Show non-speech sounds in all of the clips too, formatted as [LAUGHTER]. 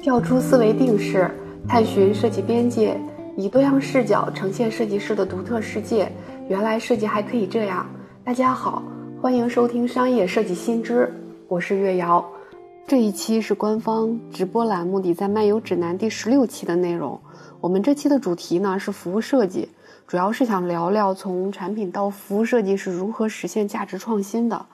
跳出思维定式，探寻设计边界，以多样视角呈现设计师的独特世界。原来设计还可以这样。大家好，欢迎收听商业设计新知，我是月瑶。这一期是官方直播栏目《底在漫游指南》第十六期的内容。我们这期的主题呢是服务设计，主要是想聊聊从产品到服务设计是如何实现价值创新的。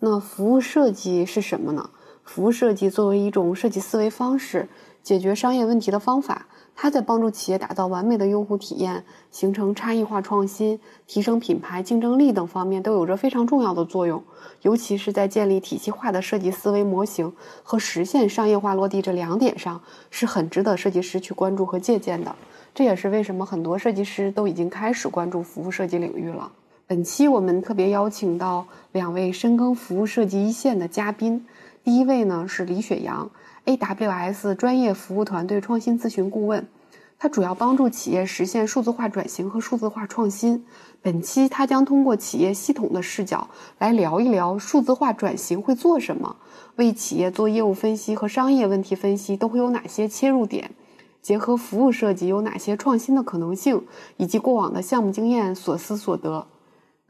那服务设计是什么呢？服务设计作为一种设计思维方式，解决商业问题的方法，它在帮助企业打造完美的用户体验，形成差异化创新，提升品牌竞争力等方面都有着非常重要的作用。尤其是在建立体系化的设计思维模型和实现商业化落地这两点上，是很值得设计师去关注和借鉴的。这也是为什么很多设计师都已经开始关注服务设计领域了。本期我们特别邀请到两位深耕服务设计一线的嘉宾，第一位呢是李雪阳，AWS 专业服务团队创新咨询顾问，他主要帮助企业实现数字化转型和数字化创新。本期他将通过企业系统的视角来聊一聊数字化转型会做什么，为企业做业务分析和商业问题分析都会有哪些切入点，结合服务设计有哪些创新的可能性，以及过往的项目经验所思所得。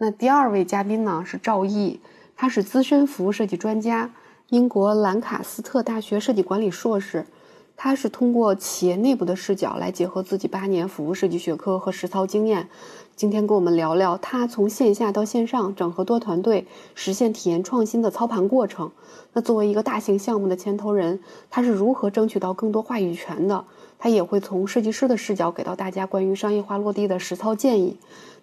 那第二位嘉宾呢是赵毅，他是资深服务设计专家，英国兰卡斯特大学设计管理硕士。他是通过企业内部的视角来结合自己八年服务设计学科和实操经验，今天跟我们聊聊他从线下到线上整合多团队，实现体验创新的操盘过程。那作为一个大型项目的牵头人，他是如何争取到更多话语权的？他也会从设计师的视角给到大家关于商业化落地的实操建议。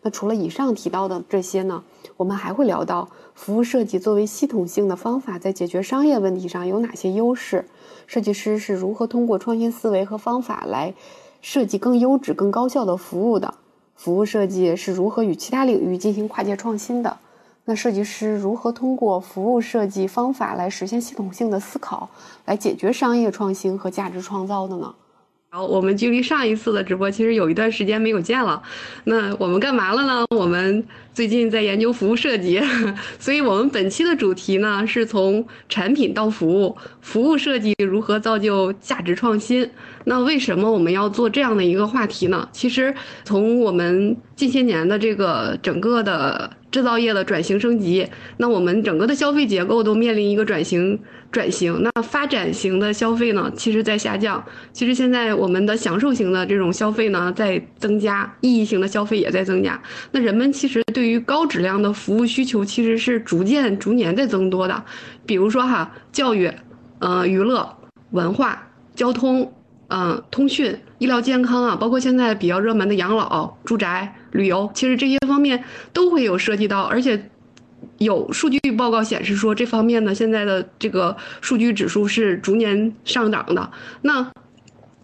那除了以上提到的这些呢，我们还会聊到服务设计作为系统性的方法，在解决商业问题上有哪些优势？设计师是如何通过创新思维和方法来设计更优质、更高效的服务的？服务设计是如何与其他领域进行跨界创新的？那设计师如何通过服务设计方法来实现系统性的思考，来解决商业创新和价值创造的呢？好，我们距离上一次的直播其实有一段时间没有见了。那我们干嘛了呢？我们最近在研究服务设计，[LAUGHS] 所以我们本期的主题呢是从产品到服务，服务设计如何造就价值创新。那为什么我们要做这样的一个话题呢？其实从我们近些年的这个整个的制造业的转型升级，那我们整个的消费结构都面临一个转型。转型，那发展型的消费呢，其实在下降。其实现在我们的享受型的这种消费呢，在增加，意义型的消费也在增加。那人们其实对对于高质量的服务需求，其实是逐渐、逐年在增多的。比如说哈，教育、呃，娱乐、文化、交通、嗯，通讯、医疗健康啊，包括现在比较热门的养老、住宅、旅游，其实这些方面都会有涉及到，而且。有数据报告显示说，这方面呢，现在的这个数据指数是逐年上涨的。那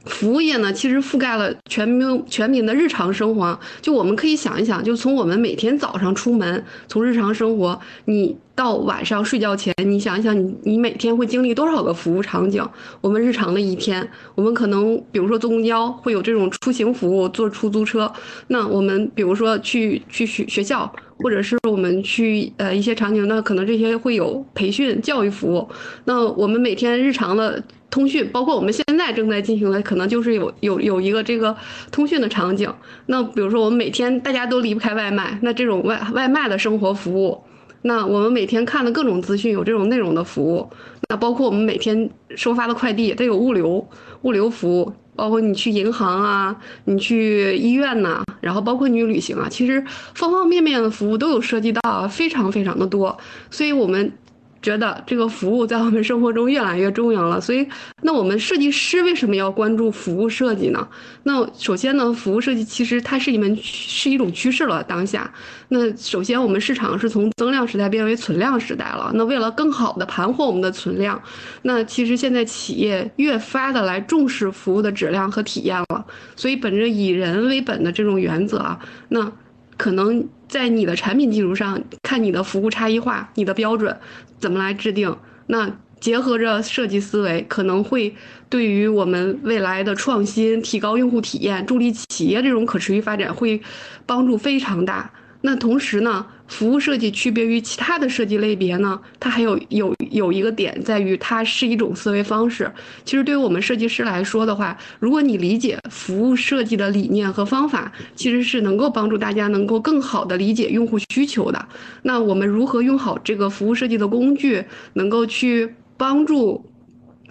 服务业呢，其实覆盖了全民全民的日常生活。就我们可以想一想，就从我们每天早上出门，从日常生活，你到晚上睡觉前，你想一想，你你每天会经历多少个服务场景？我们日常的一天，我们可能比如说坐公交会有这种出行服务，坐出租车。那我们比如说去去学学校。或者是我们去呃一些场景，那可能这些会有培训教育服务。那我们每天日常的通讯，包括我们现在正在进行的，可能就是有有有一个这个通讯的场景。那比如说我们每天大家都离不开外卖，那这种外外卖的生活服务，那我们每天看的各种资讯有这种内容的服务。那包括我们每天收发的快递，它有物流物流服务。包括你去银行啊，你去医院呐，然后包括你旅行啊，其实方方面面的服务都有涉及到，非常非常的多，所以我们。觉得这个服务在我们生活中越来越重要了，[LAUGHS] 所以那我们设计师为什么要关注服务设计呢？那首先呢，服务设计其实它是一门是一种趋势了。当下，那首先我们市场是从增量时代变为存量时代了。那为了更好的盘活我们的存量，那其实现在企业越发的来重视服务的质量和体验了。所以本着以人为本的这种原则啊，那可能在你的产品基础上看你的服务差异化，你的标准。怎么来制定？那结合着设计思维，可能会对于我们未来的创新、提高用户体验、助力企业这种可持续发展会帮助非常大。那同时呢，服务设计区别于其他的设计类别呢？它还有有有一个点在于，它是一种思维方式。其实对于我们设计师来说的话，如果你理解服务设计的理念和方法，其实是能够帮助大家能够更好的理解用户需求的。那我们如何用好这个服务设计的工具，能够去帮助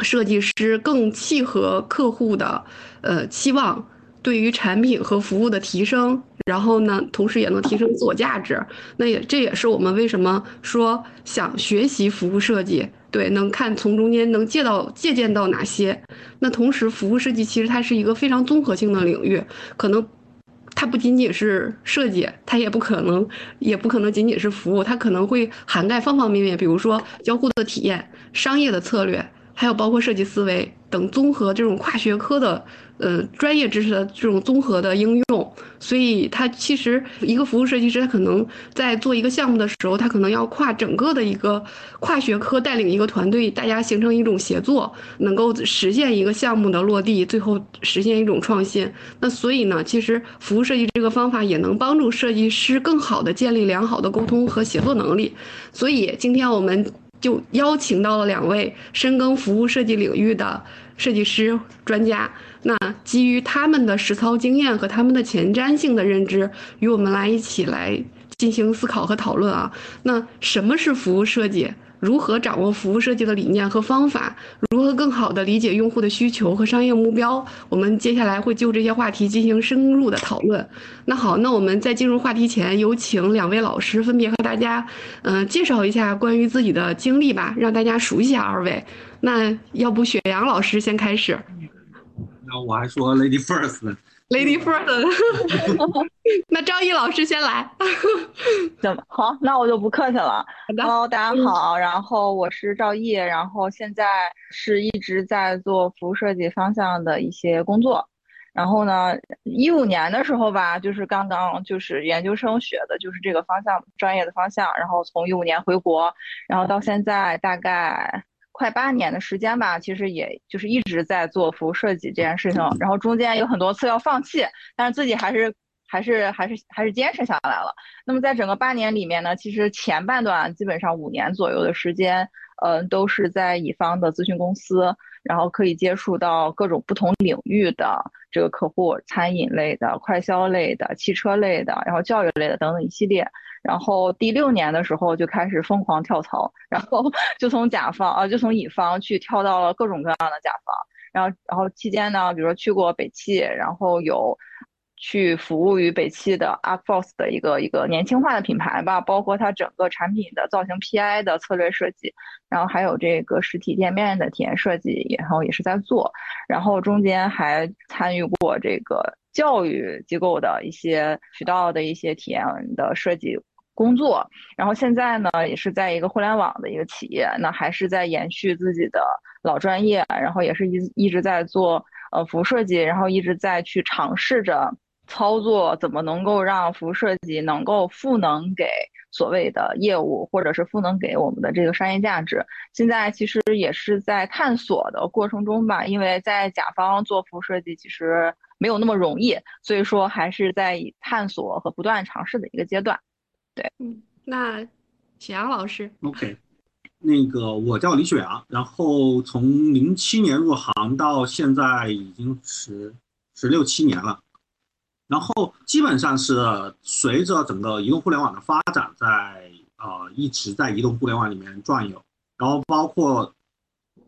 设计师更契合客户的呃期望？对于产品和服务的提升，然后呢，同时也能提升自我价值。那也这也是我们为什么说想学习服务设计，对，能看从中间能借到借鉴到哪些。那同时，服务设计其实它是一个非常综合性的领域，可能它不仅仅是设计，它也不可能也不可能仅仅是服务，它可能会涵盖方方面面，比如说交互的体验、商业的策略，还有包括设计思维等综合这种跨学科的。呃，专业知识的这种综合的应用，所以它其实一个服务设计师，他可能在做一个项目的时候，他可能要跨整个的一个跨学科，带领一个团队，大家形成一种协作，能够实现一个项目的落地，最后实现一种创新。那所以呢，其实服务设计这个方法也能帮助设计师更好的建立良好的沟通和协作能力。所以今天我们就邀请到了两位深耕服务设计领域的设计师专家。那基于他们的实操经验和他们的前瞻性的认知，与我们来一起来进行思考和讨论啊。那什么是服务设计？如何掌握服务设计的理念和方法？如何更好地理解用户的需求和商业目标？我们接下来会就这些话题进行深入的讨论。那好，那我们在进入话题前，有请两位老师分别和大家，嗯，介绍一下关于自己的经历吧，让大家熟悉一下二位。那要不雪阳老师先开始。那我还说 lady first，lady first，[LAUGHS] 那赵毅老师先来，[LAUGHS] 怎么好？那我就不客气了。Hello，大家好，然后我是赵毅，然后现在是一直在做服务设计方向的一些工作。然后呢，一五年的时候吧，就是刚刚就是研究生学的就是这个方向专业的方向，然后从一五年回国，然后到现在大概。快八年的时间吧，其实也就是一直在做服务设计这件事情，然后中间有很多次要放弃，但是自己还是还是还是还是坚持下来了。那么在整个八年里面呢，其实前半段基本上五年左右的时间，嗯，都是在乙方的咨询公司，然后可以接触到各种不同领域的这个客户，餐饮类的、快销类的、汽车类的，然后教育类的等等一系列。然后第六年的时候就开始疯狂跳槽，然后 [LAUGHS] 就从甲方啊，就从乙方去跳到了各种各样的甲方。然后，然后期间呢，比如说去过北汽，然后有去服务于北汽的 Arcforce 的一个一个年轻化的品牌吧，包括它整个产品的造型 PI 的策略设计，然后还有这个实体店面的体验设计，然后也是在做。然后中间还参与过这个教育机构的一些渠道的一些体验的设计。工作，然后现在呢，也是在一个互联网的一个企业，那还是在延续自己的老专业，然后也是一一直在做呃服务设计，然后一直在去尝试着操作，怎么能够让服务设计能够赋能给所谓的业务，或者是赋能给我们的这个商业价值。现在其实也是在探索的过程中吧，因为在甲方做服务设计其实没有那么容易，所以说还是在探索和不断尝试的一个阶段。对，嗯，那雪阳老师，OK，那个我叫李雪阳，然后从零七年入行到现在已经十十六七年了，然后基本上是随着整个移动互联网的发展，在呃一直在移动互联网里面转悠，然后包括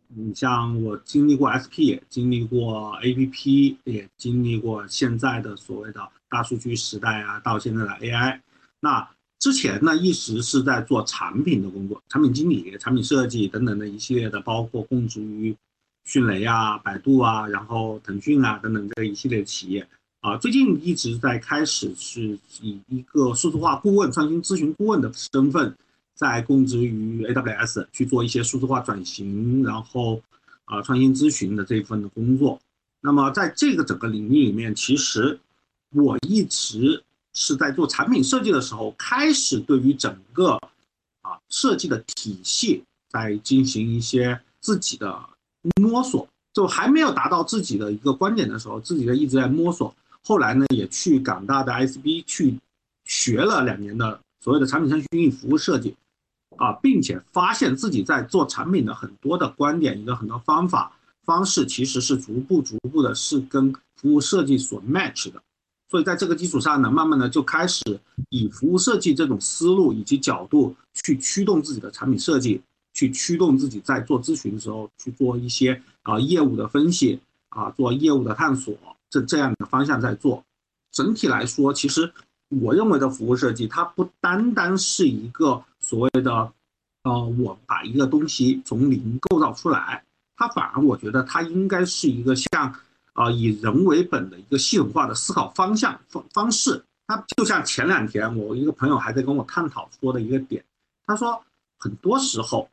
你像我经历过 SP，经历过 APP，也经历过现在的所谓的大数据时代啊，到现在的 AI，那。之前呢，一直是在做产品的工作，产品经理、产品设计等等的一系列的，包括供职于迅雷啊、百度啊，然后腾讯啊等等这一系列企业啊。最近一直在开始是以一个数字化顾问、创新咨询顾问的身份，在供职于 AWS 去做一些数字化转型，然后啊创新咨询的这一份的工作。那么在这个整个领域里面，其实我一直。是在做产品设计的时候，开始对于整个啊设计的体系在进行一些自己的摸索，就还没有达到自己的一个观点的时候，自己的一直在摸索。后来呢，也去港大的 SB 去学了两年的所谓的产品程序运营服务设计，啊，并且发现自己在做产品的很多的观点，一个很多方法方式，其实是逐步逐步的是跟服务设计所 match 的。所以在这个基础上呢，慢慢的就开始以服务设计这种思路以及角度去驱动自己的产品设计，去驱动自己在做咨询的时候去做一些啊业务的分析啊，做业务的探索，这这样的方向在做。整体来说，其实我认为的服务设计，它不单单是一个所谓的，呃，我把一个东西从零构造出来，它反而我觉得它应该是一个像。啊，以人为本的一个系统化的思考方向方方式，它就像前两天我一个朋友还在跟我探讨说的一个点，他说很多时候，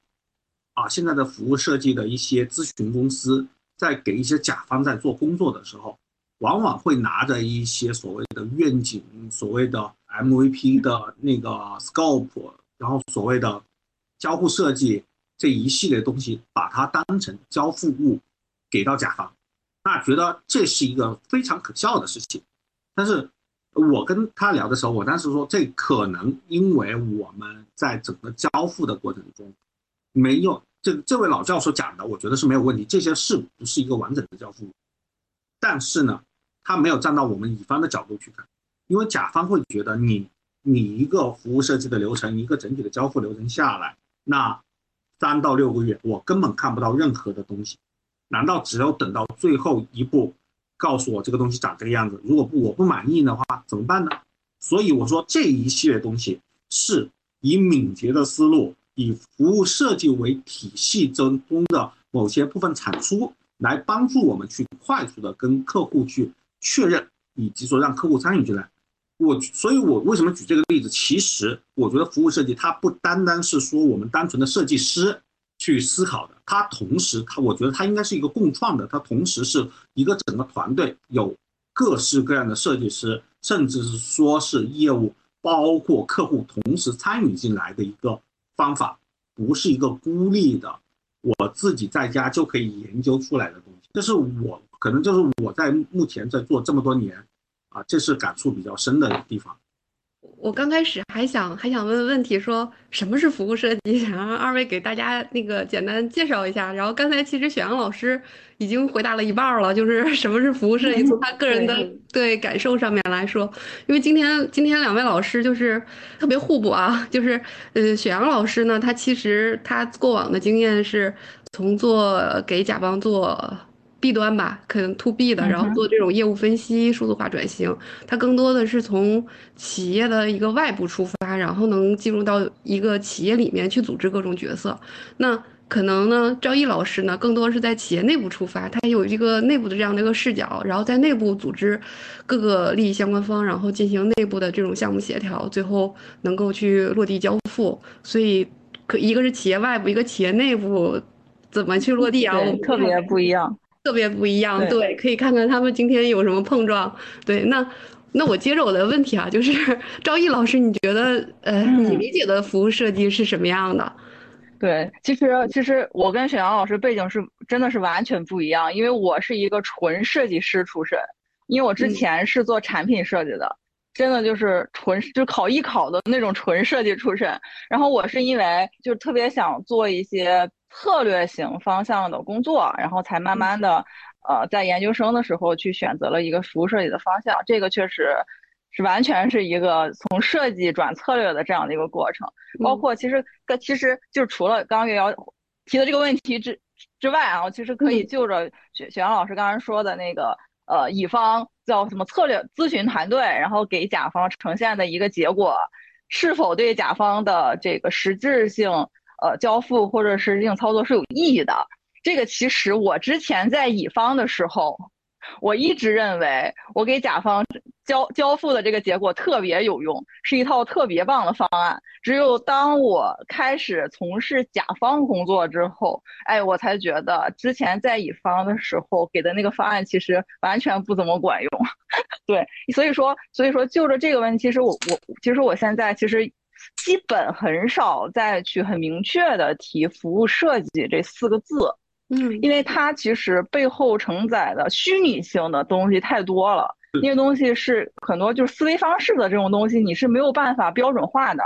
啊，现在的服务设计的一些咨询公司在给一些甲方在做工作的时候，往往会拿着一些所谓的愿景、所谓的 MVP 的那个 scope，然后所谓的交互设计这一系列东西，把它当成交付物给到甲方。那觉得这是一个非常可笑的事情，但是我跟他聊的时候，我当时说这可能因为我们在整个交付的过程中，没有这这位老教授讲的，我觉得是没有问题，这些是不是一个完整的交付？但是呢，他没有站到我们乙方的角度去看，因为甲方会觉得你你一个服务设计的流程，一个整体的交付流程下来，那三到六个月，我根本看不到任何的东西。难道只有等到最后一步，告诉我这个东西长这个样子？如果不我不满意的话，怎么办呢？所以我说这一系列东西是以敏捷的思路，以服务设计为体系中中的某些部分产出，来帮助我们去快速的跟客户去确认，以及说让客户参与进来。我所以，我为什么举这个例子？其实我觉得服务设计它不单单是说我们单纯的设计师。去思考的，它同时，它我觉得它应该是一个共创的，它同时是一个整个团队有各式各样的设计师，甚至是说是业务，包括客户同时参与进来的一个方法，不是一个孤立的，我自己在家就可以研究出来的东西。这是我可能就是我在目前在做这么多年，啊，这是感触比较深的地方。我刚开始还想还想问问题，说什么是服务设计，想让二位给大家那个简单介绍一下。然后刚才其实雪阳老师已经回答了一半了，就是什么是服务设计，从他个人的对感受上面来说。因为今天今天两位老师就是特别互补啊，就是呃雪阳老师呢，他其实他过往的经验是从做给甲方做。B 端吧，可能 To B 的，然后做这种业务分析、数字化转型，它更多的是从企业的一个外部出发，然后能进入到一个企业里面去组织各种角色。那可能呢，赵毅老师呢，更多是在企业内部出发，他有一个内部的这样的一个视角，然后在内部组织各个利益相关方，然后进行内部的这种项目协调，最后能够去落地交付。所以，可一个是企业外部，一个企业内部怎么去落地啊？特别不一样。特别不一样，对，可以看看他们今天有什么碰撞。对，那那我接着我的问题啊，就是 [LAUGHS] 赵毅老师，你觉得呃，你理解的服务设计是什么样的？对，其实其实我跟沈阳老师背景是真的是完全不一样，因为我是一个纯设计师出身，因为我之前是做产品设计的，真的就是纯就考艺考的那种纯设计出身。然后我是因为就特别想做一些。策略型方向的工作，然后才慢慢的，呃，在研究生的时候去选择了一个服务设计的方向。这个确实是完全是一个从设计转策略的这样的一个过程。包括其实，其实就除了刚刚月瑶提的这个问题之之外啊，其实可以就着雪雪阳老师刚才说的那个，呃，乙方叫什么策略咨询团队，然后给甲方呈现的一个结果，是否对甲方的这个实质性。呃，交付或者是硬操作是有意义的。这个其实我之前在乙方的时候，我一直认为我给甲方交交付的这个结果特别有用，是一套特别棒的方案。只有当我开始从事甲方工作之后，哎，我才觉得之前在乙方的时候给的那个方案其实完全不怎么管用。[LAUGHS] 对，所以说，所以说就着这个问题，其实我我其实我现在其实。基本很少再去很明确的提服务设计这四个字，嗯，因为它其实背后承载的虚拟性的东西太多了。那些东西是很多就是思维方式的这种东西，你是没有办法标准化的，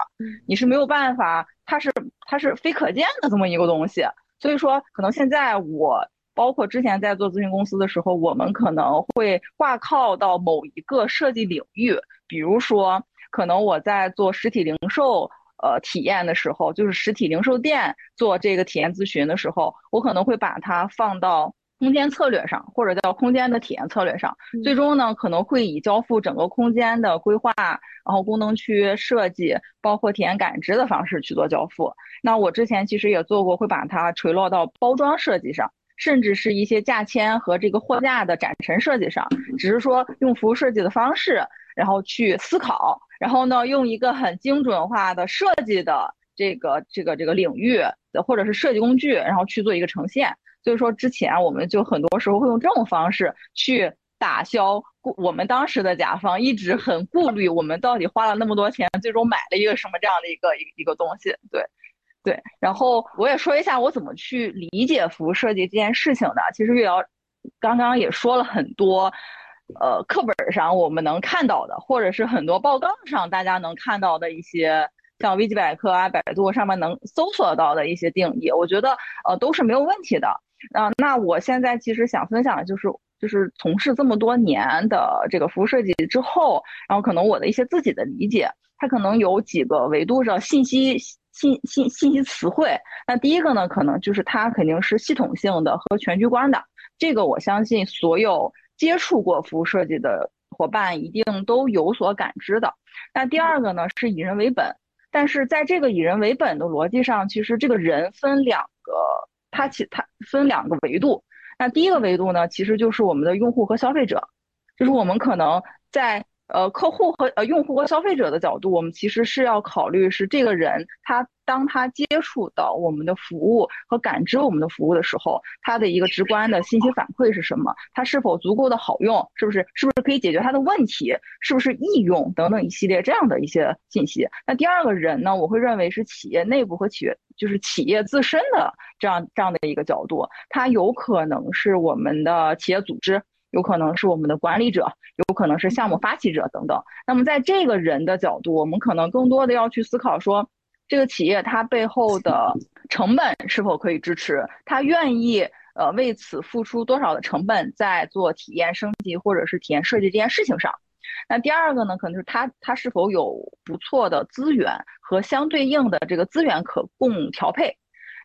你是没有办法，它是它是非可见的这么一个东西。所以说，可能现在我包括之前在做咨询公司的时候，我们可能会挂靠到某一个设计领域，比如说，可能我在做实体零售呃体验的时候，就是实体零售店做这个体验咨询的时候，我可能会把它放到。空间策略上，或者叫空间的体验策略上，最终呢可能会以交付整个空间的规划，然后功能区设计，包括体验感知的方式去做交付。那我之前其实也做过，会把它垂落到包装设计上，甚至是一些价签和这个货架的展陈设计上，只是说用服务设计的方式，然后去思考，然后呢用一个很精准化的设计的这个这个这个领域或者是设计工具，然后去做一个呈现。所以说，之前我们就很多时候会用这种方式去打消我们当时的甲方一直很顾虑，我们到底花了那么多钱，最终买了一个什么这样的一个一一个东西。对，对。然后我也说一下我怎么去理解服务设计这件事情的。其实月瑶刚刚也说了很多，呃，课本上我们能看到的，或者是很多报告上大家能看到的一些。像维基百科啊、百度上面能搜索到的一些定义，我觉得呃都是没有问题的。啊，那我现在其实想分享的就是，就是从事这么多年的这个服务设计之后，然后可能我的一些自己的理解，它可能有几个维度的信息信信信息词汇。那第一个呢，可能就是它肯定是系统性的和全局观的，这个我相信所有接触过服务设计的伙伴一定都有所感知的。那第二个呢，是以人为本。但是在这个以人为本的逻辑上，其实这个人分两个，它其它分两个维度。那第一个维度呢，其实就是我们的用户和消费者，就是我们可能在。呃，客户和呃用户和消费者的角度，我们其实是要考虑是这个人他当他接触到我们的服务和感知我们的服务的时候，他的一个直观的信息反馈是什么？他是否足够的好用？是不是是不是可以解决他的问题？是不是易用等等一系列这样的一些信息？那第二个人呢，我会认为是企业内部和企业就是企业自身的这样这样的一个角度，它有可能是我们的企业组织。有可能是我们的管理者，有可能是项目发起者等等。那么在这个人的角度，我们可能更多的要去思考说，这个企业它背后的成本是否可以支持，他愿意呃为此付出多少的成本，在做体验升级或者是体验设计这件事情上。那第二个呢，可能是他他是否有不错的资源和相对应的这个资源可供调配。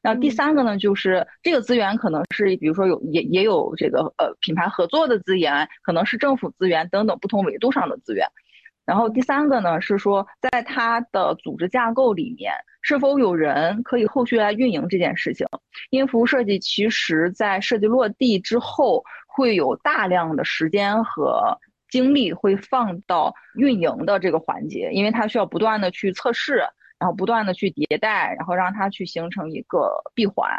那第三个呢，就是这个资源可能是，比如说有也也有这个呃品牌合作的资源，可能是政府资源等等不同维度上的资源。然后第三个呢是说，在它的组织架构里面，是否有人可以后续来运营这件事情？因为服务设计其实在设计落地之后，会有大量的时间和精力会放到运营的这个环节，因为它需要不断的去测试。然后不断的去迭代，然后让它去形成一个闭环。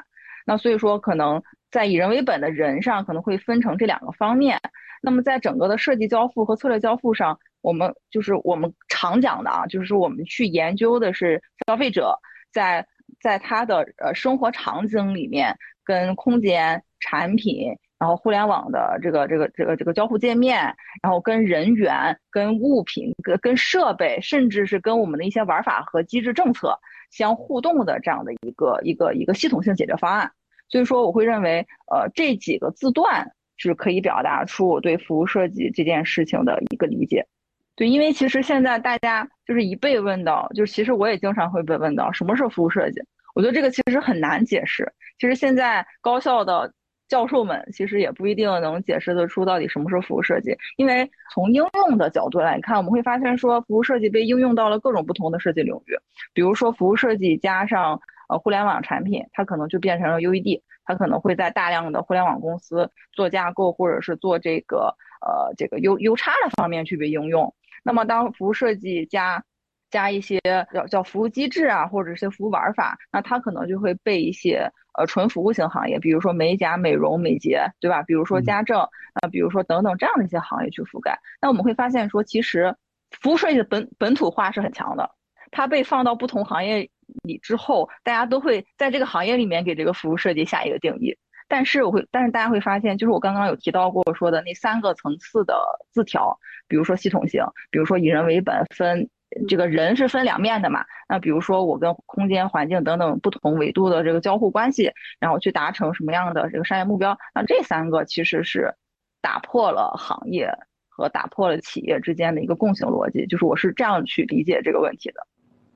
那所以说，可能在以人为本的人上，可能会分成这两个方面。那么在整个的设计交付和策略交付上，我们就是我们常讲的啊，就是说我们去研究的是消费者在在他的呃生活场景里面跟空间产品。然后互联网的这个这个这个这个交互界面，然后跟人员、跟物品、跟跟设备，甚至是跟我们的一些玩法和机制政策相互动的这样的一个一个一个系统性解决方案。所以说，我会认为，呃，这几个字段是可以表达出我对服务设计这件事情的一个理解。对，因为其实现在大家就是一被问到，就是其实我也经常会被问到什么是服务设计，我觉得这个其实很难解释。其实现在高校的。教授们其实也不一定能解释得出到底什么是服务设计，因为从应用的角度来看，我们会发现说服务设计被应用到了各种不同的设计领域，比如说服务设计加上呃互联网产品，它可能就变成了 UED，它可能会在大量的互联网公司做架构或者是做这个呃这个 U U 叉的方面去被应用。那么当服务设计加加一些叫叫服务机制啊，或者一些服务玩法，那它可能就会被一些。呃，纯服务型行业，比如说美甲、美容、美睫，对吧？比如说家政啊，比如说等等这样的一些行业去覆盖。那我们会发现说，其实服务设计的本本土化是很强的。它被放到不同行业里之后，大家都会在这个行业里面给这个服务设计下一个定义。但是我会，但是大家会发现，就是我刚刚有提到过说的那三个层次的字条，比如说系统性，比如说以人为本，分这个人是分两面的嘛。那比如说我跟空间环境等等不同维度的这个交互关系，然后去达成什么样的这个商业目标，那这三个其实是打破了行业和打破了企业之间的一个共性逻辑，就是我是这样去理解这个问题的。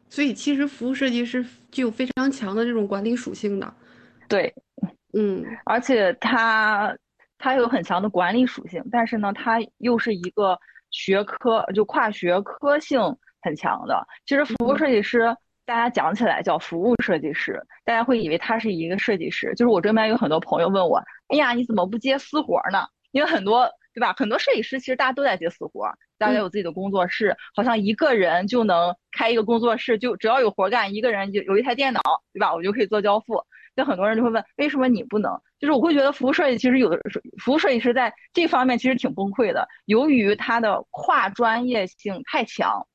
所以其实服务设计是具有非常强的这种管理属性的，对，嗯，而且它它有很强的管理属性，但是呢，它又是一个学科，就跨学科性很强的。其实服务设计师，大家讲起来叫服务设计师，大家会以为他是一个设计师。就是我这边有很多朋友问我，哎呀，你怎么不接私活呢？因为很多。对吧？很多设计师其实大家都在接私活，大家有自己的工作室，好像一个人就能开一个工作室，就只要有活干，一个人就有一台电脑，对吧？我就可以做交付。就很多人就会问，为什么你不能？就是我会觉得服务设计其实有的服务设计师在这方面其实挺崩溃的，由于他的跨专业性太强，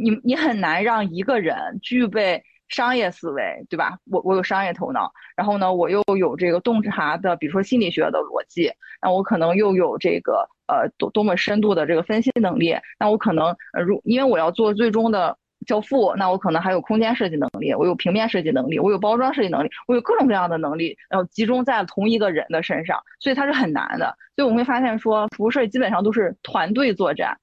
你你很难让一个人具备。商业思维，对吧？我我有商业头脑，然后呢，我又有这个洞察的，比如说心理学的逻辑，那我可能又有这个呃多多么深度的这个分析能力，那我可能如因为我要做最终的交付，那我可能还有空间设计能力，我有平面设计能力，我有包装设计能力，我有各种各样的能力，然后集中在同一个人的身上，所以它是很难的。所以我们会发现说，服务设计基本上都是团队作战。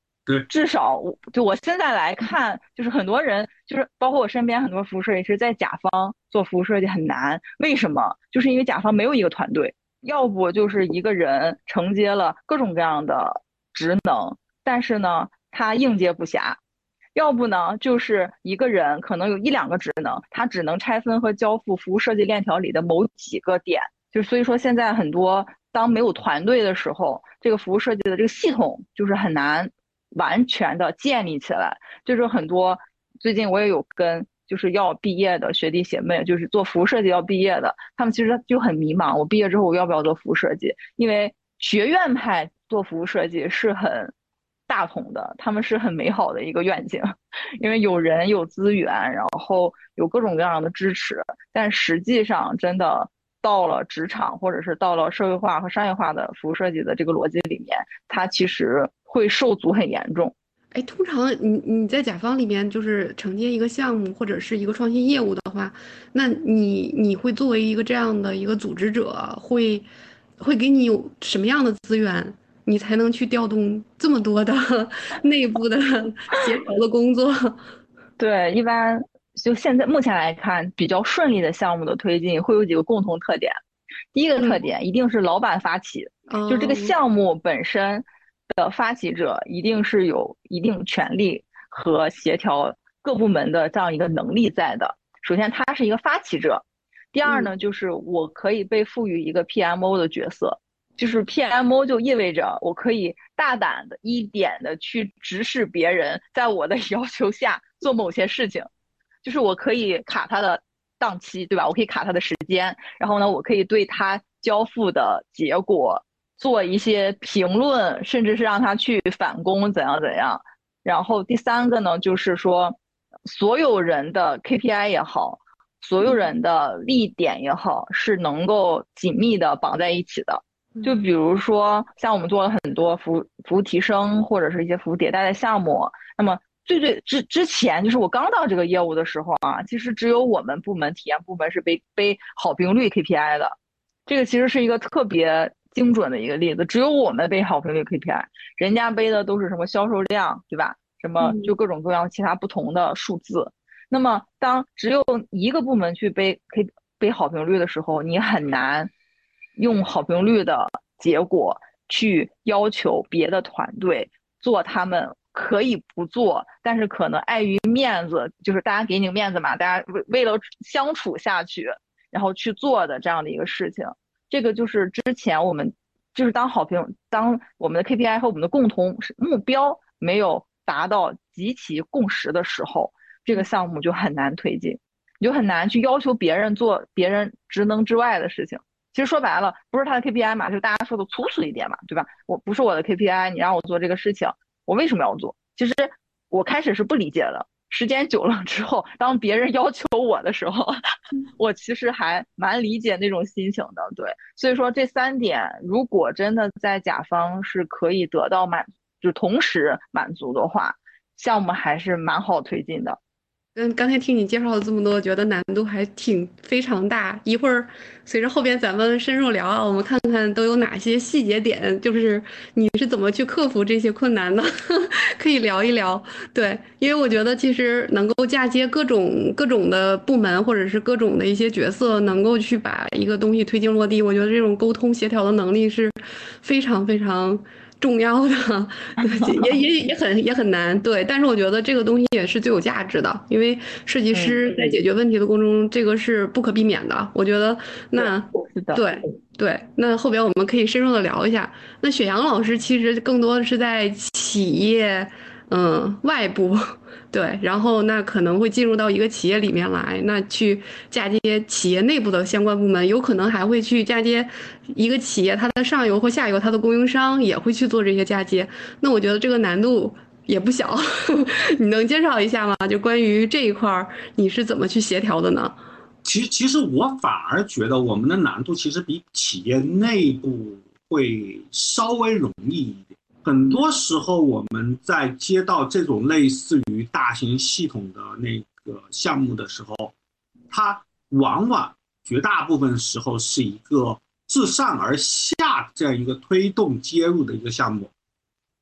至少我就我现在来看，就是很多人，就是包括我身边很多服务设计师，在甲方做服务设计很难。为什么？就是因为甲方没有一个团队，要不就是一个人承接了各种各样的职能，但是呢，他应接不暇；要不呢，就是一个人可能有一两个职能，他只能拆分和交付服务设计链条里的某几个点。就所以说，现在很多当没有团队的时候，这个服务设计的这个系统就是很难。完全的建立起来，就是很多最近我也有跟就是要毕业的学弟学妹，就是做服务设计要毕业的，他们其实就很迷茫。我毕业之后我要不要做服务设计？因为学院派做服务设计是很大同的，他们是很美好的一个愿景，[LAUGHS] 因为有人有资源，然后有各种各样的支持。但实际上真的到了职场或者是到了社会化和商业化的服务设计的这个逻辑里面，它其实。会受阻很严重，哎，通常你你在甲方里面就是承接一个项目或者是一个创新业务的话，那你你会作为一个这样的一个组织者，会会给你有什么样的资源，你才能去调动这么多的 [LAUGHS] 内部的 [LAUGHS] 协调的工作？[LAUGHS] 对，一般就现在目前来看，比较顺利的项目的推进会有几个共同特点。第一个特点一定是老板发起，就这个项目本身。的发起者一定是有一定权利和协调各部门的这样一个能力在的。首先，他是一个发起者；第二呢，就是我可以被赋予一个 PMO 的角色，就是 PMO 就意味着我可以大胆的一点的去直视别人在我的 [LAUGHS] 要求下做某些事情，就是我可以卡他的档期，对吧？我可以卡他的时间，然后呢，我可以对他交付的结果。做一些评论，甚至是让他去反攻，怎样怎样。然后第三个呢，就是说，所有人的 KPI 也好，所有人的利点也好，是能够紧密的绑在一起的。就比如说，像我们做了很多服务服务提升或者是一些服务迭代的项目，那么最最之之前，就是我刚到这个业务的时候啊，其实只有我们部门体验部门是背背好评率 KPI 的，这个其实是一个特别。精准的一个例子，只有我们背好评率 KPI，人家背的都是什么销售量，对吧？什么就各种各样其他不同的数字。那么，当只有一个部门去背 K 背好评率的时候，你很难用好评率的结果去要求别的团队做他们可以不做，但是可能碍于面子，就是大家给你面子嘛，大家为为了相处下去，然后去做的这样的一个事情。这个就是之前我们就是当好评，当我们的 KPI 和我们的共同目标没有达到极其共识的时候，这个项目就很难推进，你就很难去要求别人做别人职能之外的事情。其实说白了，不是他的 KPI 嘛，就大家说的粗俗一点嘛，对吧？我不是我的 KPI，你让我做这个事情，我为什么要做？其实我开始是不理解的，时间久了之后，当别人要求我的时候，我其实还蛮理解那种心情的。对，所以说这三点，如果真的在甲方是可以得到满，就同时满足的话，项目还是蛮好推进的。嗯，刚才听你介绍了这么多，觉得难度还挺非常大。一会儿随着后边咱们深入聊啊，我们看看都有哪些细节点，就是你是怎么去克服这些困难的，[LAUGHS] 可以聊一聊。对，因为我觉得其实能够嫁接各种各种的部门或者是各种的一些角色，能够去把一个东西推进落地，我觉得这种沟通协调的能力是非常非常。重要的 [LAUGHS] 也也也很也很难，对，但是我觉得这个东西也是最有价值的，因为设计师在解决问题的过程中，这个是不可避免的。我觉得那对对，那后边我们可以深入的聊一下。那雪阳老师其实更多的是在企业。嗯，外部对，然后那可能会进入到一个企业里面来，那去嫁接企业内部的相关部门，有可能还会去嫁接一个企业它的上游或下游它的供应商，也会去做这些嫁接。那我觉得这个难度也不小，[LAUGHS] 你能介绍一下吗？就关于这一块儿，你是怎么去协调的呢？其实，其实我反而觉得我们的难度其实比企业内部会稍微容易。很多时候，我们在接到这种类似于大型系统的那个项目的时候，它往往绝大部分时候是一个自上而下这样一个推动接入的一个项目。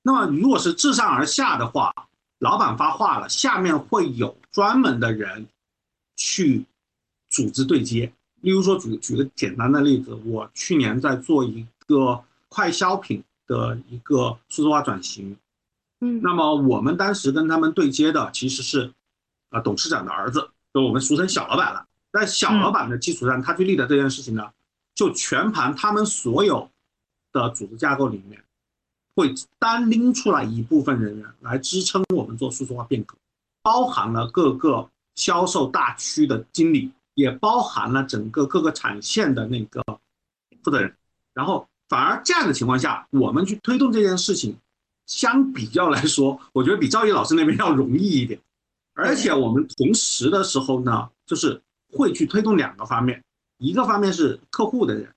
那么，如果是自上而下的话，老板发话了，下面会有专门的人去组织对接。例如说，举举个简单的例子，我去年在做一个快消品。的一个数字化转型，嗯，那么我们当时跟他们对接的其实是，啊，董事长的儿子，就我们俗称小老板了。在小老板的基础上，他去立的这件事情呢，就全盘他们所有的组织架构里面，会单拎出来一部分人员来支撑我们做数字化变革，包含了各个销售大区的经理，也包含了整个各个产线的那个负责人，然后。反而这样的情况下，我们去推动这件事情，相比较来说，我觉得比赵毅老师那边要容易一点。而且我们同时的时候呢，就是会去推动两个方面，一个方面是客户的人，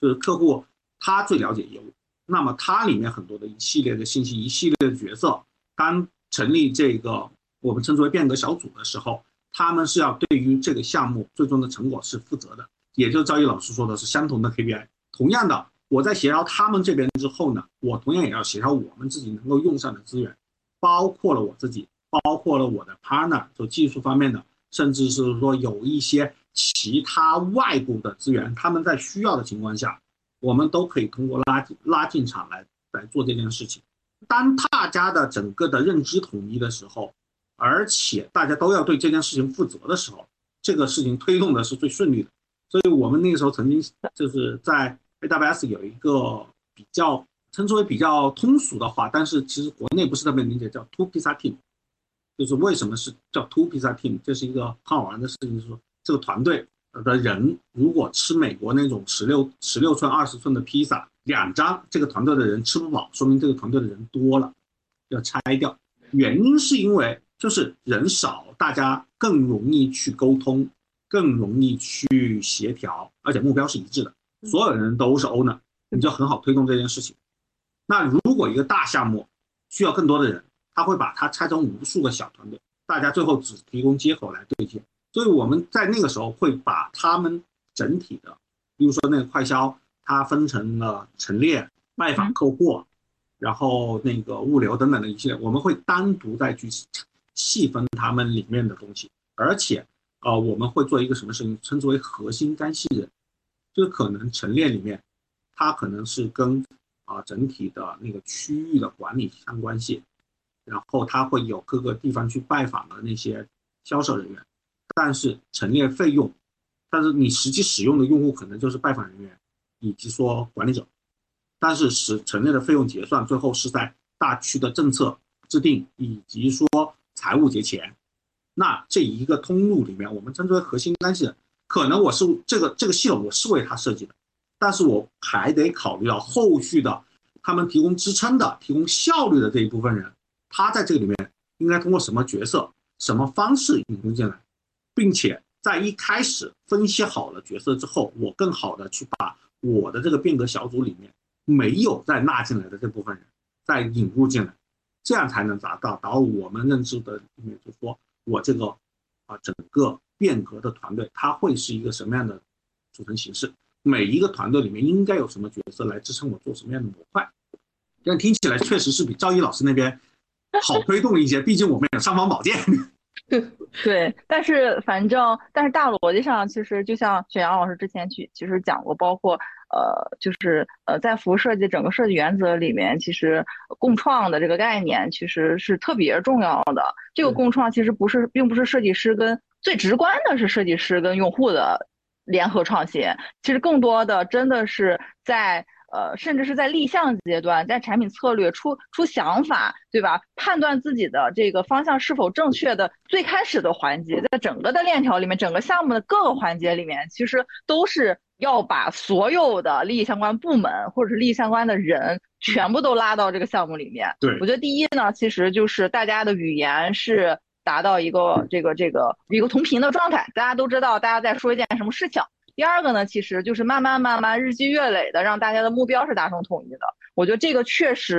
就是客户他最了解业务，那么他里面很多的一系列的信息、一系列的角色，当成立这个我们称之为变革小组的时候，他们是要对于这个项目最终的成果是负责的，也就是赵毅老师说的是相同的 KPI，同样的。我在协调他们这边之后呢，我同样也要协调我们自己能够用上的资源，包括了我自己，包括了我的 partner，就技术方面的，甚至是说有一些其他外部的资源，他们在需要的情况下，我们都可以通过拉进拉进场来来做这件事情。当大家的整个的认知统一的时候，而且大家都要对这件事情负责的时候，这个事情推动的是最顺利的。所以我们那个时候曾经就是在。AWS 有一个比较称之为比较通俗的话，但是其实国内不是特别理解，叫 Two Pizza Team，就是为什么是叫 Two Pizza Team？这是一个很好玩的事情，就是说这个团队的人如果吃美国那种十六十六寸、二十寸的披萨两张，这个团队的人吃不饱，说明这个团队的人多了，要拆掉。原因是因为就是人少，大家更容易去沟通，更容易去协调，而且目标是一致的。所有人都是 owner，你就很好推动这件事情。那如果一个大项目需要更多的人，他会把它拆成无数个小团队，大家最后只提供接口来对接。所以我们在那个时候会把他们整体的，比如说那个快销，它分成了陈列、卖访客户，然后那个物流等等的一系列，我们会单独再去细分他们里面的东西，而且呃，我们会做一个什么事情，称之为核心干系人。就是可能陈列里面，它可能是跟啊整体的那个区域的管理相关系，然后它会有各个地方去拜访的那些销售人员，但是陈列费用，但是你实际使用的用户可能就是拜访人员以及说管理者，但是使陈列的费用结算最后是在大区的政策制定以及说财务结钱，那这一个通路里面，我们称之为核心关系。可能我是这个这个系统我是为他设计的，但是我还得考虑到后续的他们提供支撑的、提供效率的这一部分人，他在这个里面应该通过什么角色什么方式引入进来，并且在一开始分析好了角色之后，我更好的去把我的这个变革小组里面没有再纳进来的这部分人再引入进来，这样才能达到达到我们认知的里面，就说我这个啊整个变革的团队它会是一个什么样的组成形式，每一个团队里面应该有什么角色来支撑我做什么样的模块，这样听起来确实是比赵一老师那边。好推动一些，毕竟我们有尚方宝剑。[LAUGHS] 对，但是反正，但是大逻辑上，其实就像雪阳老师之前去其实讲过，包括呃，就是呃，在服务设计整个设计原则里面，其实共创的这个概念其实是特别重要的。这个共创其实不是，并不是设计师跟最直观的是设计师跟用户的联合创新，其实更多的真的是在。呃，甚至是在立项阶段，在产品策略出出想法，对吧？判断自己的这个方向是否正确的最开始的环节，在整个的链条里面，整个项目的各个环节里面，其实都是要把所有的利益相关部门或者是利益相关的人全部都拉到这个项目里面。对我觉得第一呢，其实就是大家的语言是达到一个这个这个一个同频的状态，大家都知道大家在说一件什么事情。第二个呢，其实就是慢慢慢慢日积月累的，让大家的目标是达成统一的。我觉得这个确实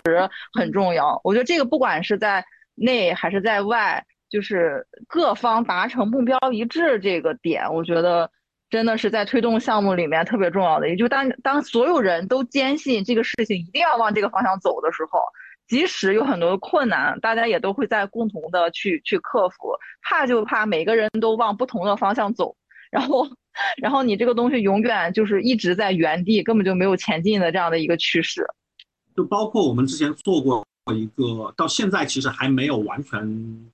很重要。我觉得这个不管是在内还是在外，就是各方达成目标一致这个点，我觉得真的是在推动项目里面特别重要的。也就当当所有人都坚信这个事情一定要往这个方向走的时候，即使有很多的困难，大家也都会在共同的去去克服。怕就怕每个人都往不同的方向走，然后。然后你这个东西永远就是一直在原地，根本就没有前进的这样的一个趋势。就包括我们之前做过一个，到现在其实还没有完全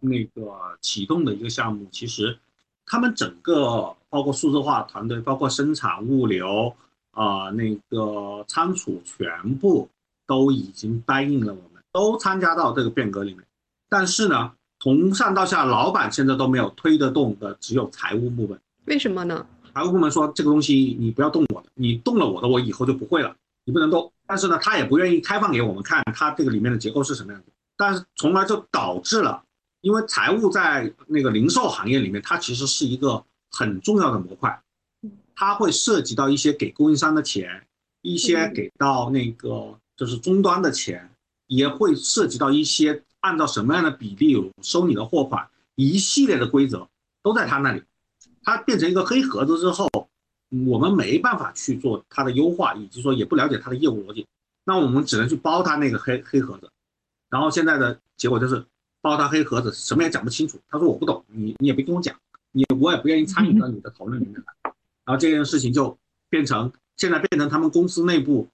那个启动的一个项目。其实他们整个包括数字化团队，包括生产、物流啊，那个仓储，全部都已经答应了，我们都参加到这个变革里面。但是呢，从上到下，老板现在都没有推得动的，只有财务部门。为什么呢？财务部门说这个东西你不要动我的，你动了我的，我以后就不会了，你不能动。但是呢，他也不愿意开放给我们看，他这个里面的结构是什么样子。但是从而就导致了，因为财务在那个零售行业里面，它其实是一个很重要的模块，它会涉及到一些给供应商的钱，一些给到那个就是终端的钱，也会涉及到一些按照什么样的比例收你的货款，一系列的规则都在他那里。它变成一个黑盒子之后，我们没办法去做它的优化，以及说也不了解它的业务逻辑，那我们只能去包它那个黑黑盒子，然后现在的结果就是包它黑盒子，什么也讲不清楚。他说我不懂，你你也别跟我讲，你我也不愿意参与到你的讨论里面来。然后这件事情就变成现在变成他们公司内部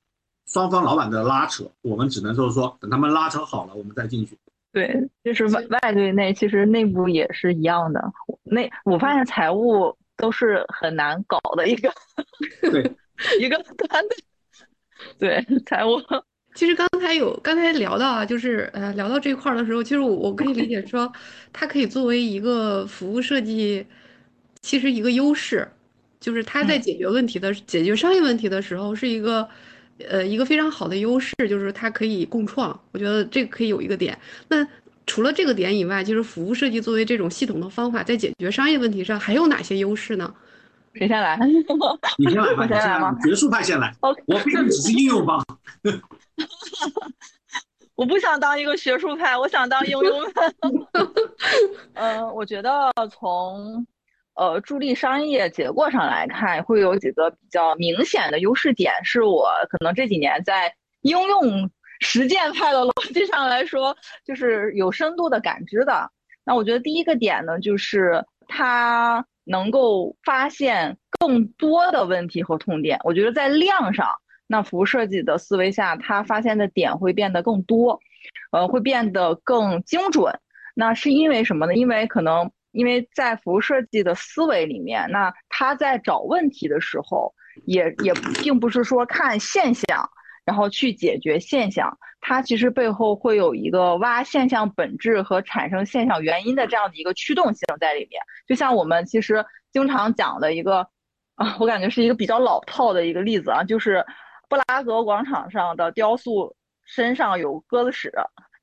双方老板的拉扯，我们只能就是说等他们拉扯好了，我们再进去。对，就是外外对内，其实内部也是一样的。那我发现财务都是很难搞的一个，对，[LAUGHS] 一个团队。对，财务。其实刚才有刚才聊到啊，就是呃聊到这块儿的时候，其实我我可以理解说，它可以作为一个服务设计，其实一个优势，就是它在解决问题的解决商业问题的时候是一个。呃，一个非常好的优势就是它可以共创，我觉得这个可以有一个点。那除了这个点以外，就是服务设计作为这种系统的方法，在解决商业问题上还有哪些优势呢？谁先来？[LAUGHS] 你先来吧，先来吗？学术派先来。我并不只是应用方。[LAUGHS] 我不想当一个学术派，我想当应用派。[LAUGHS] 嗯，我觉得从。呃，助力商业结构上来看，会有几个比较明显的优势点，是我可能这几年在应用实践派的逻辑上来说，就是有深度的感知的。那我觉得第一个点呢，就是它能够发现更多的问题和痛点。我觉得在量上，那服务设计的思维下，它发现的点会变得更多，呃，会变得更精准。那是因为什么呢？因为可能。因为在服务设计的思维里面，那他在找问题的时候，也也并不是说看现象，然后去解决现象，它其实背后会有一个挖现象本质和产生现象原因的这样的一个驱动性在里面。就像我们其实经常讲的一个，啊，我感觉是一个比较老套的一个例子啊，就是布拉格广场上的雕塑身上有鸽子屎，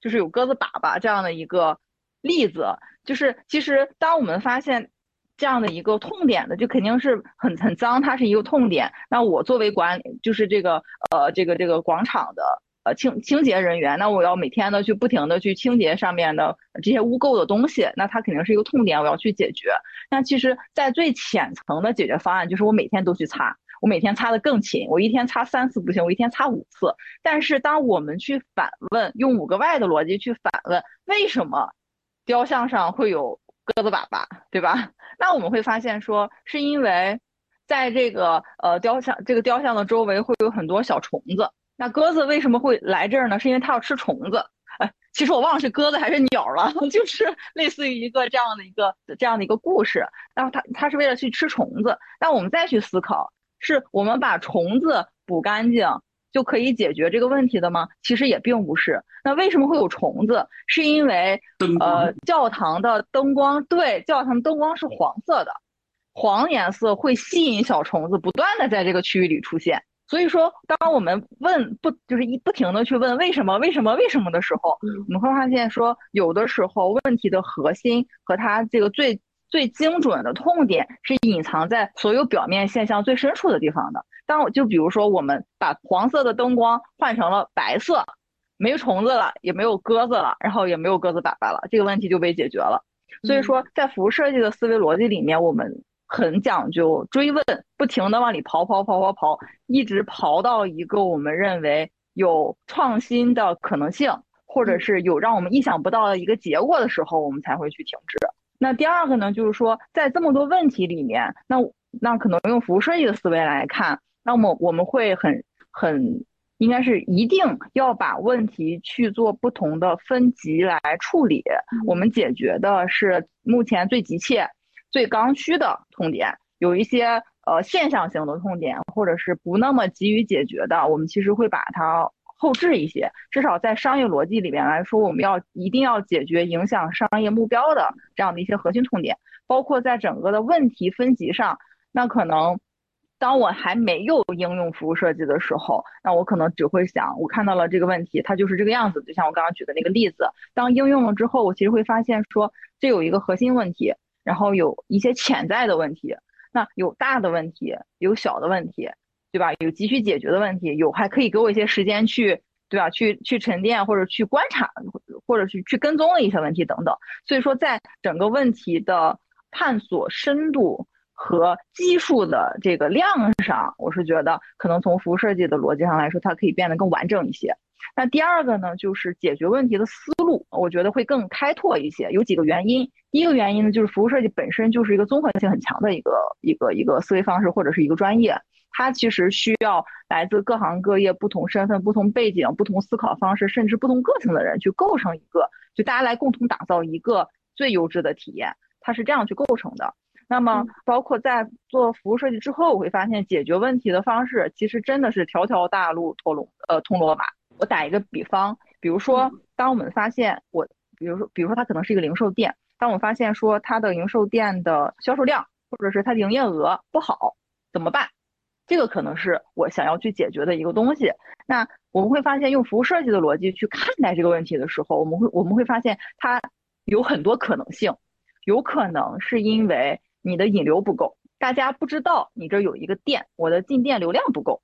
就是有鸽子粑粑这样的一个例子。就是其实当我们发现这样的一个痛点的，就肯定是很很脏，它是一个痛点。那我作为管理，就是这个呃这个这个广场的呃清清洁人员，那我要每天的去不停的去清洁上面的这些污垢的东西，那它肯定是一个痛点，我要去解决。那其实，在最浅层的解决方案就是我每天都去擦。我每天擦的更勤，我一天擦三次不行，我一天擦五次。但是当我们去反问，用五个 Y 的逻辑去反问，为什么雕像上会有鸽子粑粑，对吧？[LAUGHS] 那我们会发现说，是因为在这个呃雕像这个雕像的周围会有很多小虫子。那鸽子为什么会来这儿呢？是因为它要吃虫子。哎，其实我忘了是鸽子还是鸟了，[LAUGHS] 就是类似于一个这样的一个这样的一个故事。然后它它是为了去吃虫子。那我们再去思考。是我们把虫子补干净就可以解决这个问题的吗？其实也并不是。那为什么会有虫子？是因为呃，教堂的灯光对，教堂灯光是黄色的，黄颜色会吸引小虫子不断的在这个区域里出现。所以说，当我们问不就是一不停的去问为什么为什么为什么的时候，我们会发现说，有的时候问题的核心和它这个最。最精准的痛点是隐藏在所有表面现象最深处的地方的。当我就比如说，我们把黄色的灯光换成了白色，没虫子了，也没有鸽子了，然后也没有鸽子粑粑了，这个问题就被解决了。所以说，在服务设计的思维逻辑里面，我们很讲究追问，不停的往里刨刨刨刨刨，一直刨到一个我们认为有创新的可能性，或者是有让我们意想不到的一个结果的时候，我们才会去停止。那第二个呢，就是说，在这么多问题里面，那那可能用服务设计的思维来看，那么我们会很很应该是一定要把问题去做不同的分级来处理。我们解决的是目前最急切、最刚需的痛点，有一些呃现象性的痛点，或者是不那么急于解决的，我们其实会把它。后置一些，至少在商业逻辑里面来说，我们要一定要解决影响商业目标的这样的一些核心痛点，包括在整个的问题分级上。那可能当我还没有应用服务设计的时候，那我可能只会想，我看到了这个问题，它就是这个样子。就像我刚刚举的那个例子，当应用了之后，我其实会发现说，这有一个核心问题，然后有一些潜在的问题，那有大的问题，有小的问题。对吧？有急需解决的问题，有还可以给我一些时间去，对吧？去去沉淀或者去观察，或者去去跟踪的一些问题等等。所以说，在整个问题的探索深度和基数的这个量上，我是觉得可能从服务设计的逻辑上来说，它可以变得更完整一些。那第二个呢，就是解决问题的思路，我觉得会更开拓一些。有几个原因，第一个原因呢，就是服务设计本身就是一个综合性很强的一个一个一个思维方式或者是一个专业。它其实需要来自各行各业、不同身份、不同背景、不同思考方式，甚至不同个性的人去构成一个，就大家来共同打造一个最优质的体验。它是这样去构成的。那么，包括在做服务设计之后，我会发现解决问题的方式其实真的是条条大路通罗呃通罗马。我打一个比方，比如说，当我们发现我，比如说，比如说它可能是一个零售店，当我发现说它的零售店的销售量或者是它的营业额不好，怎么办？这个可能是我想要去解决的一个东西。那我们会发现，用服务设计的逻辑去看待这个问题的时候，我们会我们会发现它有很多可能性。有可能是因为你的引流不够，大家不知道你这有一个店，我的进店流量不够。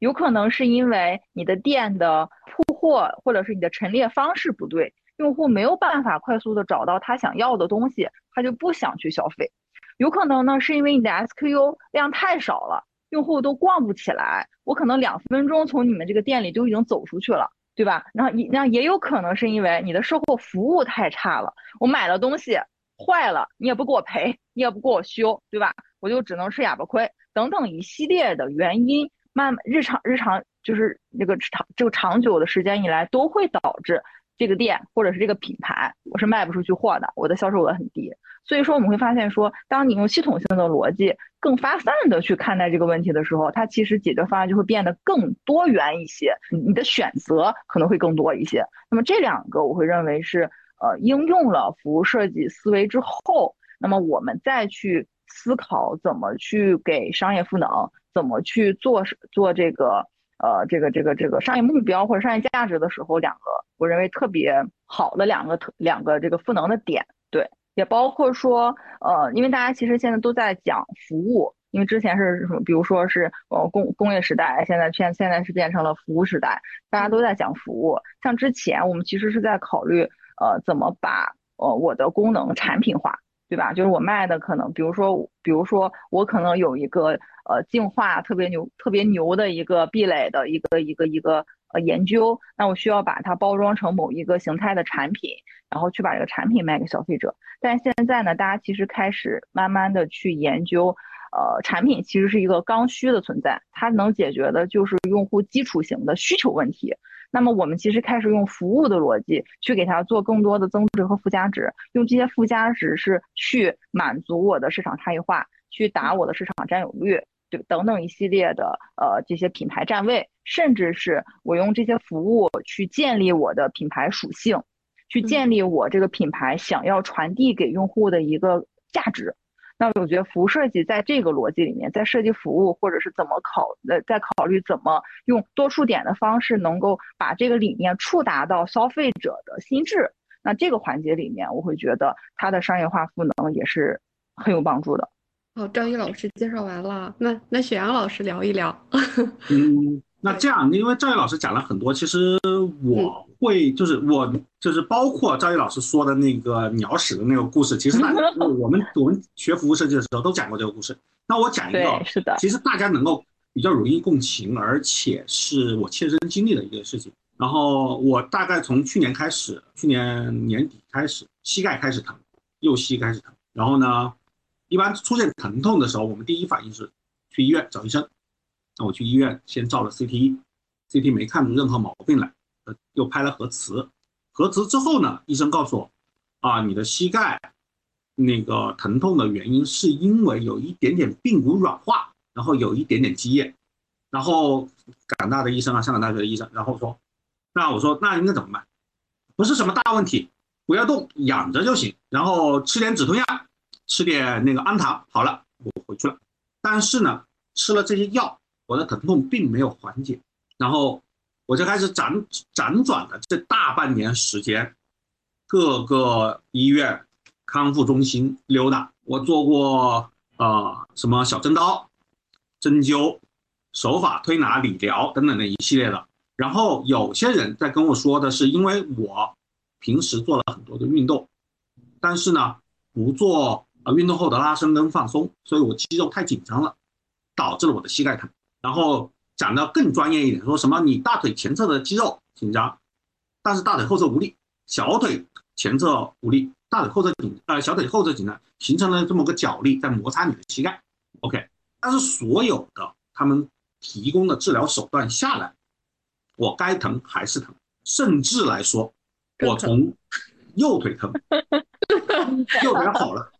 有可能是因为你的店的铺货或者是你的陈列方式不对，用户没有办法快速的找到他想要的东西，他就不想去消费。有可能呢，是因为你的 SKU 量太少了。用户都逛不起来，我可能两分钟从你们这个店里就已经走出去了，对吧？然后你那也有可能是因为你的售后服务太差了，我买了东西坏了，你也不给我赔，你也不给我修，对吧？我就只能吃哑巴亏，等等一系列的原因，慢日常日常就是那个长这个长久的时间以来都会导致。这个店或者是这个品牌，我是卖不出去货的，我的销售额很低。所以说我们会发现说，当你用系统性的逻辑更发散的去看待这个问题的时候，它其实解决方案就会变得更多元一些，你的选择可能会更多一些。那么这两个我会认为是呃应用了服务设计思维之后，那么我们再去思考怎么去给商业赋能，怎么去做做这个。呃，这个这个这个商业目标或者商业价值的时候，两个我认为特别好的两个特两个这个赋能的点，对，也包括说，呃，因为大家其实现在都在讲服务，因为之前是什么，比如说是呃工工业时代，现在现现在是变成了服务时代，大家都在讲服务。像之前我们其实是在考虑，呃，怎么把呃我的功能产品化，对吧？就是我卖的可能，比如说，比如说我可能有一个呃净化特别牛、特别牛的一个壁垒的一个一个一个呃研究，那我需要把它包装成某一个形态的产品。然后去把这个产品卖给消费者，但现在呢，大家其实开始慢慢的去研究，呃，产品其实是一个刚需的存在，它能解决的就是用户基础型的需求问题。那么我们其实开始用服务的逻辑去给它做更多的增值和附加值，用这些附加值是去满足我的市场差异化，去打我的市场占有率，对等等一系列的呃这些品牌站位，甚至是我用这些服务去建立我的品牌属性。去建立我这个品牌想要传递给用户的一个价值，那我觉得服务设计在这个逻辑里面，在设计服务或者是怎么考呃，在考虑怎么用多触点的方式能够把这个理念触达到消费者的心智，那这个环节里面，我会觉得它的商业化赋能也是很有帮助的。好，张毅老师介绍完了，那那雪阳老师聊一聊。[LAUGHS] 嗯。那这样，因为赵毅老师讲了很多，其实我会就是我就是包括赵毅老师说的那个鸟屎的那个故事，其实大家 [LAUGHS] 我们我们学服务设计的时候都讲过这个故事。那我讲一个，是的，其实大家能够比较容易共情，而且是我切身经历的一个事情。然后我大概从去年开始，去年年底开始，膝盖开始疼，右膝开始疼。然后呢，一般出现疼痛的时候，我们第一反应是去医院找医生。那我去医院先照了 CT，CT 没看出任何毛病来，呃，又拍了核磁，核磁之后呢，医生告诉我，啊，你的膝盖那个疼痛的原因是因为有一点点髌骨软化，然后有一点点积液，然后港大的医生啊，香港大学的医生，然后说，那我说那应该怎么办？不是什么大问题，不要动，养着就行，然后吃点止痛药，吃点那个氨糖，好了，我回去了。但是呢，吃了这些药。我的疼痛并没有缓解，然后我就开始辗辗转的这大半年时间，各个医院、康复中心溜达。我做过呃什么小针刀、针灸、手法推拿、理疗等等的一系列的。然后有些人在跟我说的是，因为我平时做了很多的运动，但是呢不做呃运动后的拉伸跟放松，所以我肌肉太紧张了，导致了我的膝盖疼。然后讲的更专业一点，说什么你大腿前侧的肌肉紧张，但是大腿后侧无力；小腿前侧无力，大腿后侧紧，呃，小腿后侧紧张，形成了这么个角力在摩擦你的膝盖。OK，但是所有的他们提供的治疗手段下来，我该疼还是疼，甚至来说，我从右腿疼，[LAUGHS] 右腿好了，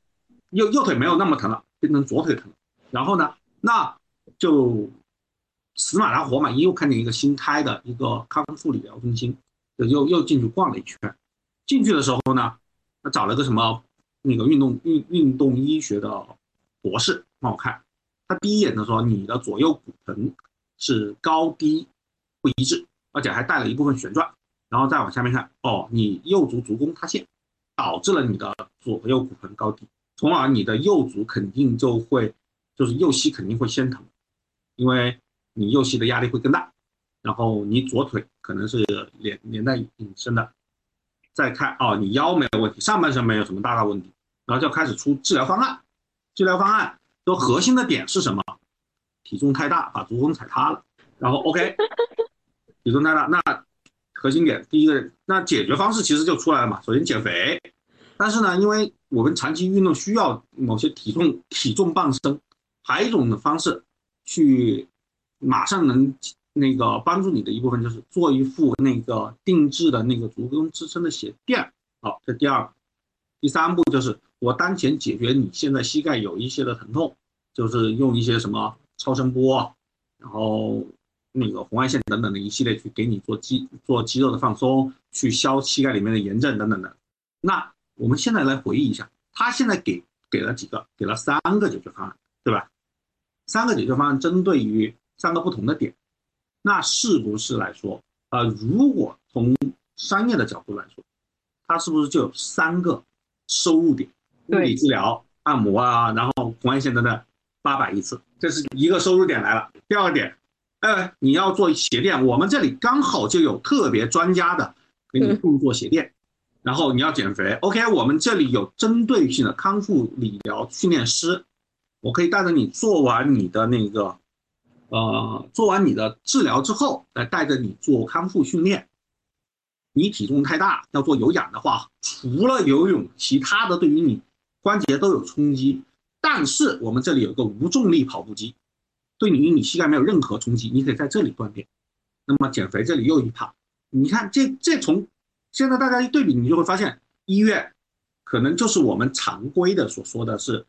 右右腿没有那么疼了，变成左腿疼。然后呢，那就。死马当活马医，又看见一个新开的一个康复理疗中心，就又又进去逛了一圈。进去的时候呢，他找了个什么那个运动运运动医学的博士帮我看。他第一眼的时候，你的左右骨盆是高低不一致，而且还带了一部分旋转。然后再往下面看，哦，你右足足弓塌陷，导致了你的左右骨盆高低，从而你的右足肯定就会就是右膝肯定会先疼，因为。你右膝的压力会更大，然后你左腿可能是连连带引申的。再看哦，你腰没有问题，上半身没有什么大大问题，然后就开始出治疗方案。治疗方案说核心的点是什么？体重太大，把足弓踩塌了。然后 OK，[LAUGHS] 体重太大，那核心点第一个，那解决方式其实就出来了嘛。首先减肥，但是呢，因为我们长期运动需要某些体重体重傍身，还有一种的方式去。马上能那个帮助你的一部分就是做一副那个定制的那个足弓支撑的鞋垫。好，这第二，第三步就是我当前解决你现在膝盖有一些的疼痛，就是用一些什么超声波，然后那个红外线等等的一系列去给你做肌做肌肉的放松，去消膝盖里面的炎症等等的。那我们现在来回忆一下，他现在给给了几个？给了三个解决方案，对吧？三个解决方案针对于。三个不同的点，那是不是来说，呃，如果从商业的角度来说，它是不是就有三个收入点？物理治疗、按摩啊，然后红外线等等，八百一次，这是一个收入点来了。第二个点，呃，你要做鞋垫，我们这里刚好就有特别专家的给你动做鞋垫。然后你要减肥，OK，我们这里有针对性的康复理疗训练师，我可以带着你做完你的那个，呃，做完你的治疗之后，来带着你做康复训练。你体重太大，要做有氧的话，除了游泳，其他的对于你关节都有冲击。但是我们这里有个无重力跑步机，对你你膝盖没有任何冲击，你可以在这里锻炼。那么减肥这里又一趴，你看这这从。现在大家一对比，你就会发现医院可能就是我们常规的所说的是，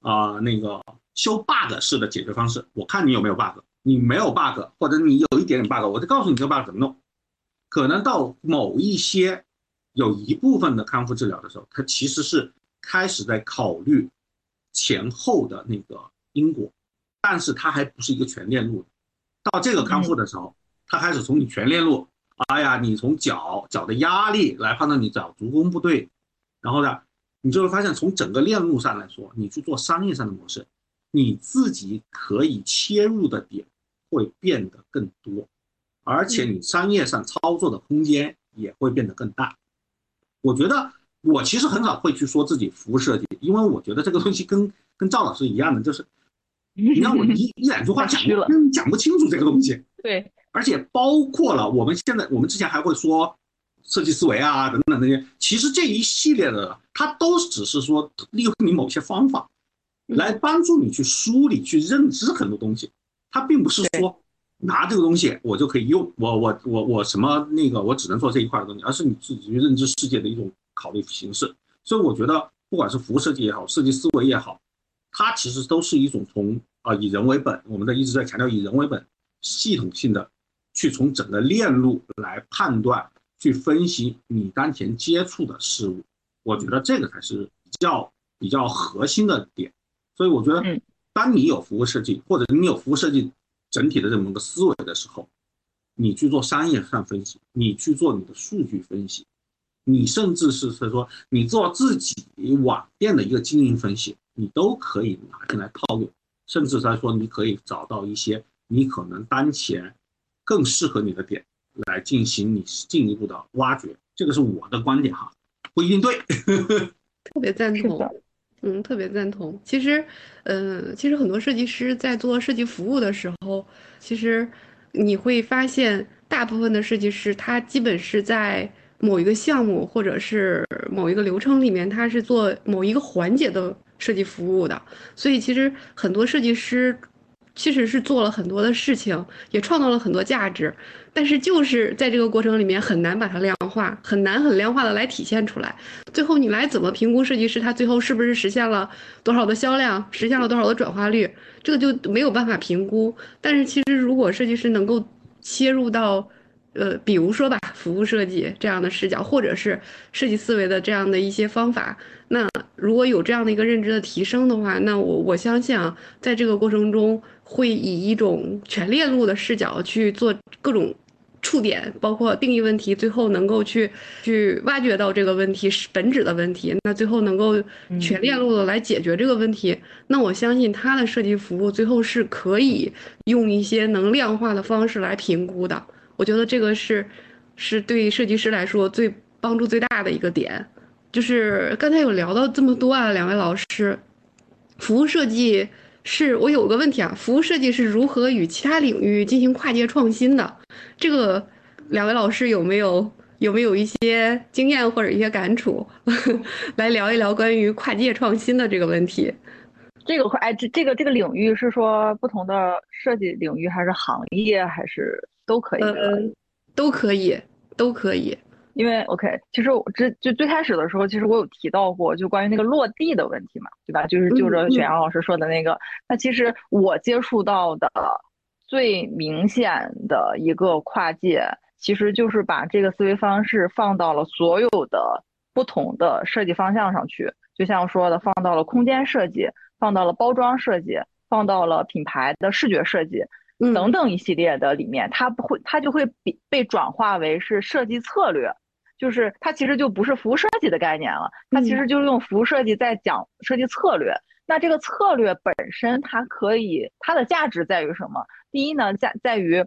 啊那个修 bug 式的解决方式。我看你有没有 bug，你没有 bug，或者你有一点点 bug，我就告诉你这个 bug 怎么弄。可能到某一些有一部分的康复治疗的时候，它其实是开始在考虑前后的那个因果，但是它还不是一个全链路。到这个康复的时候，它开始从你全链路。哎呀，你从脚脚的压力来判断你脚足弓不对，然后呢，你就会发现从整个链路上来说，你去做商业上的模式，你自己可以切入的点会变得更多，而且你商业上操作的空间也会变得更大。我觉得我其实很少会去说自己服务设计，因为我觉得这个东西跟跟赵老师一样的，就是 [LAUGHS] 你让我一一两句话讲讲不清楚这个东西。[LAUGHS] 对。而且包括了我们现在，我们之前还会说设计思维啊等等那些，其实这一系列的，它都只是说利用你某些方法来帮助你去梳理、去认知很多东西。它并不是说拿这个东西我就可以用，我我我我什么那个我只能做这一块的东西，而是你自己去认知世界的一种考虑形式。所以我觉得，不管是服务设计也好，设计思维也好，它其实都是一种从啊以人为本，我们在一直在强调以人为本，系统性的。去从整个链路来判断、去分析你当前接触的事物，我觉得这个才是比较比较核心的点。所以我觉得，当你有服务设计或者你有服务设计整体的这么个思维的时候，你去做商业上分析，你去做你的数据分析，你甚至是是说你做自己网店的一个经营分析，你都可以拿进来套用。甚至在说，你可以找到一些你可能当前。更适合你的点来进行你进一步的挖掘，这个是我的观点哈，不一定对。[LAUGHS] 特别赞同，嗯，特别赞同。其实，嗯，其实很多设计师在做设计服务的时候，其实你会发现，大部分的设计师他基本是在某一个项目或者是某一个流程里面，他是做某一个环节的设计服务的。所以，其实很多设计师。其实是做了很多的事情，也创造了很多价值，但是就是在这个过程里面很难把它量化，很难很量化的来体现出来。最后你来怎么评估设计师他最后是不是实现了多少的销量，实现了多少的转化率，这个就没有办法评估。但是其实如果设计师能够切入到，呃，比如说吧，服务设计这样的视角，或者是设计思维的这样的一些方法，那如果有这样的一个认知的提升的话，那我我相信啊，在这个过程中会以一种全链路的视角去做各种触点，包括定义问题，最后能够去去挖掘到这个问题是本质的问题，那最后能够全链路的来解决这个问题，那我相信他的设计服务最后是可以用一些能量化的方式来评估的。我觉得这个是，是对设计师来说最帮助最大的一个点，就是刚才有聊到这么多啊，两位老师，服务设计是我有个问题啊，服务设计是如何与其他领域进行跨界创新的？这个两位老师有没有有没有一些经验或者一些感触，[LAUGHS] 来聊一聊关于跨界创新的这个问题？这个哎，这这个这个领域是说不同的设计领域，还是行业，还是？都可以，都可以，都可以。因为 OK，其实我之就最开始的时候，其实我有提到过，就关于那个落地的问题嘛，对吧？就是就着雪阳老师说的那个，那其实我接触到的最明显的一个跨界，其实就是把这个思维方式放到了所有的不同的设计方向上去，就像说的，放到了空间设计，放到了包装设计，放到了品牌的视觉设计。等等一系列的里面，它不会，它就会被被转化为是设计策略，就是它其实就不是服务设计的概念了，它其实就是用服务设计在讲设计策略。那这个策略本身，它可以它的价值在于什么？第一呢，在在于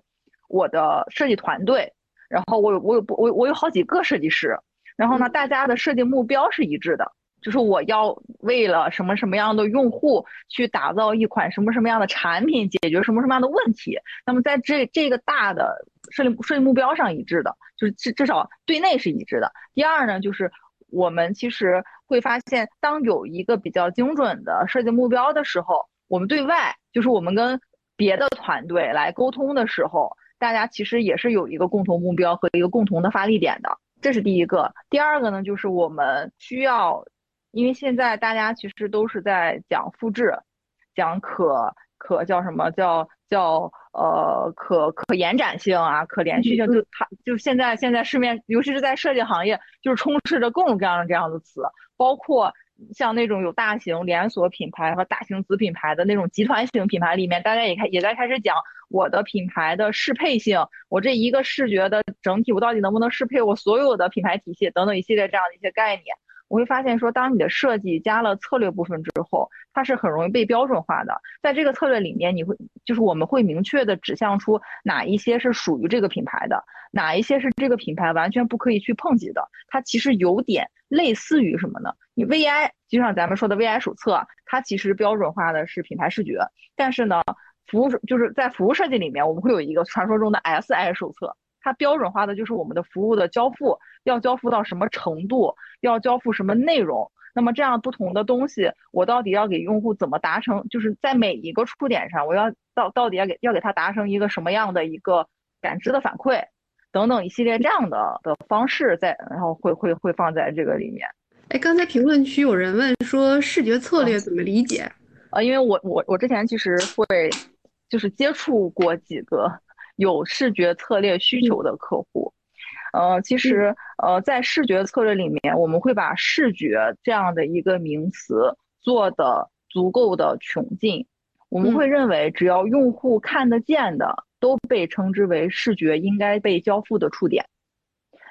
我的设计团队，然后我有我有我我有好几个设计师，然后呢，大家的设计目标是一致的。就是我要为了什么什么样的用户去打造一款什么什么样的产品，解决什么什么样的问题。那么在这这个大的设计设计目标上一致的，就是至至少对内是一致的。第二呢，就是我们其实会发现，当有一个比较精准的设计目标的时候，我们对外就是我们跟别的团队来沟通的时候，大家其实也是有一个共同目标和一个共同的发力点的。这是第一个。第二个呢，就是我们需要。因为现在大家其实都是在讲复制，讲可可叫什么叫叫呃可可延展性啊，可连续性，就它就现在现在市面，尤其是在设计行业，就是充斥着各种各样的这样的词，包括像那种有大型连锁品牌和大型子品牌的那种集团型品牌里面，大家也开也在开始讲我的品牌的适配性，我这一个视觉的整体，我到底能不能适配我所有的品牌体系等等一系列这样的一些概念。我会发现说，当你的设计加了策略部分之后，它是很容易被标准化的。在这个策略里面，你会就是我们会明确的指向出哪一些是属于这个品牌的，哪一些是这个品牌完全不可以去碰及的。它其实有点类似于什么呢？你 VI 就像咱们说的 VI 手册，它其实标准化的是品牌视觉，但是呢，服务就是在服务设计里面，我们会有一个传说中的 SI 手册。它标准化的就是我们的服务的交付要交付到什么程度，要交付什么内容。那么这样不同的东西，我到底要给用户怎么达成？就是在每一个触点上，我要到到底要给要给他达成一个什么样的一个感知的反馈，等等一系列这样的的方式，在然后会会会放在这个里面。哎，刚才评论区有人问说视觉策略怎么理解？呃，因为我我我之前其实会就是接触过几个。有视觉策略需求的客户，呃，其实，呃，在视觉策略里面，我们会把视觉这样的一个名词做的足够的穷尽。我们会认为，只要用户看得见的，都被称之为视觉应该被交付的触点，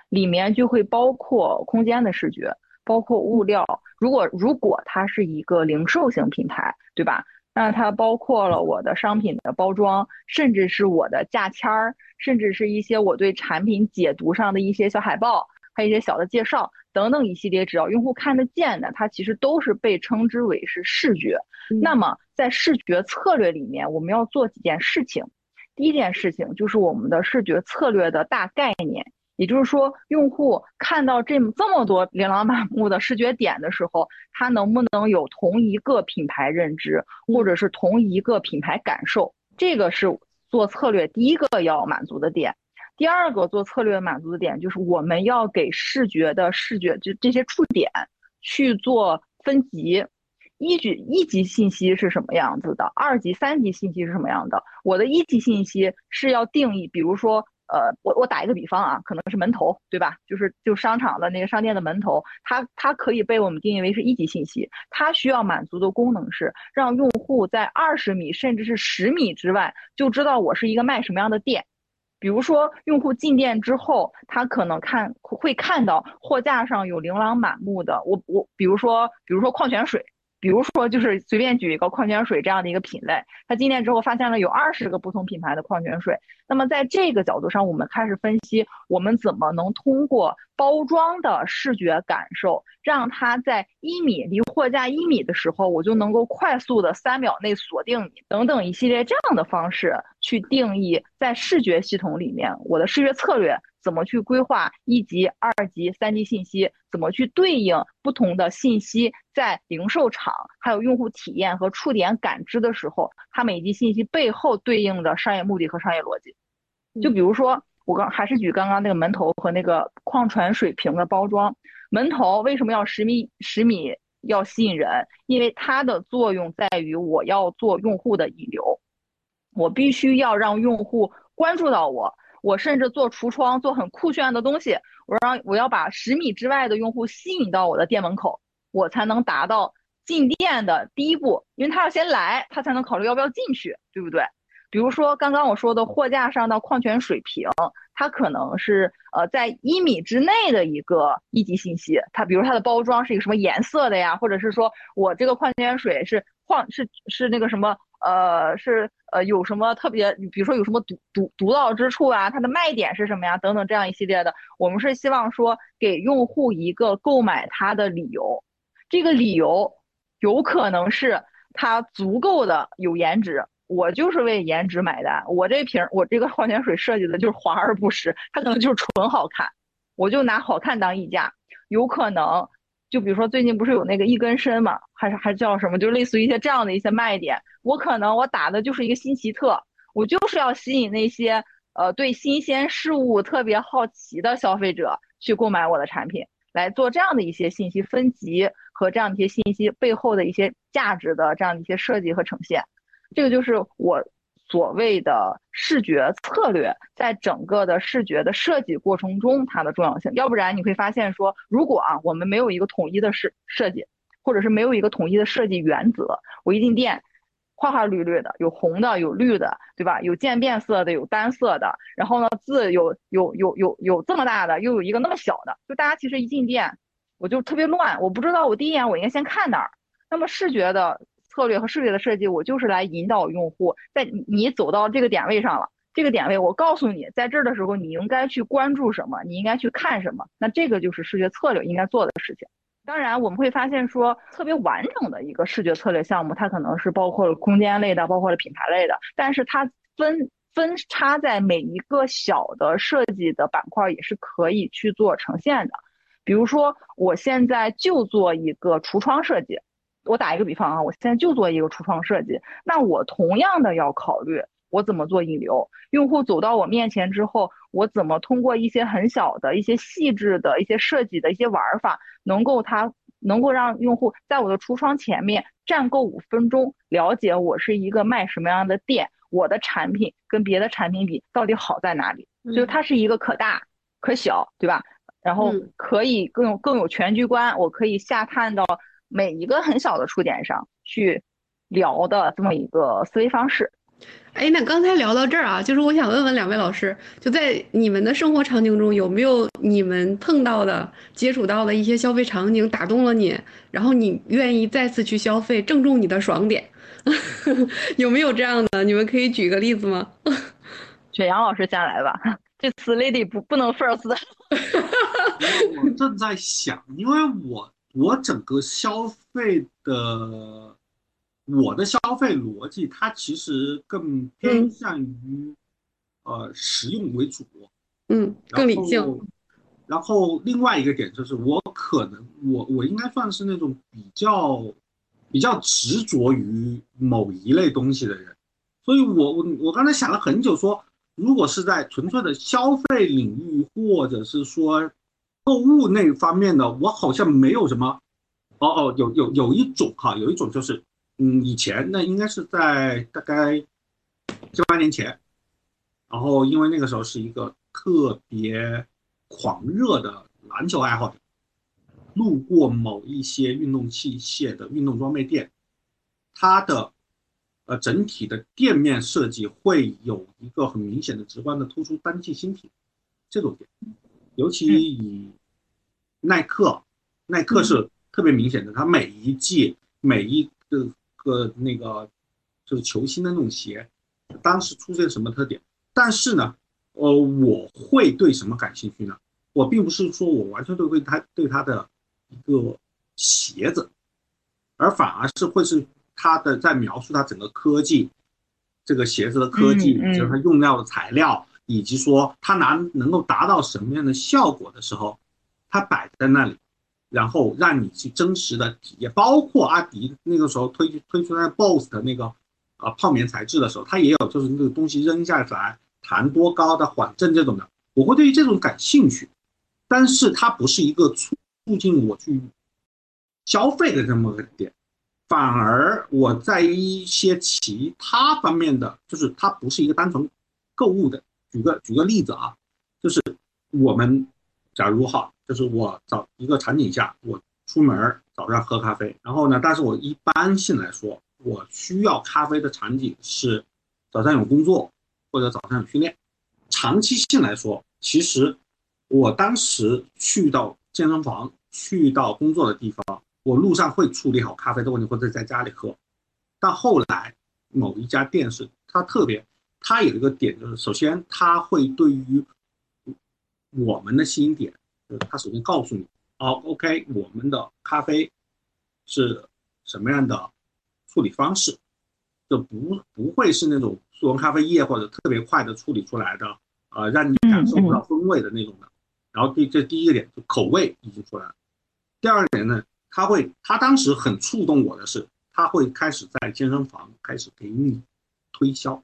里面就会包括空间的视觉，包括物料。如果如果它是一个零售型品牌，对吧？那它包括了我的商品的包装，甚至是我的价签儿，甚至是一些我对产品解读上的一些小海报，还有一些小的介绍等等一系列，只要用户看得见的，它其实都是被称之为是视觉。那么在视觉策略里面，我们要做几件事情。第一件事情就是我们的视觉策略的大概念。也就是说，用户看到这这么多琳琅满目的视觉点的时候，他能不能有同一个品牌认知，或者是同一个品牌感受？这个是做策略第一个要满足的点。第二个做策略满足的点，就是我们要给视觉的视觉就这些触点去做分级，一级一级信息是什么样子的，二级、三级信息是什么样的？我的一级信息是要定义，比如说。呃，我我打一个比方啊，可能是门头，对吧？就是就商场的那个商店的门头，它它可以被我们定义为是一级信息。它需要满足的功能是让用户在二十米甚至是十米之外就知道我是一个卖什么样的店。比如说，用户进店之后，他可能看会看到货架上有琳琅满目的我我，比如说比如说矿泉水。比如说，就是随便举一个矿泉水这样的一个品类，它进店之后发现了有二十个不同品牌的矿泉水。那么在这个角度上，我们开始分析，我们怎么能通过包装的视觉感受，让它在一米离货架一米的时候，我就能够快速的三秒内锁定你，等等一系列这样的方式去定义在视觉系统里面我的视觉策略。怎么去规划一级、二级、三级信息？怎么去对应不同的信息？在零售场还有用户体验和触点感知的时候，它每级信息背后对应的商业目的和商业逻辑。就比如说，我刚还是举刚刚那个门头和那个矿泉水瓶的包装。门头为什么要十米？十米要吸引人，因为它的作用在于我要做用户的引流，我必须要让用户关注到我。我甚至做橱窗，做很酷炫的东西，我让我要把十米之外的用户吸引到我的店门口，我才能达到进店的第一步，因为他要先来，他才能考虑要不要进去，对不对？比如说刚刚我说的货架上的矿泉水瓶，它可能是呃在一米之内的一个一级信息，它比如它的包装是一个什么颜色的呀，或者是说我这个矿泉水是矿是是那个什么呃是呃有什么特别，比如说有什么独独独到之处啊，它的卖点是什么呀，等等这样一系列的，我们是希望说给用户一个购买它的理由，这个理由有可能是它足够的有颜值。我就是为颜值买单，我这瓶我这个矿泉水设计的就是华而不实，它可能就是纯好看，我就拿好看当溢价。有可能，就比如说最近不是有那个一根参嘛，还是还叫什么，就类似于一些这样的一些卖点。我可能我打的就是一个新奇特，我就是要吸引那些呃对新鲜事物特别好奇的消费者去购买我的产品，来做这样的一些信息分级和这样一些信息背后的一些价值的这样的一些设计和呈现。这个就是我所谓的视觉策略，在整个的视觉的设计过程中，它的重要性。要不然你会发现说，如果啊，我们没有一个统一的设设计，或者是没有一个统一的设计原则，我一进店，花花绿绿的，有红的，有绿的，对吧？有渐变色的，有单色的，然后呢，字有有有有有这么大的，又有一个那么小的，就大家其实一进店，我就特别乱，我不知道我第一眼我应该先看哪儿。那么视觉的。策略和视觉的设计，我就是来引导用户，在你走到这个点位上了，这个点位我告诉你，在这儿的时候你应该去关注什么，你应该去看什么，那这个就是视觉策略应该做的事情。当然，我们会发现说，特别完整的一个视觉策略项目，它可能是包括了空间类的，包括了品牌类的，但是它分分插在每一个小的设计的板块也是可以去做呈现的。比如说，我现在就做一个橱窗设计。我打一个比方啊，我现在就做一个橱窗设计，那我同样的要考虑我怎么做引流。用户走到我面前之后，我怎么通过一些很小的一些细致的一些设计的一些玩法，能够他能够让用户在我的橱窗前面站够五分钟，了解我是一个卖什么样的店，我的产品跟别的产品比到底好在哪里？所以它是一个可大可小，对吧？然后可以更有更有全局观，我可以下探到。每一个很小的触点上去聊的这么一个思维方式。哎，那刚才聊到这儿啊，就是我想问问两位老师，就在你们的生活场景中，有没有你们碰到的、接触到的一些消费场景打动了你，然后你愿意再次去消费，正中你的爽点？[LAUGHS] 有没有这样的？你们可以举个例子吗？[LAUGHS] 雪阳老师先来吧，这次 lady 不不能 first。[LAUGHS] 我正在想，因为我。我整个消费的，我的消费逻辑，它其实更偏向于，呃，实用为主，嗯，更理性。然后另外一个点就是，我可能我我应该算是那种比较比较执着于某一类东西的人，所以我我我刚才想了很久，说如果是在纯粹的消费领域，或者是说。购物那方面的，我好像没有什么。哦哦，有有有一种哈，有一种就是，嗯，以前那应该是在大概七八年前，然后因为那个时候是一个特别狂热的篮球爱好者，路过某一些运动器械的运动装备店，它的呃整体的店面设计会有一个很明显的、直观的突出单季新品这种店。尤其以耐克，耐克是特别明显的，它每一季每一个个那个就是球星的那种鞋，当时出现什么特点？但是呢，呃，我会对什么感兴趣呢？我并不是说我完全对会它对它的一个鞋子，而反而是会是它的在描述它整个科技，这个鞋子的科技，就是它用料的材料。以及说它拿能够达到什么样的效果的时候，它摆在那里，然后让你去真实的体验。包括阿迪那个时候推推出那 BOSS 的那个呃泡棉材质的时候，它也有就是那个东西扔下来弹多高的缓震这种的，我会对于这种感兴趣，但是它不是一个促促进我去消费的这么个点，反而我在一些其他方面的，就是它不是一个单纯购物的。举个举个例子啊，就是我们假如哈，就是我找一个场景下，我出门早上喝咖啡，然后呢，但是我一般性来说，我需要咖啡的场景是早上有工作或者早上有训练。长期性来说，其实我当时去到健身房，去到工作的地方，我路上会处理好咖啡的问题，或者在家里喝。但后来某一家店是它特别，它有一个点就是，首先它会对于我们的吸引点，就是它首先告诉你，哦，OK，我们的咖啡是什么样的处理方式，就不不会是那种速溶咖啡液或者特别快的处理出来的，呃，让你感受不到风味的那种的。然后第这第一个点就口味已经出来了。第二点呢，他会他当时很触动我的是，他会开始在健身房开始给你推销，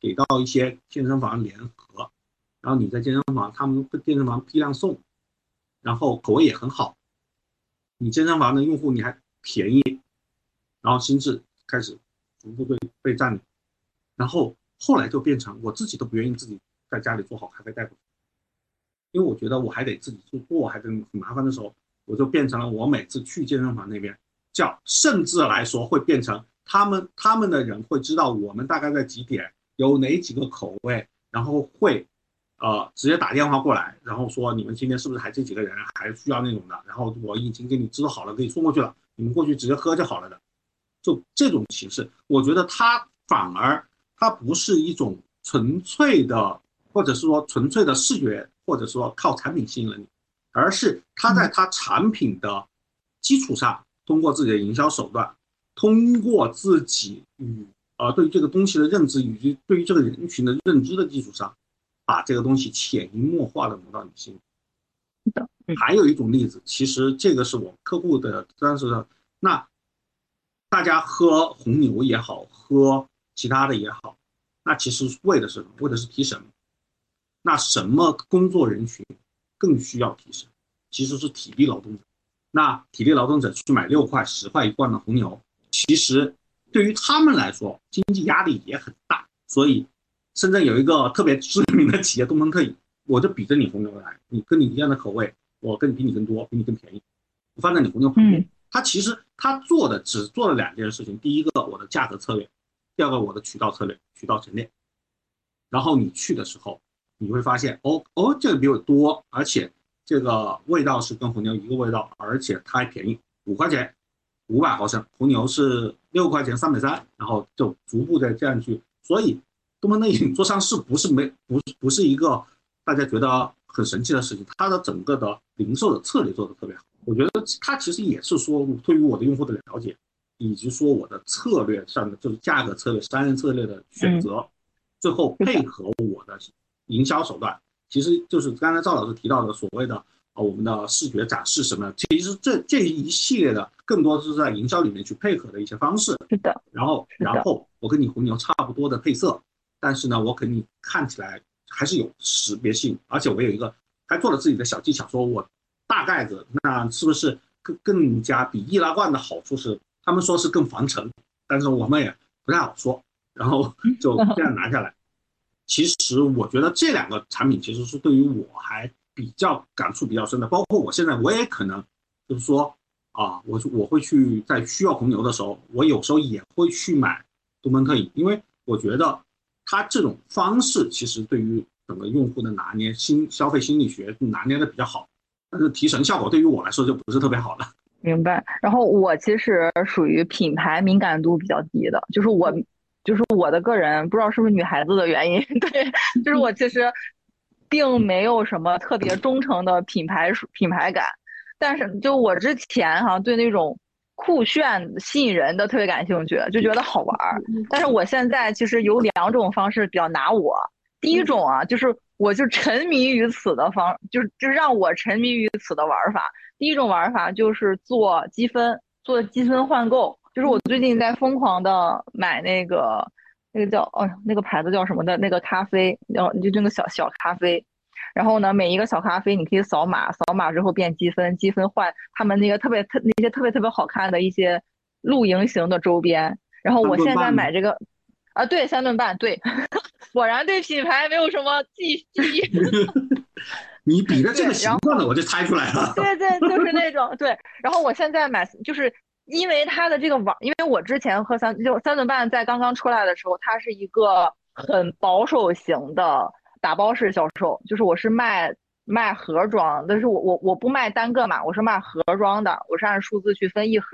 给到一些健身房联合。然后你在健身房，他们健身房批量送，然后口味也很好，你健身房的用户你还便宜，然后心智开始逐步被被占领，然后后来就变成我自己都不愿意自己在家里做好咖啡带回去，因为我觉得我还得自己去做，还得很麻烦的时候，我就变成了我每次去健身房那边叫，甚至来说会变成他们他们的人会知道我们大概在几点有哪几个口味，然后会。呃，直接打电话过来，然后说你们今天是不是还这几个人还需要那种的？然后我已经给你制作好了，给你送过去了，你们过去直接喝就好了的。就这种形式，我觉得它反而它不是一种纯粹的，或者是说纯粹的视觉，或者说靠产品吸引了你，而是它在它产品的基础上，通过自己的营销手段，通过自己与呃对于这个东西的认知以及对于这个人群的认知的基础上。把这个东西潜移默化的挪到你心里。的，还有一种例子，其实这个是我客户的，但是那大家喝红牛也好，喝其他的也好，那其实为的是什么？为的是提神。那什么工作人群更需要提神？其实是体力劳动者。那体力劳动者去买六块、十块一罐的红牛，其实对于他们来说，经济压力也很大，所以。深圳有一个特别知名的企业东风特饮，我就比着你红牛来，你跟你一样的口味，我跟你比你更多，比你更便宜，我放在你红牛旁边。他其实他做的只做了两件事情，第一个我的价格策略，第二个我的渠道策略，渠道沉淀。然后你去的时候，你会发现哦哦，这个比我多，而且这个味道是跟红牛一个味道，而且它还便宜，五块钱，五百毫升，红牛是六块钱三百三，然后就逐步的这样去，所以。东方特饮做上市不是没不不是一个大家觉得很神奇的事情，它的整个的零售的策略做的特别好。我觉得它其实也是说对于我的用户的了解，以及说我的策略上的就是价格策略、商业策略的选择，最后配合我的营销手段，其实就是刚才赵老师提到的所谓的啊我们的视觉展示什么，其实这这一系列的更多是在营销里面去配合的一些方式。是的。然后然后我跟你红牛差不多的配色。但是呢，我肯定看起来还是有识别性，而且我有一个还做了自己的小技巧，说我大盖子，那是不是更更加比易拉罐的好处是，他们说是更防尘，但是我们也不太好说，然后就这样拿下来。其实我觉得这两个产品其实是对于我还比较感触比较深的，包括我现在我也可能就是说啊，我我会去在需要红牛的时候，我有时候也会去买东门特饮，因为我觉得。它这种方式其实对于整个用户的拿捏、心消费心理学拿捏的比较好，但是提神效果对于我来说就不是特别好了。明白。然后我其实属于品牌敏感度比较低的，就是我，就是我的个人不知道是不是女孩子的原因，[LAUGHS] 对，就是我其实并没有什么特别忠诚的品牌品牌感，但是就我之前哈对那种。酷炫、吸引人的特别感兴趣，就觉得好玩儿。但是我现在其实有两种方式比较拿我。第一种啊，就是我就沉迷于此的方，就是就让我沉迷于此的玩法。第一种玩法就是做积分，做积分换购。就是我最近在疯狂的买那个那个叫哦那个牌子叫什么的那个咖啡，然后就那个小小咖啡。然后呢，每一个小咖啡你可以扫码，扫码之后变积分，积分换他们那个特别特那些特别特别好看的一些露营型的周边。然后我现在买这个，啊，对，三顿半，对，[LAUGHS] 果然对品牌没有什么记记忆。[LAUGHS] 你比的这个形状的，我就猜出来了。对对，就是那种对。然后我现在买，就是因为它的这个网，因为我之前喝三就三顿半在刚刚出来的时候，它是一个很保守型的。打包式销售，就是我是卖卖盒装，但是我我我不卖单个嘛，我是卖盒装的，我是按数字去分一盒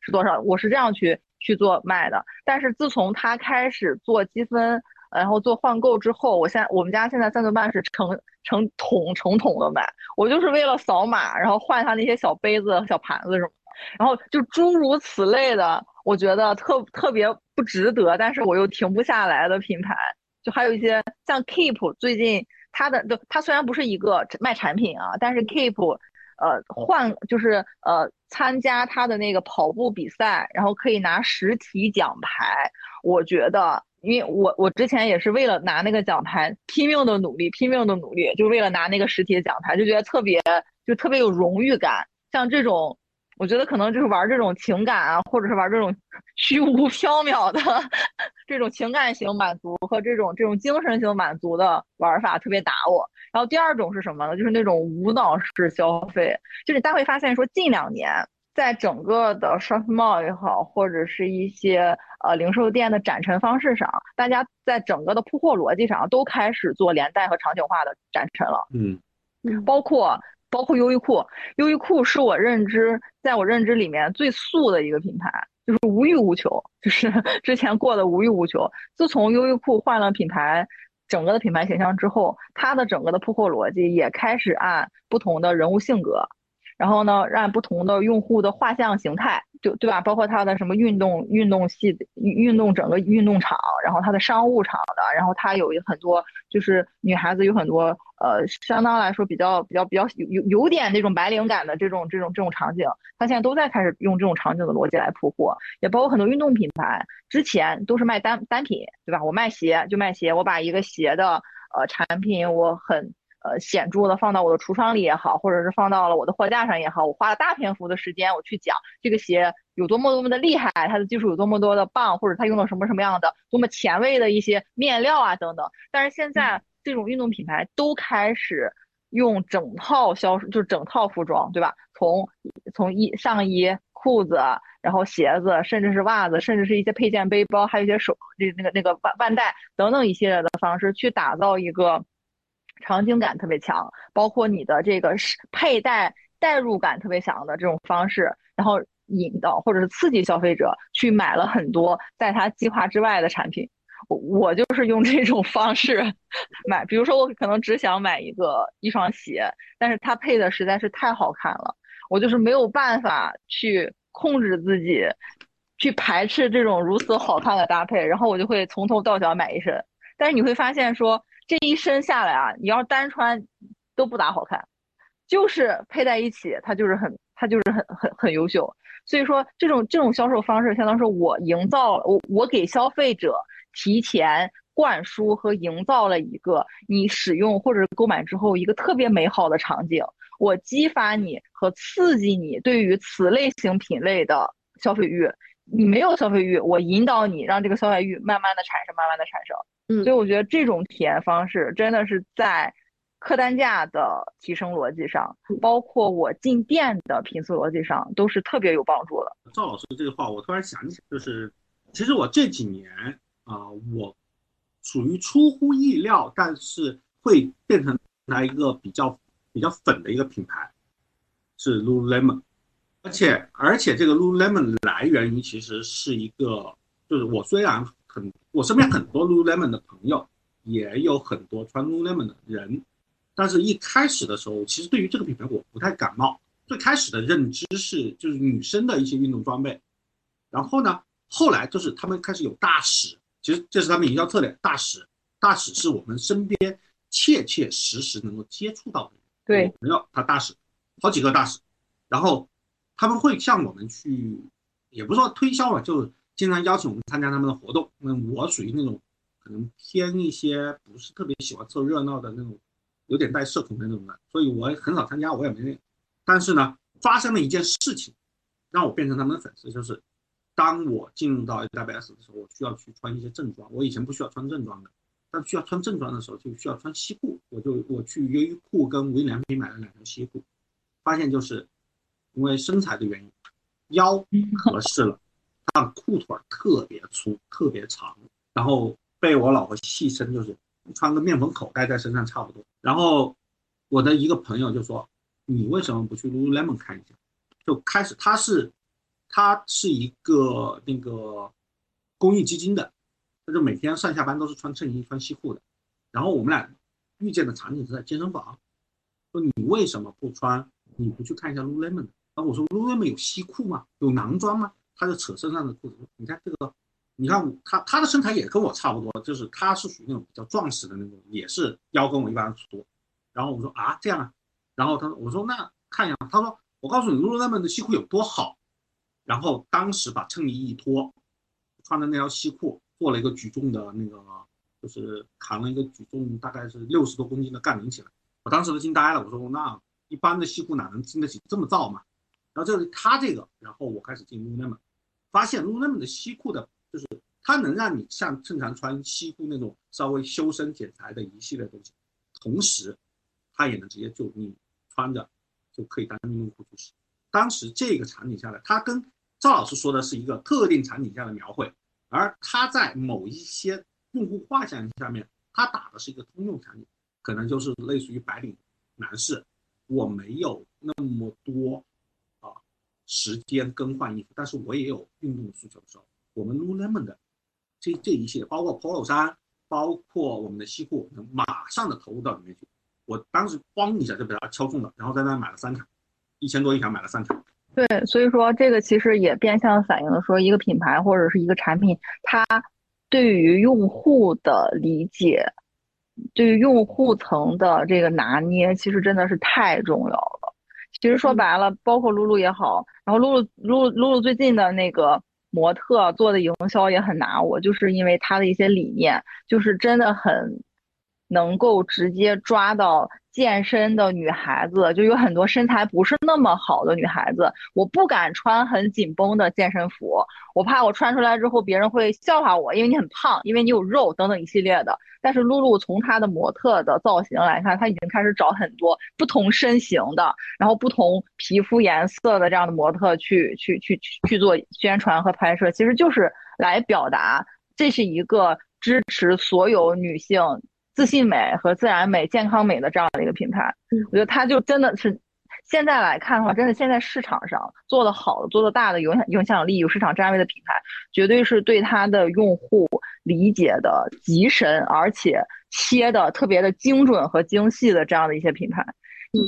是多少，我是这样去去做卖的。但是自从他开始做积分，然后做换购之后，我现在我们家现在三顿半是成成桶成桶的买，我就是为了扫码，然后换他那些小杯子、小盘子什么。然后就诸如此类的，我觉得特特别不值得，但是我又停不下来的品牌，就还有一些像 Keep，最近它的就它虽然不是一个卖产品啊，但是 Keep，呃换就是呃参加它的那个跑步比赛，然后可以拿实体奖牌。我觉得，因为我我之前也是为了拿那个奖牌拼命的努力，拼命的努力，就为了拿那个实体奖牌，就觉得特别就特别有荣誉感。像这种。我觉得可能就是玩这种情感啊，或者是玩这种 [LAUGHS] 虚无缥缈的 [LAUGHS] 这种情感型满足和这种这种精神性满足的玩法特别打我。然后第二种是什么呢？就是那种无脑式消费。就是大家会发现说，近两年在整个的 shopping mall 也好，或者是一些呃零售店的展陈方式上，大家在整个的铺货逻辑上都开始做连带和场景化的展陈了。嗯，包括。包括优衣库，优衣库是我认知，在我认知里面最素的一个品牌，就是无欲无求，就是 [LAUGHS] 之前过的无欲无求。自从优衣库换了品牌，整个的品牌形象之后，它的整个的铺货逻辑也开始按不同的人物性格，然后呢，按不同的用户的画像形态。就对吧？包括它的什么运动运动系运动整个运动场，然后它的商务场的，然后它有很多就是女孩子有很多呃，相当来说比较比较比较有有有点那种白领感的这种这种这种场景，它现在都在开始用这种场景的逻辑来铺货，也包括很多运动品牌，之前都是卖单单品，对吧？我卖鞋就卖鞋，我把一个鞋的呃产品我很。呃，显著的放到我的橱窗里也好，或者是放到了我的货架上也好，我花了大篇幅的时间，我去讲这个鞋有多么多么的厉害，它的技术有多么多的棒，或者它用了什么什么样的多么前卫的一些面料啊等等。但是现在这种运动品牌都开始用整套销售，就是整套服装，对吧？从从衣上衣、裤子，然后鞋子，甚至是袜子，甚至是一些配件、背包，还有一些手这那个那个腕腕带等等一系列的方式去打造一个。场景感特别强，包括你的这个是佩戴代入感特别强的这种方式，然后引导或者是刺激消费者去买了很多在他计划之外的产品。我我就是用这种方式 [LAUGHS] 买，比如说我可能只想买一个一双鞋，但是它配的实在是太好看了，我就是没有办法去控制自己，去排斥这种如此好看的搭配，然后我就会从头到脚买一身。但是你会发现说。这一身下来啊，你要单穿都不咋好看，就是配在一起，它就是很，它就是很很很优秀。所以说，这种这种销售方式，相当于是我营造了我我给消费者提前灌输和营造了一个你使用或者购买之后一个特别美好的场景，我激发你和刺激你对于此类型品类的消费欲。你没有消费欲，我引导你让这个消费欲慢慢的产生，慢慢的产生。嗯，所以我觉得这种体验方式真的是在客单价的提升逻辑上，包括我进店的频次逻辑上，都是特别有帮助的。赵老师这个话，我突然想起，就是其实我这几年啊，我属于出乎意料，但是会变成来一个比较比较粉的一个品牌，是 Lululemon，而且而且这个 Lululemon 来源于其实是一个，就是我虽然。很，我身边很多 Lululemon 的朋友，也有很多穿 Lululemon 的人，但是一开始的时候，其实对于这个品牌我不太感冒。最开始的认知是就是女生的一些运动装备，然后呢，后来就是他们开始有大使，其实这是他们营销策略。大使，大使是我们身边切切实实能够接触到的人。对，朋友他大使，好几个大使，然后他们会向我们去，也不是说推销吧，就。经常邀请我们参加他们的活动，那我属于那种可能偏一些，不是特别喜欢凑热闹的那种，有点带社恐的那种的，所以我很少参加，我也没。但是呢，发生了一件事情，让我变成他们的粉丝，就是当我进入到 AWS 的时候，我需要去穿一些正装，我以前不需要穿正装的，但需要穿正装的时候就需要穿西裤，我就我去优衣库跟无印良品买了两条西裤，发现就是因为身材的原因，腰合适了。他的裤腿特别粗，特别长，然后被我老婆戏称就是穿个面粉口袋在身上差不多。然后我的一个朋友就说：“你为什么不去 Lululemon 看一下？”就开始，他是他是一个那个公益基金的，他就每天上下班都是穿衬衣穿西裤的。然后我们俩遇见的场景是在健身房，说你为什么不穿？你不去看一下 Lululemon？然后我说卢瑞们有西裤吗？有囊装吗？他就扯身上的裤子，你看这个。你看他他的身材也跟我差不多，就是他是属于那种比较壮实的那种，也是腰跟我一般粗。然后我说啊这样啊，然后他说我说那看一下，他说我告诉你卢瑞们的西裤有多好。然后当时把衬衣一脱，穿的那条西裤做了一个举重的那个，就是扛了一个举重大概是六十多公斤的杠铃起来。我当时都惊呆了，我说那一般的西裤哪能经得起这么造嘛？然后这是他这个，然后我开始进 Lululemon，发现 Lululemon 的西裤的。就是它能让你像正常穿西裤那种稍微修身剪裁的一系列东西，同时它也能直接就你穿着就可以当运动裤去使。当时这个场景下来，它跟赵老师说的是一个特定场景下的描绘，而他在某一些用户画像下面，他打的是一个通用场景，可能就是类似于白领男士，我没有那么多时间更换衣服，但是我也有运动需求的时候。我们 Lululemon 的这这一系列，包括 Polo 衫，包括我们的西裤，能马上的投入到里面去。我当时咣一下就被它敲中了，然后在那买了三条，一千多一条买了三条。对，所以说这个其实也变相反映了说，一个品牌或者是一个产品，它对于用户的理解，对于用户层的这个拿捏，其实真的是太重要了。其实说白了，包括露露也好，然后露露露露露最近的那个。模特做的营销也很拿我，就是因为他的一些理念，就是真的很能够直接抓到。健身的女孩子就有很多身材不是那么好的女孩子，我不敢穿很紧绷的健身服，我怕我穿出来之后别人会笑话我，因为你很胖，因为你有肉等等一系列的。但是露露从她的模特的造型来看，她已经开始找很多不同身形的，然后不同皮肤颜色的这样的模特去去去去做宣传和拍摄，其实就是来表达这是一个支持所有女性。自信美和自然美、健康美的这样的一个品牌，我觉得它就真的是现在来看的话，真的现在市场上做的好的、做的大的、有影响力、有市场占位的品牌，绝对是对它的用户理解的极深，而且切的特别的精准和精细的这样的一些品牌。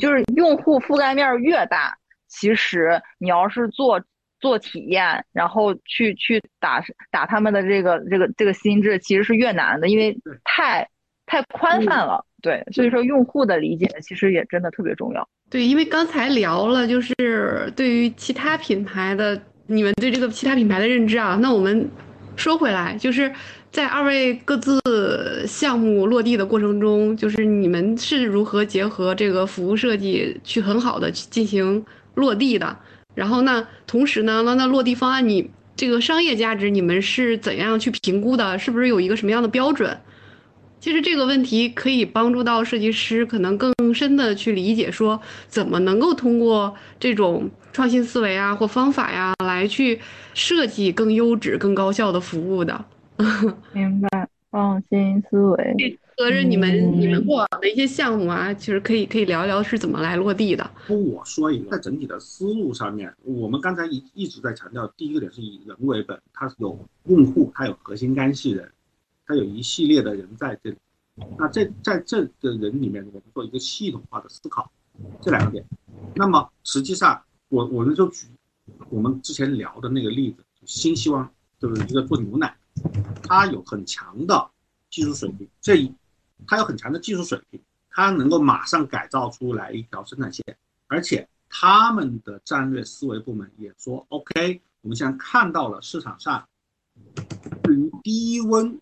就是用户覆盖面越大，其实你要是做做体验，然后去去打打他们的这个这个这个心智，其实是越难的，因为太。太宽泛了，对，所以说用户的理解其实也真的特别重要。对，因为刚才聊了，就是对于其他品牌的你们对这个其他品牌的认知啊，那我们说回来，就是在二位各自项目落地的过程中，就是你们是如何结合这个服务设计去很好的去进行落地的？然后呢，同时呢，那那落地方案你这个商业价值你们是怎样去评估的？是不是有一个什么样的标准？其实这个问题可以帮助到设计师，可能更深的去理解，说怎么能够通过这种创新思维啊或方法呀，来去设计更优质、更高效的服务的。[LAUGHS] 明白，创新思维。合着你们你们过往的一些项目啊，其实可以可以聊一聊是怎么来落地的。我说一个，在整体的思路上面，我们刚才一一直在强调，第一个点是以人为本，它有用户，它有核心干系人。它有一系列的人在这里，那这在这个人里面，我们做一个系统化的思考，这两个点。那么实际上，我我们就举我们之前聊的那个例子，新希望就是一个做牛奶，它有很强的技术水平，这一它有很强的技术水平，它能够马上改造出来一条生产线，而且他们的战略思维部门也说，OK，我们现在看到了市场上对于低温。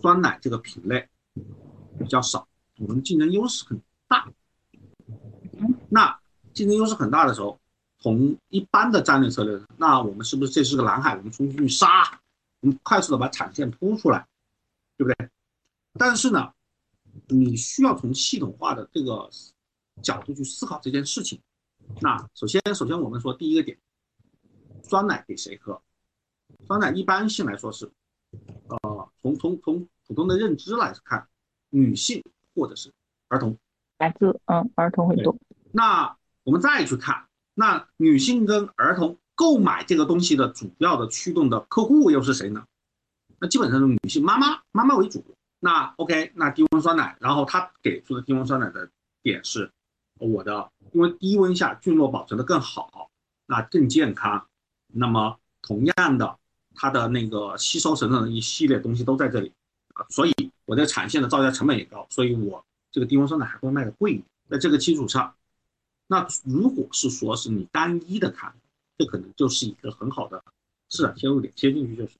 酸奶这个品类比较少，我们竞争优势很大。那竞争优势很大的时候，从一般的战略策略，那我们是不是这是个蓝海？我们冲进去杀，我们快速的把产线铺出来，对不对？但是呢，你需要从系统化的这个角度去思考这件事情。那首先，首先我们说第一个点，酸奶给谁喝？酸奶一般性来说是。呃，从从从普通的认知来看，女性或者是儿童，孩子，嗯，儿童会多。那我们再去看，那女性跟儿童购买这个东西的主要的驱动的客户又是谁呢？那基本上是女性妈妈，妈妈为主。那 OK，那低温酸奶，然后他给出的低温酸奶的点是，我的，因为低温下菌落保存的更好，那更健康。那么同样的，它的那个吸收等等的一系列东西都在这里啊，所以我的产线的造价成本也高，所以我这个低温酸奶还会卖的贵一点。在这个基础上，那如果是说是你单一的看，这可能就是一个很好的市场切入点，切进去就是。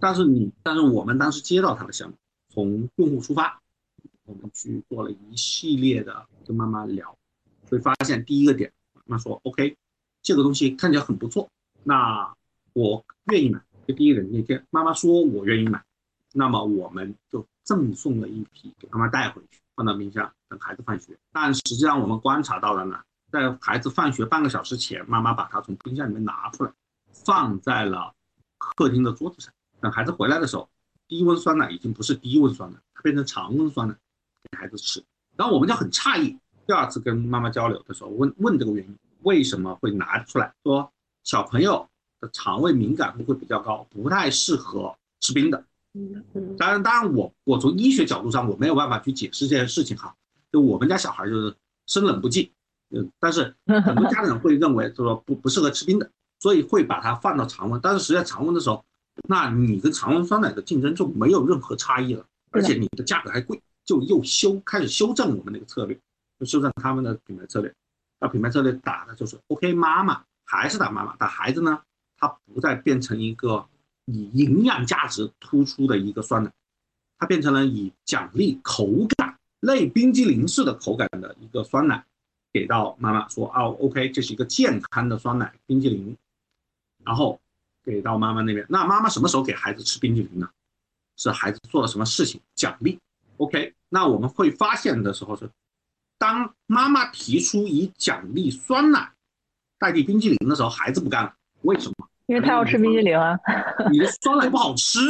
但是你，但是我们当时接到他的项目，从用户出发，我们去做了一系列的跟妈妈聊，会发现第一个点，妈妈说 OK，这个东西看起来很不错。那我愿意买，就第一个那天妈妈说我愿意买，那么我们就赠送了一批给妈妈带回去，放到冰箱等孩子放学。但实际上我们观察到了呢，在孩子放学半个小时前，妈妈把它从冰箱里面拿出来，放在了客厅的桌子上。等孩子回来的时候，低温酸奶已经不是低温酸奶，它变成常温酸奶给孩子吃。然后我们就很诧异，第二次跟妈妈交流的时候问问这个原因，为什么会拿出来说？小朋友的肠胃敏感度会比较高，不太适合吃冰的。嗯嗯。当然，当然，我我从医学角度上我没有办法去解释这件事情哈。就我们家小孩就是生冷不忌，嗯，但是很多家长会认为就说不不适合吃冰的，所以会把它放到常温。但是实际上常温的时候，那你跟常温酸奶的竞争就没有任何差异了，而且你的价格还贵，就又修开始修正我们那个策略，就修正他们的品牌策略。那品牌策略打的就是 OK 妈妈。还是打妈妈，打孩子呢，它不再变成一个以营养价值突出的一个酸奶，它变成了以奖励口感类冰激凌式的口感的一个酸奶，给到妈妈说啊，OK，这是一个健康的酸奶冰激凌，然后给到妈妈那边。那妈妈什么时候给孩子吃冰激凌呢？是孩子做了什么事情奖励？OK，那我们会发现的时候是，当妈妈提出以奖励酸奶。代替冰激凌的时候，孩子不干了，为什么？因为他要吃冰激凌啊。你的酸奶不好吃，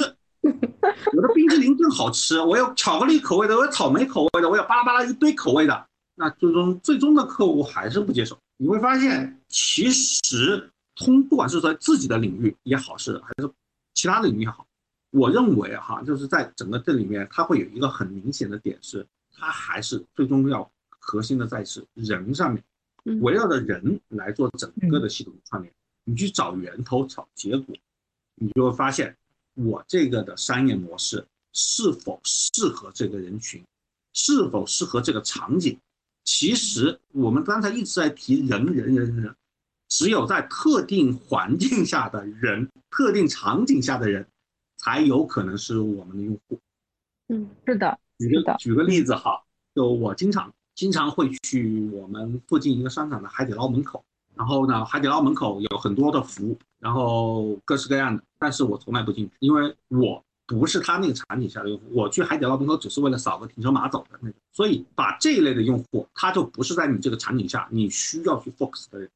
我的冰激凌更好吃。我有巧克力口味的，我有草莓口味的，我有巴拉巴拉一堆口味的。那最终最终的客户还是不接受。你会发现，其实通不管是在自己的领域也好，是还是其他的领域也好，我认为哈，就是在整个这里面，它会有一个很明显的点是，它还是最终要核心的在是人上面。围绕着人来做整个的系统串联，你去找源头找结果，你就会发现我这个的商业模式是否适合这个人群，是否适合这个场景。其实我们刚才一直在提人人人人，只有在特定环境下的人、特定场景下的人，才有可能是我们的用户。嗯，是的。举个举个例子哈，就我经常。经常会去我们附近一个商场的海底捞门口，然后呢，海底捞门口有很多的服务，然后各式各样的，但是我从来不进去，因为我不是他那个场景下的用户，我去海底捞门口只是为了扫个停车码走的那种，所以把这一类的用户，他就不是在你这个场景下你需要去 focus 的人，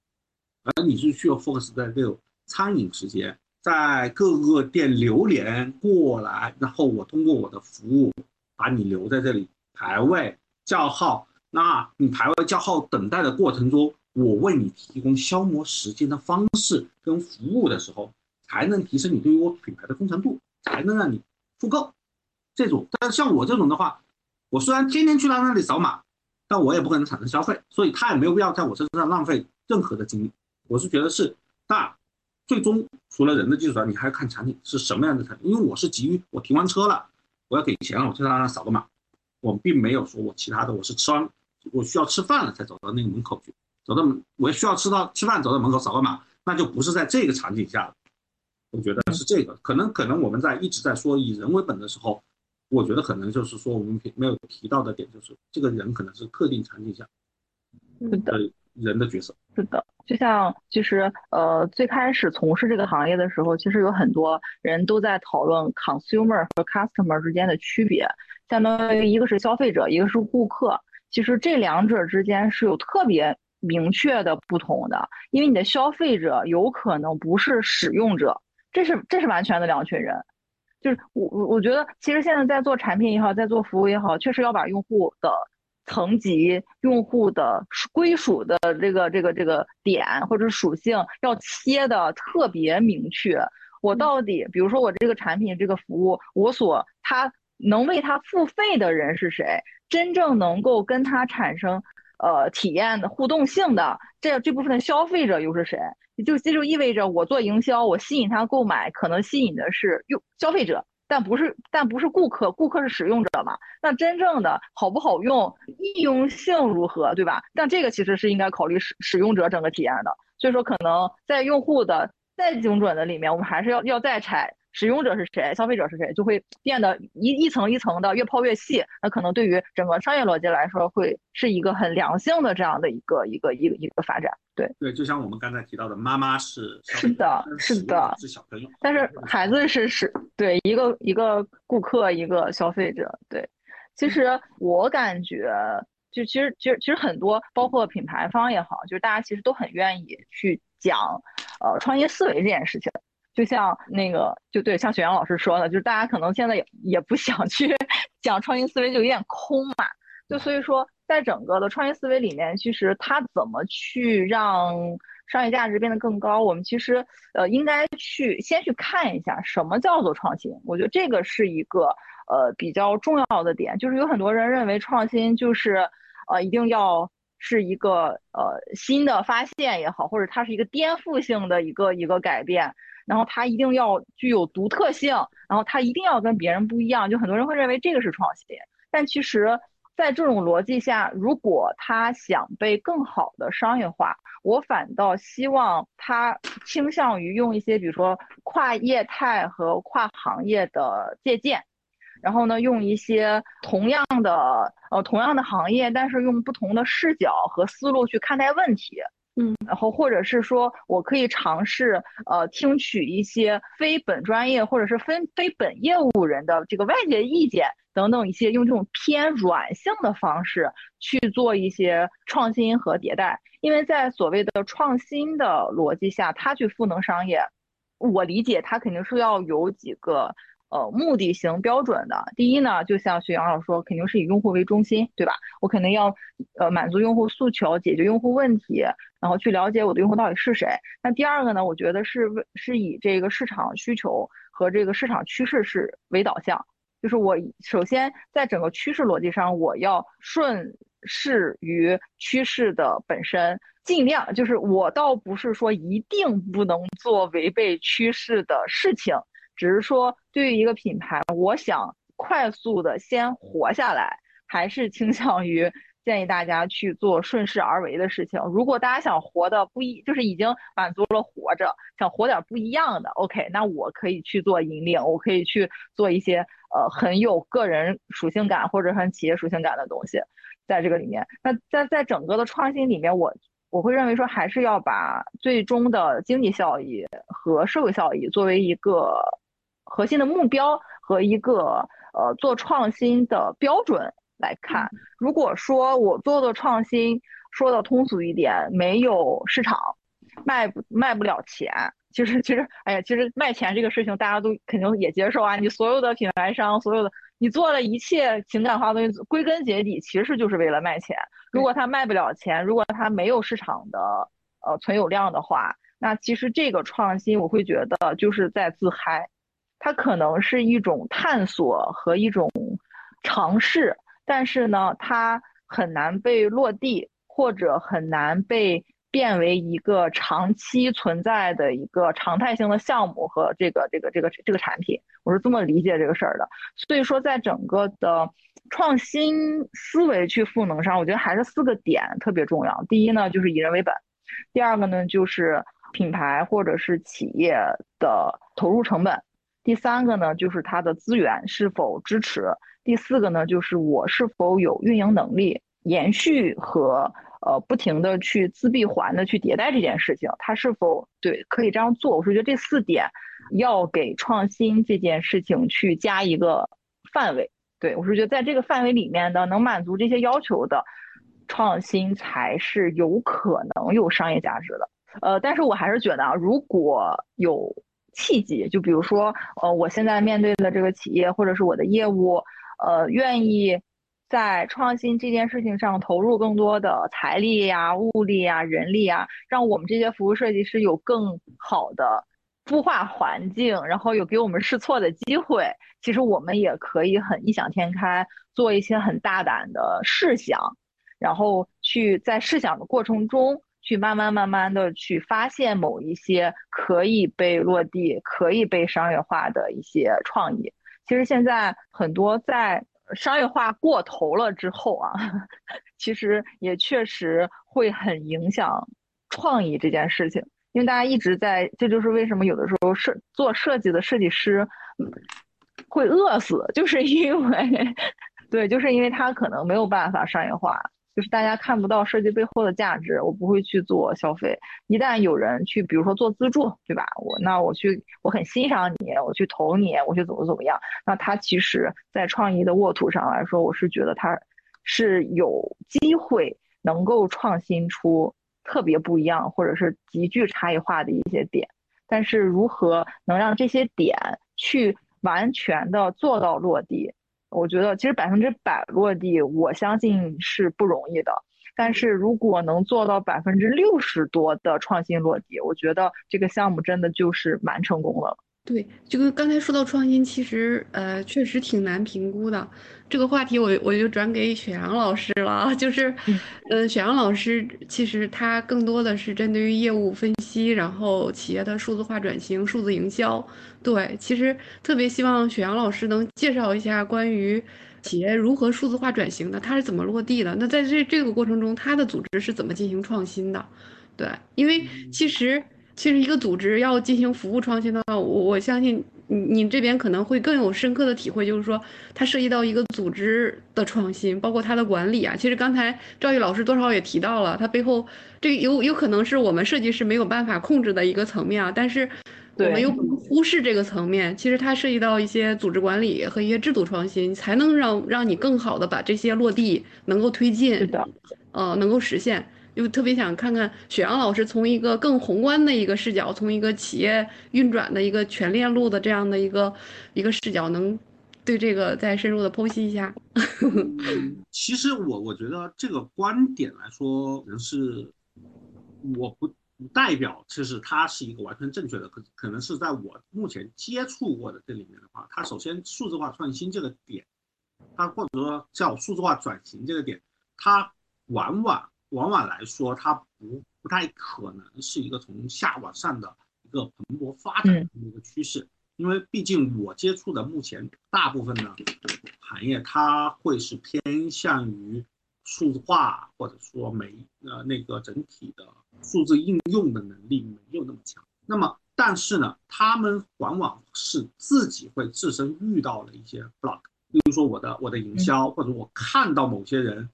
而你是需要 focus 在这种餐饮时间，在各个店流连过来，然后我通过我的服务把你留在这里排位叫号。那你排位叫号等待的过程中，我为你提供消磨时间的方式跟服务的时候，才能提升你对于我品牌的忠诚度，才能让你复购。这种，但是像我这种的话，我虽然天天去他那里扫码，但我也不可能产生消费，所以他也没有必要在我身上浪费任何的精力。我是觉得是，那最终除了人的基础上，你还要看产品是什么样的产品。因为我是急于我停完车了，我要给钱了，我去他那扫个码，我并没有说我其他的，我是吃完。我需要吃饭了才走到那个门口去，走到我需要吃到吃饭走到门口扫个码，那就不是在这个场景下了。我觉得是这个，可能可能我们在一直在说以人为本的时候，我觉得可能就是说我们没有提到的点就是这个人可能是特定场景下的人的角色。是的，就像其实呃最开始从事这个行业的时候，其实有很多人都在讨论 consumer 和 customer 之间的区别，相当于一个是消费者，一个是顾客。其实这两者之间是有特别明确的不同的，因为你的消费者有可能不是使用者，这是这是完全的两群人。就是我我我觉得，其实现在在做产品也好，在做服务也好，确实要把用户的层级、用户的归属的这个这个这个点或者属性要切的特别明确。我到底，比如说我这个产品、这个服务，我所他能为他付费的人是谁？真正能够跟他产生呃体验的互动性的这这部分的消费者又是谁？就这就意味着我做营销，我吸引他购买，可能吸引的是用消费者，但不是但不是顾客，顾客是使用者嘛？那真正的好不好用，易用性如何，对吧？但这个其实是应该考虑使使用者整个体验的。所以说，可能在用户的再精准的里面，我们还是要要再拆。使用者是谁？消费者是谁？就会变得一一层一层的越抛越细。那可能对于整个商业逻辑来说，会是一个很良性的这样的一个一个一个一个发展。对对，就像我们刚才提到的，妈妈是是的，是的，是小朋友，但是孩子是是，对一个一个顾客，一个消费者。对，其实我感觉，就其实其实其实很多，包括品牌方也好，就是大家其实都很愿意去讲，呃，创业思维这件事情。就像那个，就对，像雪阳老师说的，就是大家可能现在也也不想去 [LAUGHS] 讲创新思维，就有点空嘛。就所以说，在整个的创新思维里面，其实它怎么去让商业价值变得更高，我们其实呃应该去先去看一下什么叫做创新。我觉得这个是一个呃比较重要的点，就是有很多人认为创新就是呃一定要是一个呃新的发现也好，或者它是一个颠覆性的一个一个改变。然后它一定要具有独特性，然后它一定要跟别人不一样。就很多人会认为这个是创新，但其实，在这种逻辑下，如果他想被更好的商业化，我反倒希望他倾向于用一些，比如说跨业态和跨行业的借鉴，然后呢，用一些同样的呃同样的行业，但是用不同的视角和思路去看待问题。嗯，然后或者是说我可以尝试呃听取一些非本专业或者是非非本业务人的这个外界意见等等一些用这种偏软性的方式去做一些创新和迭代，因为在所谓的创新的逻辑下，它去赋能商业，我理解它肯定是要有几个。呃，目的型标准的，第一呢，就像徐阳老师说，肯定是以用户为中心，对吧？我肯定要呃满足用户诉求，解决用户问题，然后去了解我的用户到底是谁。那第二个呢，我觉得是是以这个市场需求和这个市场趋势是为导向，就是我首先在整个趋势逻辑上，我要顺势于趋势的本身，尽量就是我倒不是说一定不能做违背趋势的事情。只是说，对于一个品牌，我想快速的先活下来，还是倾向于建议大家去做顺势而为的事情。如果大家想活的不一，就是已经满足了活着，想活点不一样的，OK，那我可以去做引领，我可以去做一些呃很有个人属性感或者很企业属性感的东西，在这个里面。那在在整个的创新里面，我我会认为说，还是要把最终的经济效益和社会效益作为一个。核心的目标和一个呃做创新的标准来看，如果说我做的创新说的通俗一点，没有市场，卖不卖不了钱，其实其实哎呀，其实卖钱这个事情大家都肯定也接受啊。你所有的品牌商，所有的你做的一切情感化的东西，归根结底其实就是为了卖钱。如果它卖不了钱，如果它没有市场的呃存有量的话，那其实这个创新我会觉得就是在自嗨。它可能是一种探索和一种尝试，但是呢，它很难被落地，或者很难被变为一个长期存在的一个常态性的项目和这个这个这个这个产品。我是这么理解这个事儿的。所以说，在整个的创新思维去赋能上，我觉得还是四个点特别重要。第一呢，就是以人为本；第二个呢，就是品牌或者是企业的投入成本。第三个呢，就是它的资源是否支持；第四个呢，就是我是否有运营能力延续和呃不停的去自闭环的去迭代这件事情，它是否对可以这样做？我是觉得这四点要给创新这件事情去加一个范围。对我是觉得在这个范围里面的能满足这些要求的创新才是有可能有商业价值的。呃，但是我还是觉得啊，如果有。契机。就比如说，呃，我现在面对的这个企业或者是我的业务，呃，愿意在创新这件事情上投入更多的财力呀、物力呀、人力啊，让我们这些服务设计师有更好的孵化环境，然后有给我们试错的机会。其实我们也可以很异想天开，做一些很大胆的试想。然后去在试想的过程中，去慢慢慢慢的去发现某一些可以被落地、可以被商业化的一些创意。其实现在很多在商业化过头了之后啊，[LAUGHS] 其实也确实会很影响创意这件事情。因为大家一直在，这就是为什么有的时候设做设计的设计师会饿死，就是因为 [LAUGHS] 对，就是因为他可能没有办法商业化。就是大家看不到设计背后的价值，我不会去做消费。一旦有人去，比如说做自助，对吧？我那我去，我很欣赏你，我去投你，我去怎么怎么样？那他其实，在创意的沃土上来说，我是觉得他是有机会能够创新出特别不一样，或者是极具差异化的一些点。但是如何能让这些点去完全的做到落地？我觉得其实百分之百落地，我相信是不容易的。但是如果能做到百分之六十多的创新落地，我觉得这个项目真的就是蛮成功了。对，就跟刚才说到创新，其实呃确实挺难评估的。这个话题我我就转给雪阳老师了，就是，呃，雪阳老师其实他更多的是针对于业务分析，然后企业的数字化转型、数字营销。对，其实特别希望雪阳老师能介绍一下关于企业如何数字化转型的，它是怎么落地的？那在这这个过程中，他的组织是怎么进行创新的？对，因为其实。其实一个组织要进行服务创新的话，我我相信你你这边可能会更有深刻的体会，就是说它涉及到一个组织的创新，包括它的管理啊。其实刚才赵毅老师多少也提到了，它背后这有有可能是我们设计师没有办法控制的一个层面啊。但是我们又不能忽视这个层面，其实它涉及到一些组织管理和一些制度创新，才能让让你更好的把这些落地，能够推进，是的，呃，能够实现。又特别想看看雪阳老师从一个更宏观的一个视角，从一个企业运转的一个全链路的这样的一个一个视角，能对这个再深入的剖析一下。[LAUGHS] 其实我我觉得这个观点来说，可能是我不不代表，就是它是一个完全正确的，可可能是在我目前接触过的这里面的话，它首先数字化创新这个点，它或者说叫数字化转型这个点，它往往。往往来说，它不不太可能是一个从下往上的一个蓬勃发展的一个趋势，因为毕竟我接触的目前大部分的行业，它会是偏向于数字化，或者说没呃那个整体的数字应用的能力没有那么强。那么，但是呢，他们往往是自己会自身遇到了一些 block，比如说我的我的营销，或者我看到某些人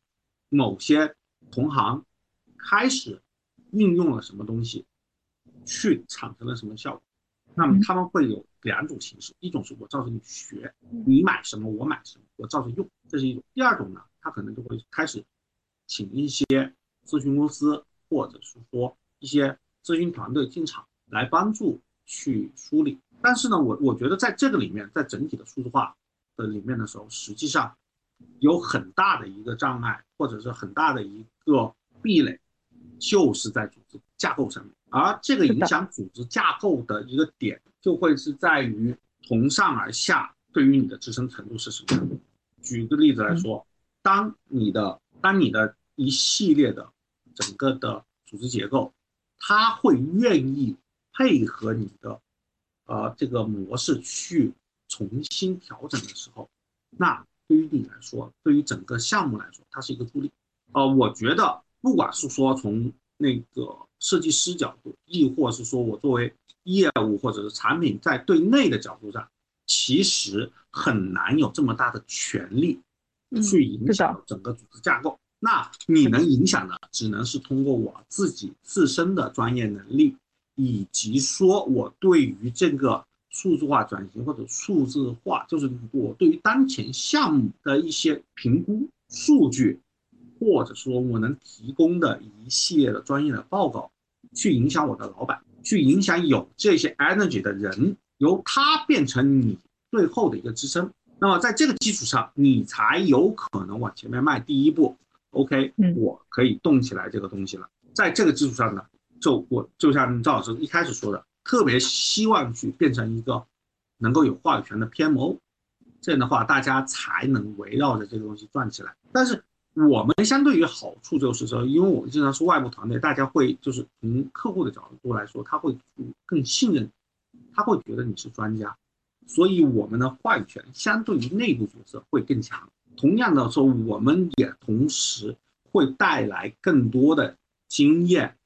某些。同行开始运用了什么东西，去产生了什么效果？那么他们会有两种形式，一种是我照着你学，你买什么我买什么，我照着用，这是一种；第二种呢，他可能就会开始请一些咨询公司，或者是说一些咨询团队进场来帮助去梳理。但是呢，我我觉得在这个里面，在整体的数字化的里面的时候，实际上。有很大的一个障碍，或者是很大的一个壁垒，就是在组织架构上面。而这个影响组织架构的一个点，就会是在于从上而下对于你的支撑程度是什么样的。举个例子来说，当你的当你的一系列的整个的组织结构，它会愿意配合你的呃这个模式去重新调整的时候，那。对于你来说，对于整个项目来说，它是一个助力。呃，我觉得不管是说从那个设计师角度，亦或是说我作为业务或者是产品在对内的角度上，其实很难有这么大的权利去影响整个组织架构。那你能影响的，只能是通过我自己自身的专业能力，以及说我对于这个。数字化转型或者数字化，就是我对于当前项目的一些评估数据，或者说我能提供的一系列的专业的报告，去影响我的老板，去影响有这些 energy 的人，由他变成你最后的一个支撑。那么在这个基础上，你才有可能往前面迈第一步。OK，我可以动起来这个东西了。在这个基础上呢，就我就像赵老师一开始说的，特别希望去变成一个能够有话语权的 PMO，这样的话大家才能围绕着这个东西转起来。但是我们相对于好处就是说，因为我们经常是外部团队，大家会就是从客户的角度来说，他会更信任，他会觉得你是专家，所以我们的话语权相对于内部角色会更强。同样的说，我们也同时会带来更多的经验，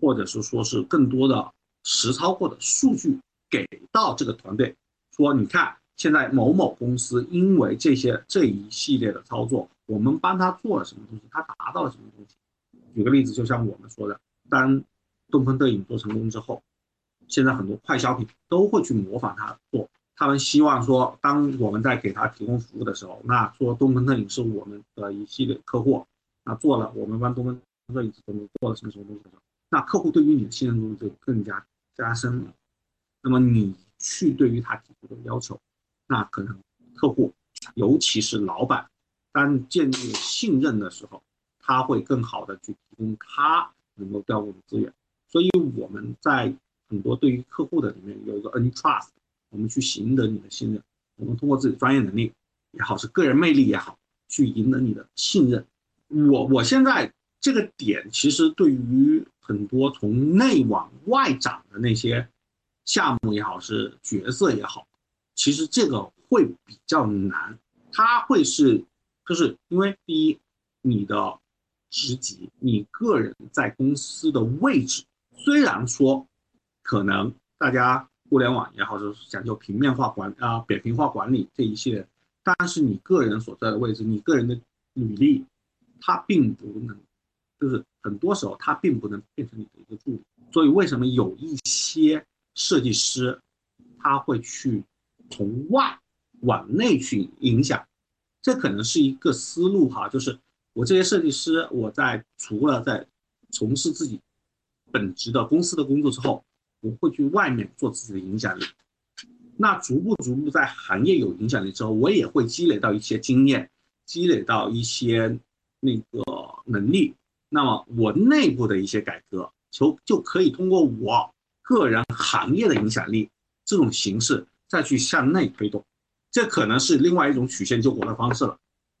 或者是说是更多的实操过的数据给到这个团队，说你看现在某某公司因为这些这一系列的操作，我们帮他做了什么东西，他达到了什么东西。举个例子，就像我们说的，当东风特饮做成功之后，现在很多快消品都会去模仿他做。他们希望说，当我们在给他提供服务的时候，那说东风特饮是我们的一系列客户，那做了我们帮东风特饮做了什么什么东西的时候，那客户对于你的信任度就更加加深了。那么你去对于他提出的要求，那可能客户，尤其是老板，当建立信任的时候，他会更好的去提供他能够调动的资源。所以我们在很多对于客户的里面有一个 N trust。我们去赢得你的信任，我们通过自己专业能力也好，是个人魅力也好，去赢得你的信任。我我现在这个点，其实对于很多从内往外长的那些项目也好，是角色也好，其实这个会比较难。它会是，就是因为第一，你的职级，你个人在公司的位置，虽然说可能大家。互联网也好，就是讲究平面化管啊、扁平化管理这一系列，但是你个人所在的位置，你个人的履历，它并不能，就是很多时候它并不能变成你的一个助理。所以为什么有一些设计师他会去从外往内去影响？这可能是一个思路哈，就是我这些设计师，我在除了在从事自己本职的公司的工作之后。我会去外面做自己的影响力，那逐步逐步在行业有影响力之后，我也会积累到一些经验，积累到一些那个能力。那么我内部的一些改革，就就可以通过我个人行业的影响力这种形式再去向内推动。这可能是另外一种曲线救国的方式了。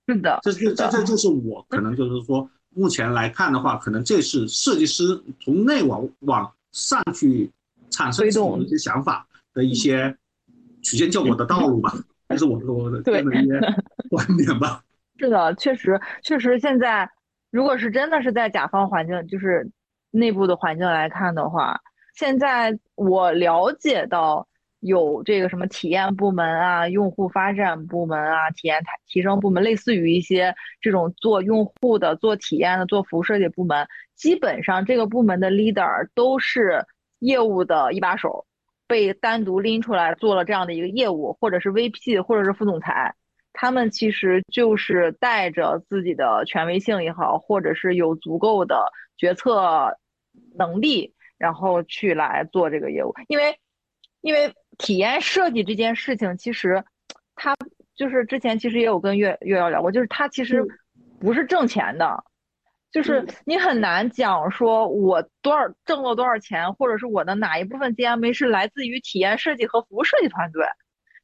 是的，这这这这就是我可能就是说，目前来看的话，可能这是设计师从内往往上去。产生的一些想法的一些曲线救国的道路吧，[LAUGHS] 这是我我的个人的一些观点吧。[LAUGHS] 是的，确实确实，现在如果是真的是在甲方环境，就是内部的环境来看的话，现在我了解到有这个什么体验部门啊、用户发展部门啊、体验提升部门，类似于一些这种做用户的、做体验的、做服务设计部门，基本上这个部门的 leader 都是。业务的一把手被单独拎出来做了这样的一个业务，或者是 VP，或者是副总裁，他们其实就是带着自己的权威性也好，或者是有足够的决策能力，然后去来做这个业务。因为，因为体验设计这件事情，其实他就是之前其实也有跟月月瑶聊过，就是他其实不是挣钱的。就是你很难讲说，我多少挣了多少钱，或者是我的哪一部分 GMV 是来自于体验设计和服务设计团队，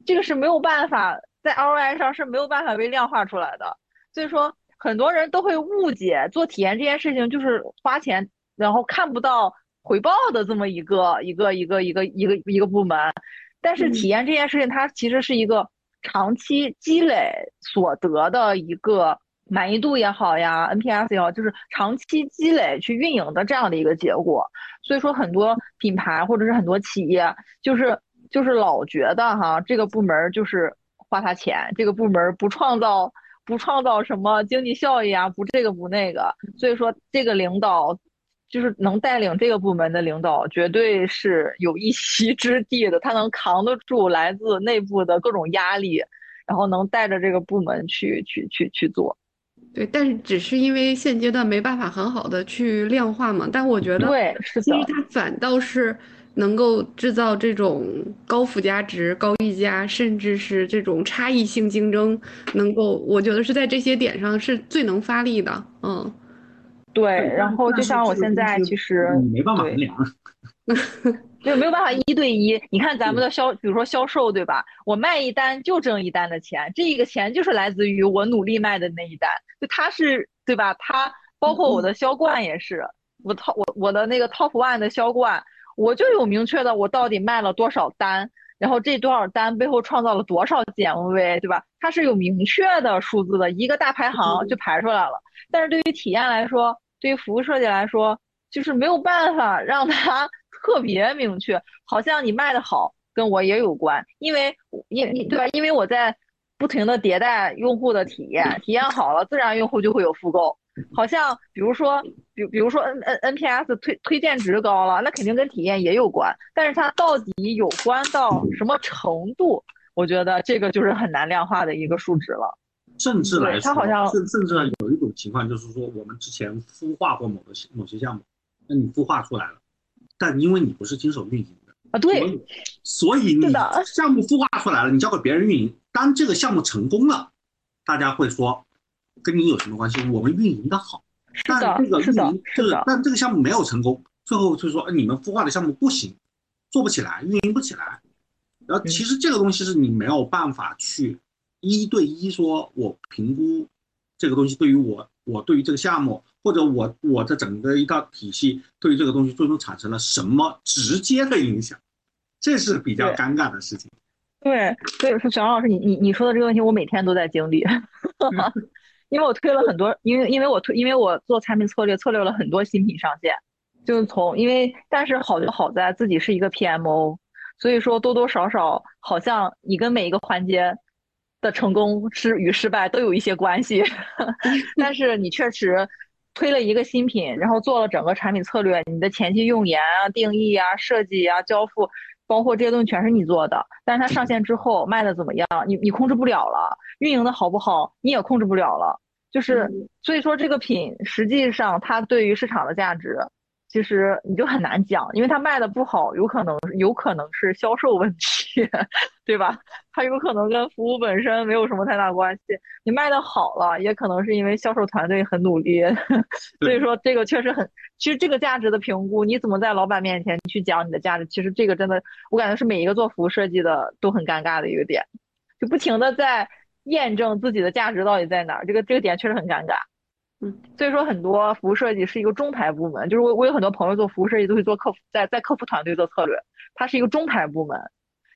这个是没有办法在 ROI 上是没有办法被量化出来的。所以说，很多人都会误解做体验这件事情就是花钱然后看不到回报的这么一个一个一个一个一个一个部门。但是体验这件事情，它其实是一个长期积累所得的一个。满意度也好呀，NPS 也好，就是长期积累去运营的这样的一个结果。所以说，很多品牌或者是很多企业，就是就是老觉得哈，这个部门就是花他钱，这个部门不创造不创造什么经济效益啊，不这个不那个。所以说，这个领导就是能带领这个部门的领导，绝对是有一席之地的。他能扛得住来自内部的各种压力，然后能带着这个部门去去去去做。对，但是只是因为现阶段没办法很好的去量化嘛。但我觉得，对，是的其实它反倒是能够制造这种高附加值、高溢价，甚至是这种差异性竞争，能够我觉得是在这些点上是最能发力的。嗯，对。然后就像我现在其实没办法衡量。[LAUGHS] 就没有办法一对一。你看咱们的销，比如说销售，对吧？我卖一单就挣一单的钱，这个钱就是来自于我努力卖的那一单。就它是，对吧？它包括我的销冠也是，我 top 我我的那个 top one 的销冠，我就有明确的我到底卖了多少单，然后这多少单背后创造了多少 GMV，对吧？它是有明确的数字的，一个大排行就排出来了。但是对于体验来说，对于服务设计来说，就是没有办法让它。[LAUGHS] 特别明确，好像你卖的好跟我也有关，因为因你对吧？因为我在不停的迭代用户的体验，体验好了，自然用户就会有复购。好像比如说，比比如说 N N N P S 推推荐值高了，那肯定跟体验也有关，但是它到底有关到什么程度？我觉得这个就是很难量化的一个数值了。甚至来说，它好像甚甚至有一种情况就是说，我们之前孵化过某个某些项目，那你孵化出来了。但因为你不是经手运营的啊，对，所以你项目孵化出来了，你交给别人运营。当这个项目成功了，大家会说跟你有什么关系？我们运营的好。但这个运营是，但这个项目没有成功，最后就说你们孵化的项目不行，做不起来，运营不起来。然后其实这个东西是你没有办法去一对一说，我评估这个东西对于我，我对于这个项目。或者我我的整个一套体系对于这个东西最终产生了什么直接的影响，这是比较尴尬的事情。对，所以说小杨老师，你你你说的这个问题，我每天都在经历，[LAUGHS] 因为我推了很多，因为因为我推，因为我做产品策略，策略了很多新品上线，就是从因为但是好就好在自己是一个 PMO，所以说多多少少好像你跟每一个环节的成功失与失败都有一些关系，[LAUGHS] 但是你确实。推了一个新品，然后做了整个产品策略，你的前期用研啊、定义啊、设计啊、交付，包括这些东西全是你做的。但是它上线之后卖的怎么样，你你控制不了了，运营的好不好你也控制不了了。就是所以说这个品实际上它对于市场的价值。其实你就很难讲，因为它卖的不好，有可能有可能是销售问题，[LAUGHS] 对吧？它有可能跟服务本身没有什么太大关系。你卖的好了，也可能是因为销售团队很努力。[LAUGHS] 所以说这个确实很，其实这个价值的评估，你怎么在老板面前去讲你的价值？其实这个真的，我感觉是每一个做服务设计的都很尴尬的一个点，就不停的在验证自己的价值到底在哪儿。这个这个点确实很尴尬。嗯，所以说很多服务设计是一个中台部门，就是我我有很多朋友做服务设计都会做客服，在在客服团队做策略，它是一个中台部门，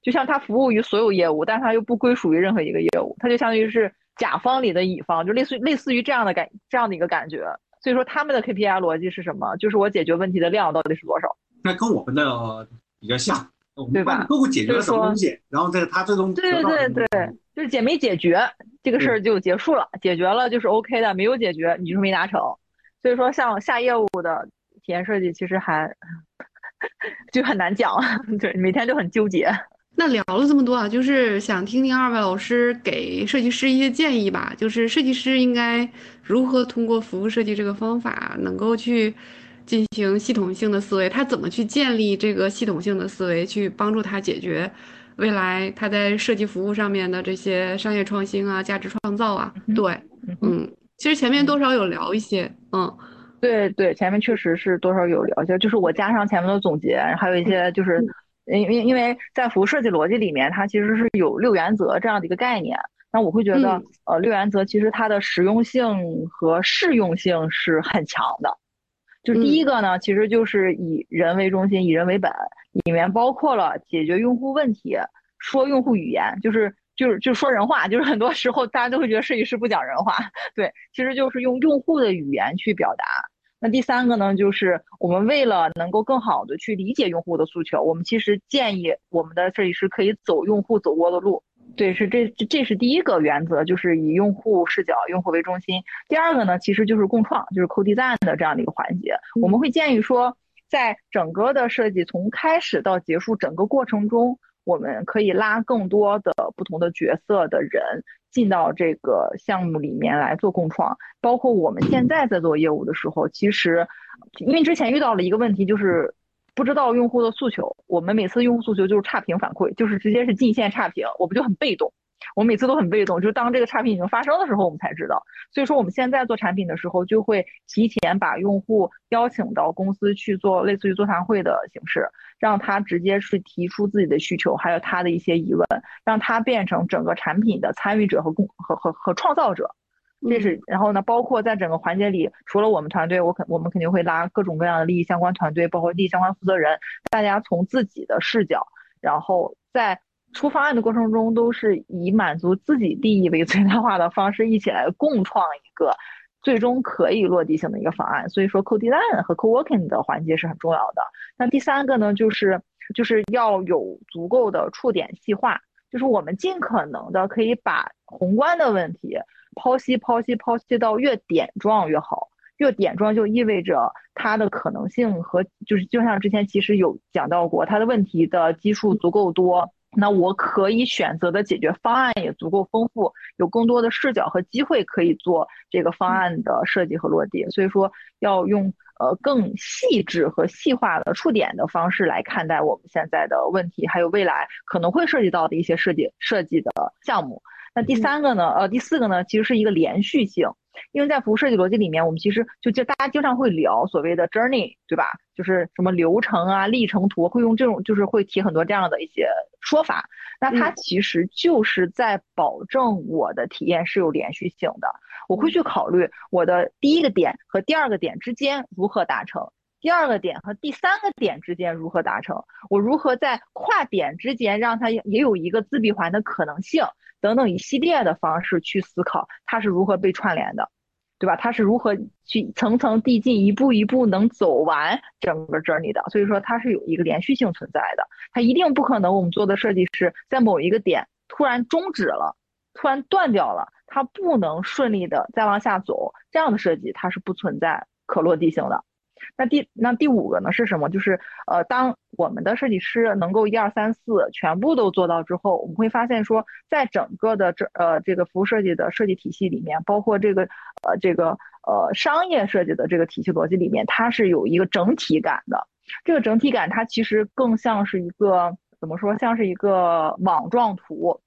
就像它服务于所有业务，但它又不归属于任何一个业务，它就相当于是甲方里的乙方，就类似于类似于这样的感这样的一个感觉。所以说他们的 KPI 逻辑是什么？就是我解决问题的量到底是多少？那跟我们的比较像，对吧？客户解决了什么东西，然后在他最终对对对对。就是解没解决这个事儿就结束了，解决了就是 OK 的，没有解决你就是没达成。所以说，像下业务的体验设计其实还 [LAUGHS] 就很难讲，[LAUGHS] 对，每天就很纠结。那聊了这么多啊，就是想听听二位老师给设计师一些建议吧。就是设计师应该如何通过服务设计这个方法，能够去进行系统性的思维？他怎么去建立这个系统性的思维，去帮助他解决？未来它在设计服务上面的这些商业创新啊、价值创造啊，对，嗯，其实前面多少有聊一些，嗯，对对，前面确实是多少有聊一些，就是我加上前面的总结，还有一些就是，因因因为在服务设计逻辑里面，它其实是有六原则这样的一个概念，那我会觉得，呃，六原则其实它的实用性和适用性是很强的。就第一个呢，其实就是以人为中心，以人为本，里面包括了解决用户问题，说用户语言，就是就是就说人话，[LAUGHS] 就是很多时候大家都会觉得设计师不讲人话，[LAUGHS] 对，其实就是用用户的语言去表达。那第三个呢，就是我们为了能够更好的去理解用户的诉求，我们其实建议我们的设计师可以走用户走过的路。对，是这这是第一个原则，就是以用户视角、用户为中心。第二个呢，其实就是共创，就是 co-design 的这样的一个环节。我们会建议说，在整个的设计从开始到结束整个过程中，我们可以拉更多的不同的角色的人进到这个项目里面来做共创。包括我们现在在做业务的时候，其实因为之前遇到了一个问题，就是不知道用户的诉求，我们每次用户诉求就是差评反馈，就是直接是进线差评，我们就很被动。我们每次都很被动，就当这个差评已经发生的时候，我们才知道。所以说，我们现在做产品的时候，就会提前把用户邀请到公司去做类似于座谈会的形式，让他直接去提出自己的需求，还有他的一些疑问，让他变成整个产品的参与者和共和和和创造者。这是，然后呢，包括在整个环节里，除了我们团队，我肯我们肯定会拉各种各样的利益相关团队，包括利益相关负责人，大家从自己的视角，然后在。出方案的过程中，都是以满足自己利益为最大化的方式，一起来共创一个最终可以落地性的一个方案。所以说，co design 和 co working 的环节是很重要的。那第三个呢，就是就是要有足够的触点细化，就是我们尽可能的可以把宏观的问题剖析、剖析、剖析到越点状越好。越点状就意味着它的可能性和就是就像之前其实有讲到过，它的问题的基数足够多。那我可以选择的解决方案也足够丰富，有更多的视角和机会可以做这个方案的设计和落地。所以说，要用呃更细致和细化的触点的方式来看待我们现在的问题，还有未来可能会涉及到的一些设计设计的项目。那第三个呢？呃，第四个呢，其实是一个连续性。因为在服务设计逻辑里面，我们其实就就大家经常会聊所谓的 journey，对吧？就是什么流程啊、历程图，会用这种就是会提很多这样的一些说法。那它其实就是在保证我的体验是有连续性的。我会去考虑我的第一个点和第二个点之间如何达成，第二个点和第三个点之间如何达成，我如何在跨点之间让它也有一个自闭环的可能性。等等一系列的方式去思考它是如何被串联的，对吧？它是如何去层层递进、一步一步能走完整个 journey 的？所以说它是有一个连续性存在的。它一定不可能我们做的设计师在某一个点突然终止了，突然断掉了，它不能顺利的再往下走。这样的设计它是不存在可落地性的。那第那第五个呢是什么？就是呃，当我们的设计师能够一二三四全部都做到之后，我们会发现说，在整个的这呃这个服务设计的设计体系里面，包括这个呃这个呃商业设计的这个体系逻辑里面，它是有一个整体感的。这个整体感它其实更像是一个怎么说？像是一个网状图。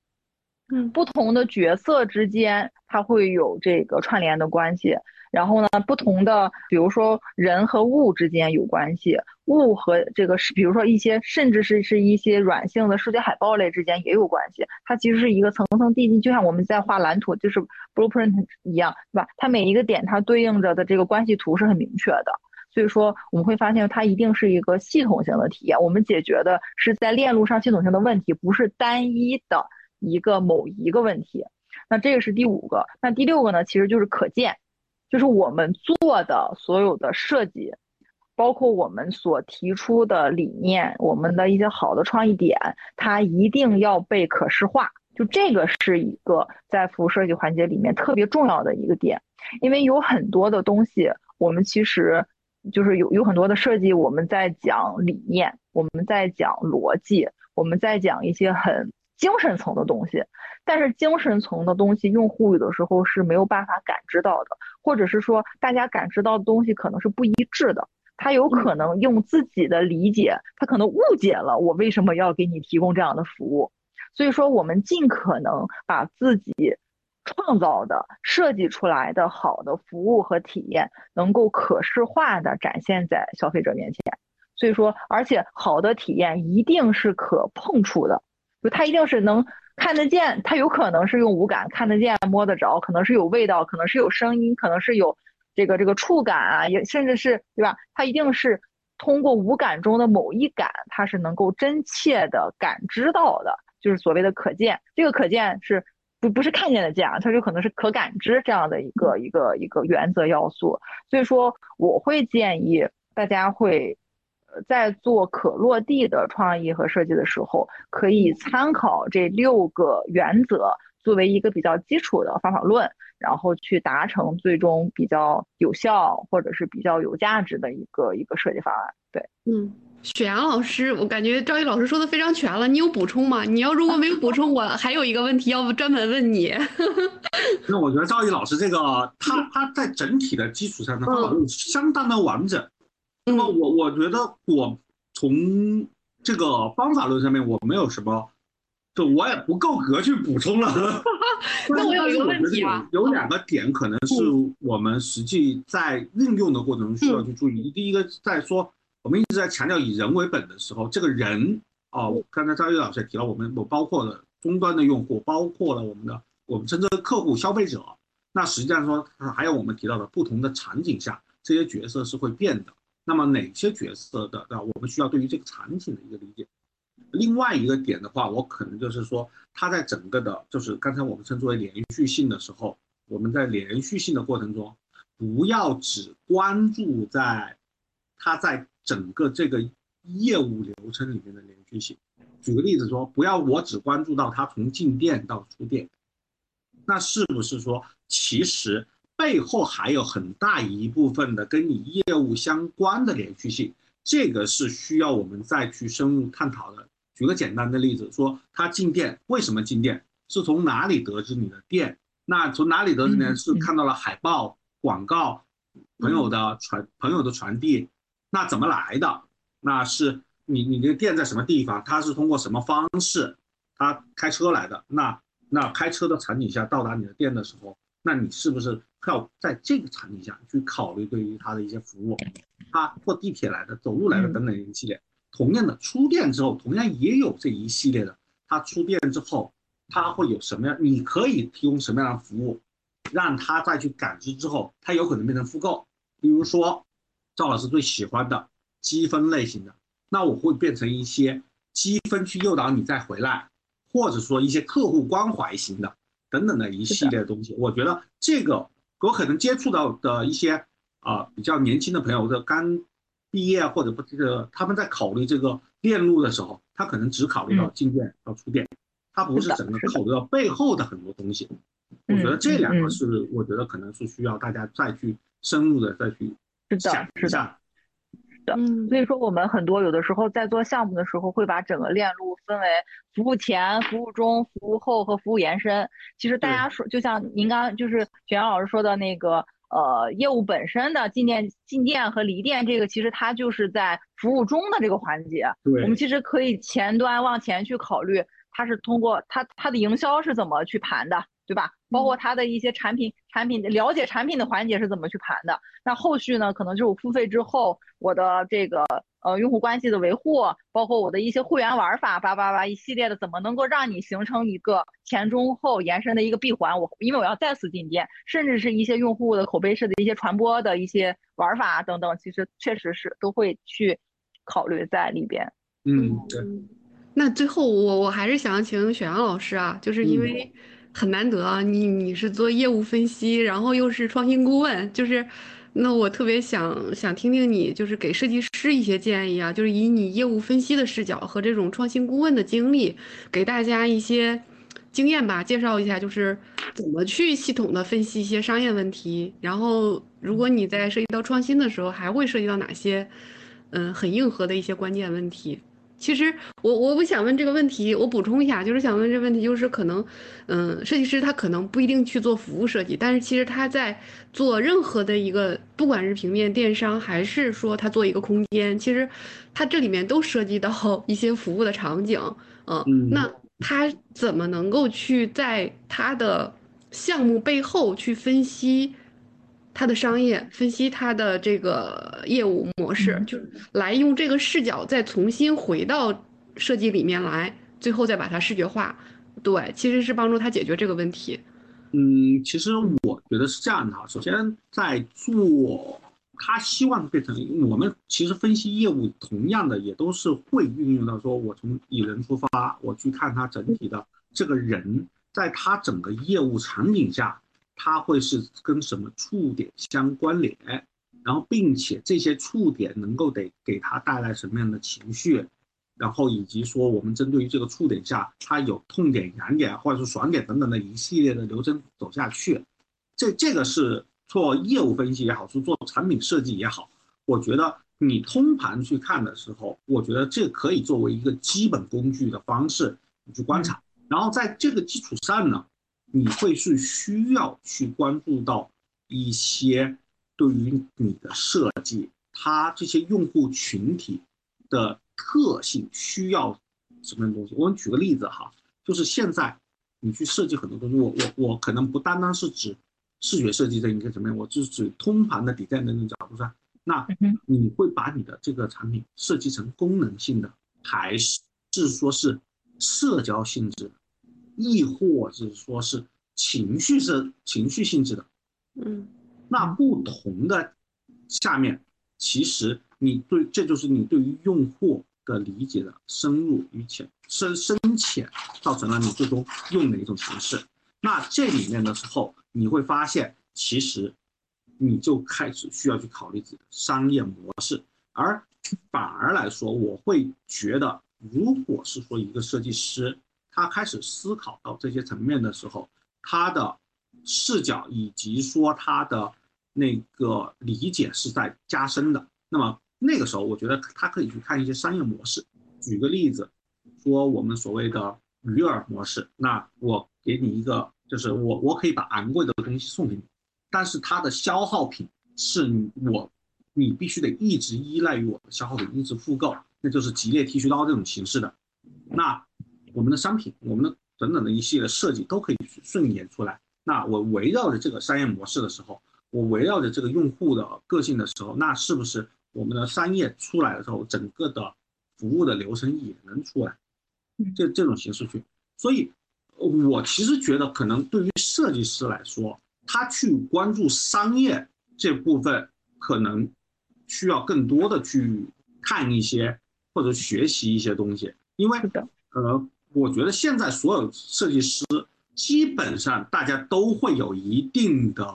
嗯，不同的角色之间它会有这个串联的关系。然后呢，不同的，比如说人和物之间有关系，物和这个是，比如说一些，甚至是是一些软性的视觉海报类之间也有关系。它其实是一个层层递进，就像我们在画蓝图，就是 blueprint 一样，对吧？它每一个点它对应着的这个关系图是很明确的。所以说我们会发现它一定是一个系统性的体验。我们解决的是在链路上系统性的问题，不是单一的一个某一个问题。那这个是第五个。那第六个呢，其实就是可见。就是我们做的所有的设计，包括我们所提出的理念，我们的一些好的创意点，它一定要被可视化。就这个是一个在服务设计环节里面特别重要的一个点，因为有很多的东西，我们其实就是有有很多的设计，我们在讲理念，我们在讲逻辑，我们在讲一些很。精神层的东西，但是精神层的东西，用户有的时候是没有办法感知到的，或者是说大家感知到的东西可能是不一致的。他有可能用自己的理解，他可能误解了我为什么要给你提供这样的服务。所以说，我们尽可能把自己创造的、设计出来的好的服务和体验，能够可视化的展现在消费者面前。所以说，而且好的体验一定是可碰触的。就它一定是能看得见，它有可能是用五感看得见、摸得着，可能是有味道，可能是有声音，可能是有这个这个触感啊，也甚至是对吧？它一定是通过五感中的某一感，它是能够真切的感知到的，就是所谓的可见。这个可见是不不是看见的见啊，它就可能是可感知这样的一个一个一个原则要素。所以说，我会建议大家会。在做可落地的创意和设计的时候，可以参考这六个原则作为一个比较基础的方法论，然后去达成最终比较有效或者是比较有价值的一个一个设计方案。对，嗯，雪阳老师，我感觉赵毅老师说的非常全了，你有补充吗？你要如果没有补充，我还有一个问题要专门问你。[LAUGHS] 那我觉得赵毅老师这个，他他在整体的基础上的方法论相当的完整。那么我我觉得我从这个方法论上面，我没有什么，就我也不够格去补充了。[LAUGHS] 那我有一个问题啊，有两个点可能是我们实际在运用的过程中需要去注意。第一个在说，我们一直在强调以人为本的时候，这个人啊，刚才张悦老师也提到，我们我包括了终端的用户，包括了我们的我们称之为客户、消费者。那实际上说，还有我们提到的不同的场景下，这些角色是会变的。那么哪些角色的啊？我们需要对于这个场景的一个理解。另外一个点的话，我可能就是说，它在整个的，就是刚才我们称之为连续性的时候，我们在连续性的过程中，不要只关注在它在整个这个业务流程里面的连续性。举个例子说，不要我只关注到它从进店到出店。那是不是说，其实背后还有很大一部分的跟你业务相关的连续性？这个是需要我们再去深入探讨的。举个简单的例子，说他进店为什么进店？是从哪里得知你的店？那从哪里得知呢？是看到了海报、广告、朋友的传、朋友的传递。那怎么来的？那是你你的店在什么地方？他是通过什么方式？他开车来的？那？那开车的场景下到达你的店的时候，那你是不是要在这个场景下去考虑对于他的一些服务？他坐地铁来的、走路来的等等一系列。同样的，出店之后同样也有这一系列的。他出店之后，他会有什么样？你可以提供什么样的服务，让他再去感知之后，他有可能变成复购。比如说，赵老师最喜欢的积分类型的，那我会变成一些积分去诱导你再回来。或者说一些客户关怀型的等等的一系列东西，我觉得这个我可能接触到的一些啊比较年轻的朋友，或者刚毕业或者不这个他们在考虑这个链路的时候，他可能只考虑到进店到出店，他不是整个考虑到背后的很多东西。我觉得这两个是我觉得可能是需要大家再去深入的再去想一下。嗯，所以说我们很多有的时候在做项目的时候，会把整个链路分为服务前、服务中、服务后和服务延伸。其实大家说，就像您刚就是雪阳老师说的那个，呃，业务本身的进店、进店和离店，这个其实它就是在服务中的这个环节。对，我们其实可以前端往前去考虑，它是通过它它的营销是怎么去盘的。对吧？包括它的一些产品，产品了解产品的环节是怎么去盘的？那后续呢？可能就是我付费之后，我的这个呃用户关系的维护，包括我的一些会员玩法，叭叭叭一系列的，怎么能够让你形成一个前中后延伸的一个闭环？我因为我要再次进店，甚至是一些用户的口碑式的一些传播的一些玩法等等，其实确实是都会去考虑在里边。嗯，对。那最后我我还是想请雪阳老师啊，就是因为。很难得啊，你你是做业务分析，然后又是创新顾问，就是，那我特别想想听听你，就是给设计师一些建议啊，就是以你业务分析的视角和这种创新顾问的经历，给大家一些经验吧，介绍一下，就是怎么去系统的分析一些商业问题，然后如果你在涉及到创新的时候，还会涉及到哪些，嗯，很硬核的一些关键问题。其实我我我想问这个问题，我补充一下，就是想问这个问题，就是可能，嗯，设计师他可能不一定去做服务设计，但是其实他在做任何的一个，不管是平面电商还是说他做一个空间，其实他这里面都涉及到 [LAUGHS] 一些服务的场景，嗯，那他怎么能够去在他的项目背后去分析？他的商业分析，他的这个业务模式，就来用这个视角再重新回到设计里面来，最后再把它视觉化。对，其实是帮助他解决这个问题。嗯，其实我觉得是这样的哈。首先，在做他希望变成我们其实分析业务，同样的也都是会运用到说，我从以人出发，我去看他整体的这个人，在他整个业务场景下。它会是跟什么触点相关联，然后并且这些触点能够得给它带来什么样的情绪，然后以及说我们针对于这个触点下，它有痛点、痒点或者是爽点等等的一系列的流程走下去，这这个是做业务分析也好，是做产品设计也好，我觉得你通盘去看的时候，我觉得这可以作为一个基本工具的方式你去观察，然后在这个基础上呢。你会是需要去关注到一些对于你的设计，它这些用户群体的特性需要什么样的东西。我们举个例子哈，就是现在你去设计很多东西，我我我可能不单单是指视觉设计这一个层面，我就是指通盘的底线的那种角度上。那你会把你的这个产品设计成功能性的，还是是说是社交性质，亦或者说是情绪是情绪性质的？嗯，那不同的下面，其实你对这就是你对于用户的理解的深入与浅深深浅，造成了你最终用哪一种形式。那这里面的时候，你会发现其实。你就开始需要去考虑自己的商业模式，而反而来说，我会觉得，如果是说一个设计师他开始思考到这些层面的时候，他的视角以及说他的那个理解是在加深的。那么那个时候，我觉得他可以去看一些商业模式。举个例子，说我们所谓的鱼饵模式，那我给你一个，就是我我可以把昂贵的东西送给你。但是它的消耗品是你我，你必须得一直依赖于我的消耗品，一直复购，那就是吉列剃须刀这种形式的。那我们的商品，我们的等等的一系列设计都可以顺延出来。那我围绕着这个商业模式的时候，我围绕着这个用户的个性的时候，那是不是我们的商业出来的时候，整个的服务的流程也能出来？这这种形式去。所以，我其实觉得可能对于设计师来说。他去关注商业这部分，可能需要更多的去看一些或者学习一些东西，因为呃，我觉得现在所有设计师基本上大家都会有一定的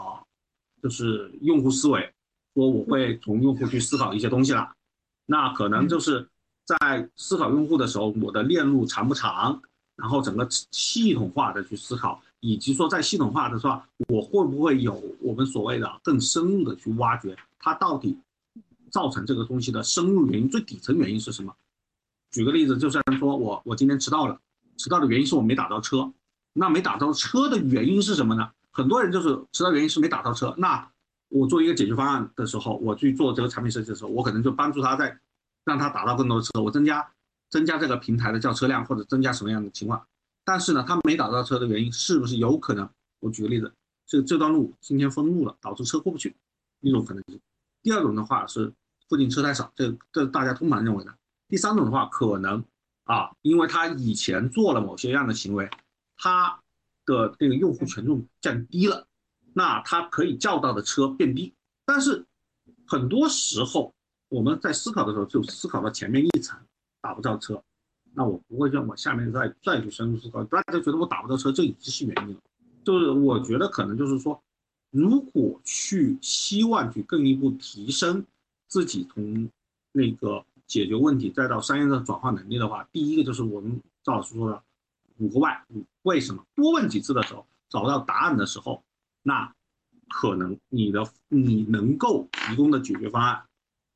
就是用户思维，说我会从用户去思考一些东西了，那可能就是在思考用户的时候，我的链路长不长，然后整个系统化的去思考。以及说在系统化的时候，我会不会有我们所谓的更深入的去挖掘它到底造成这个东西的深入原因，最底层原因是什么？举个例子，就像说我我今天迟到了，迟到的原因是我没打到车，那没打到车的原因是什么呢？很多人就是迟到原因是没打到车，那我做一个解决方案的时候，我去做这个产品设计的时候，我可能就帮助他在让他打到更多的车，我增加增加这个平台的叫车辆或者增加什么样的情况。但是呢，他没打到车的原因是不是有可能？我举个例子，这这段路今天封路了，导致车过不去，一种可能性。第二种的话是附近车太少，这这大家通盘认为的。第三种的话，可能啊，因为他以前做了某些样的行为，他的这个用户权重降低了，那他可以叫到的车变低。但是很多时候我们在思考的时候，就思考到前面一层打不到车。那我不会让我下面再再去深入思考，大家觉得我打不到车，这已经是原因了。就是我觉得可能就是说，如果去希望去更一步提升自己从那个解决问题再到商业的转化能力的话，第一个就是我们赵老师说的五个 why，为什么？多问几次的时候找不到答案的时候，那可能你的你能够提供的解决方案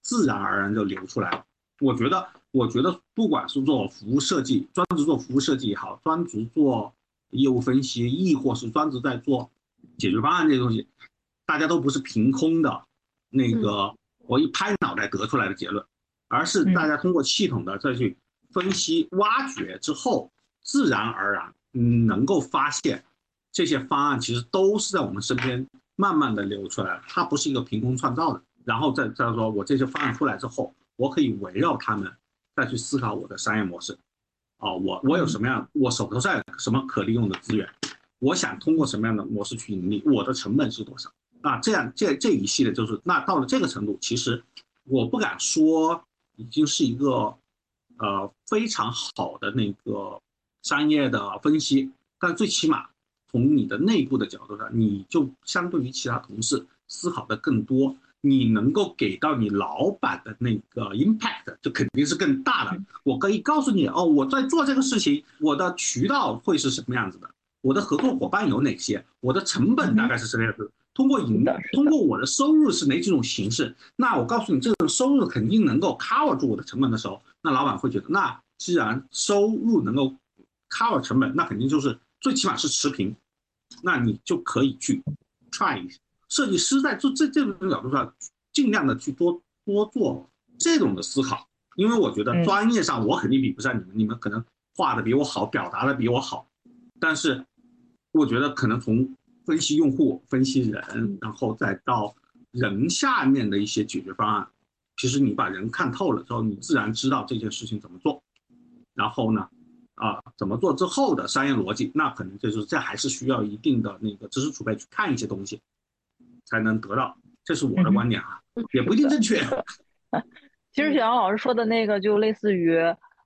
自然而然就流出来了。我觉得。我觉得，不管是做服务设计，专职做服务设计也好，专职做业务分析，亦或是专职在做解决方案这些东西，大家都不是凭空的，那个我一拍脑袋得出来的结论，而是大家通过系统的再去分析、挖掘之后，自然而然，嗯，能够发现这些方案其实都是在我们身边慢慢的流出来，它不是一个凭空创造的。然后再再说，我这些方案出来之后，我可以围绕他们。再去思考我的商业模式，啊，我我有什么样，我手头上有什么可利用的资源，我想通过什么样的模式去盈利，我的成本是多少？啊，这样这这一系列就是，那到了这个程度，其实我不敢说已经是一个呃非常好的那个商业的分析，但最起码从你的内部的角度上，你就相对于其他同事思考的更多。你能够给到你老板的那个 impact 就肯定是更大的。我可以告诉你哦，我在做这个事情，我的渠道会是什么样子的？我的合作伙伴有哪些？我的成本大概是什么样子？通过盈，通过我的收入是哪几种形式？那我告诉你，这种收入肯定能够 cover 住我的成本的时候，那老板会觉得，那既然收入能够 cover 成本，那肯定就是最起码是持平，那你就可以去 try 一下。设计师在做这这种角度上，尽量的去多多做这种的思考，因为我觉得专业上我肯定比不上你们，你们可能画的比我好，表达的比我好，但是我觉得可能从分析用户、分析人，然后再到人下面的一些解决方案，其实你把人看透了之后，你自然知道这件事情怎么做。然后呢，啊，怎么做之后的商业逻辑，那可能就是这还是需要一定的那个知识储备去看一些东西，才能得到。这是我的观点啊，也不一定正确。[LAUGHS] 其实小杨老师说的那个，就类似于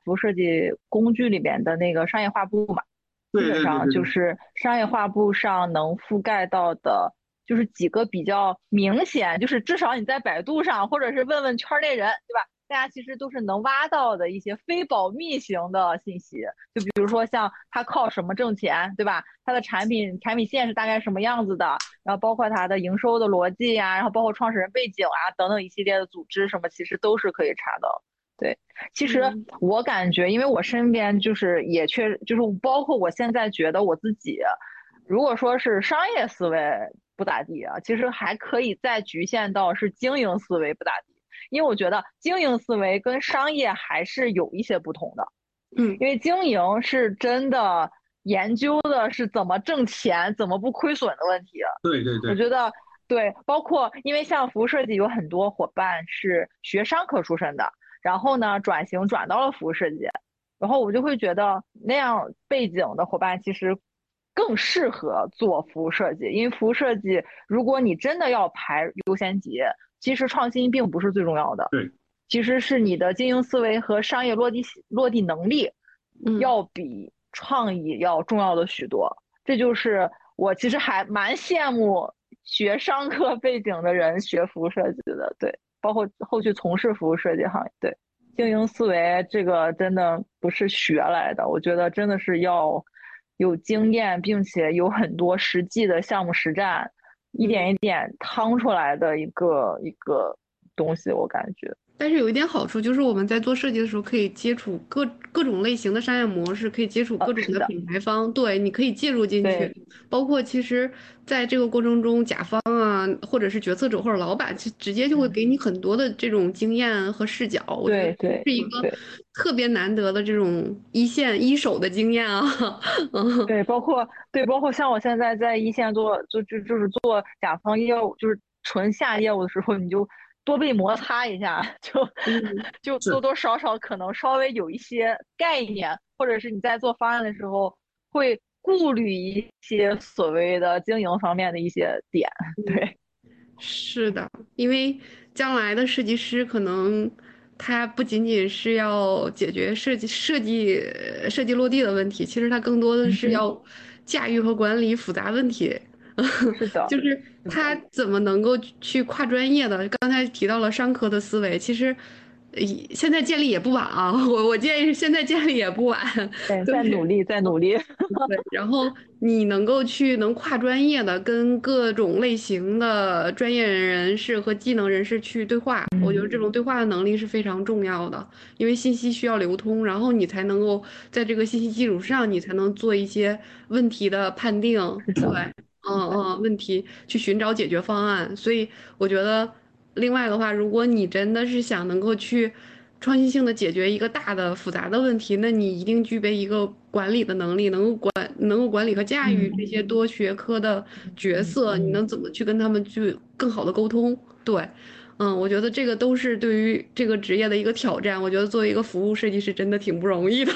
服务设计工具里面的那个商业化布嘛，基本上就是商业画布上能覆盖到的，就是几个比较明显，就是至少你在百度上，或者是问问圈内人，对吧？大家其实都是能挖到的一些非保密型的信息，就比如说像它靠什么挣钱，对吧？它的产品产品线是大概什么样子的，然后包括它的营收的逻辑呀，然后包括创始人背景啊等等一系列的组织什么，其实都是可以查到。对，其实我感觉，因为我身边就是也确就是包括我现在觉得我自己，如果说是商业思维不咋地啊，其实还可以再局限到是经营思维不咋地。因为我觉得经营思维跟商业还是有一些不同的，嗯，因为经营是真的研究的是怎么挣钱、怎么不亏损的问题。对对对，我觉得对，包括因为像服务设计有很多伙伴是学商科出身的，然后呢转型转到了服务设计，然后我就会觉得那样背景的伙伴其实更适合做服务设计，因为服务设计如果你真的要排优先级。其实创新并不是最重要的，对，其实是你的经营思维和商业落地落地能力，要比创意要重要的许多。这就是我其实还蛮羡慕学商科背景的人学服务设计的，对，包括后续从事服务设计行业，对，经营思维这个真的不是学来的，我觉得真的是要有经验，并且有很多实际的项目实战。一点一点趟出来的一个一个东西，我感觉。但是有一点好处，就是我们在做设计的时候，可以接触各各种类型的商业模式，可以接触各种的品牌方。对，你可以介入进去。包括其实在这个过程中，甲方啊，或者是决策者或者老板，就直接就会给你很多的这种经验和视角。对对，是一个特别难得的这种一线一手的经验啊。[LAUGHS] 嗯，对，包括对，包括像我现在在一线做，就就就是做甲方业务，就是纯下业务的时候，你就。多被摩擦一下，[LAUGHS] 就就多多少少可能稍微有一些概念，或者是你在做方案的时候会顾虑一些所谓的经营方面的一些点。对，是的，因为将来的设计师可能他不仅仅是要解决设计设计设计落地的问题，其实他更多的是要驾驭和管理复杂问题。[LAUGHS] 是的，[LAUGHS] 就是他怎么能够去跨专业的？刚才提到了商科的思维，其实，现在建立也不晚啊。我我建议现在建立也不晚，对，再努力，再努力。对，然后你能够去能跨专业的，跟各种类型的专业人士和技能人士去对话。我觉得这种对话的能力是非常重要的，因为信息需要流通，然后你才能够在这个信息基础上，你才能做一些问题的判定。对。嗯嗯，问题去寻找解决方案，所以我觉得，另外的话，如果你真的是想能够去创新性的解决一个大的复杂的问题，那你一定具备一个管理的能力，能够管能够管理和驾驭这些多学科的角色，你能怎么去跟他们去更好的沟通？对。嗯，我觉得这个都是对于这个职业的一个挑战。我觉得作为一个服务设计师，真的挺不容易的。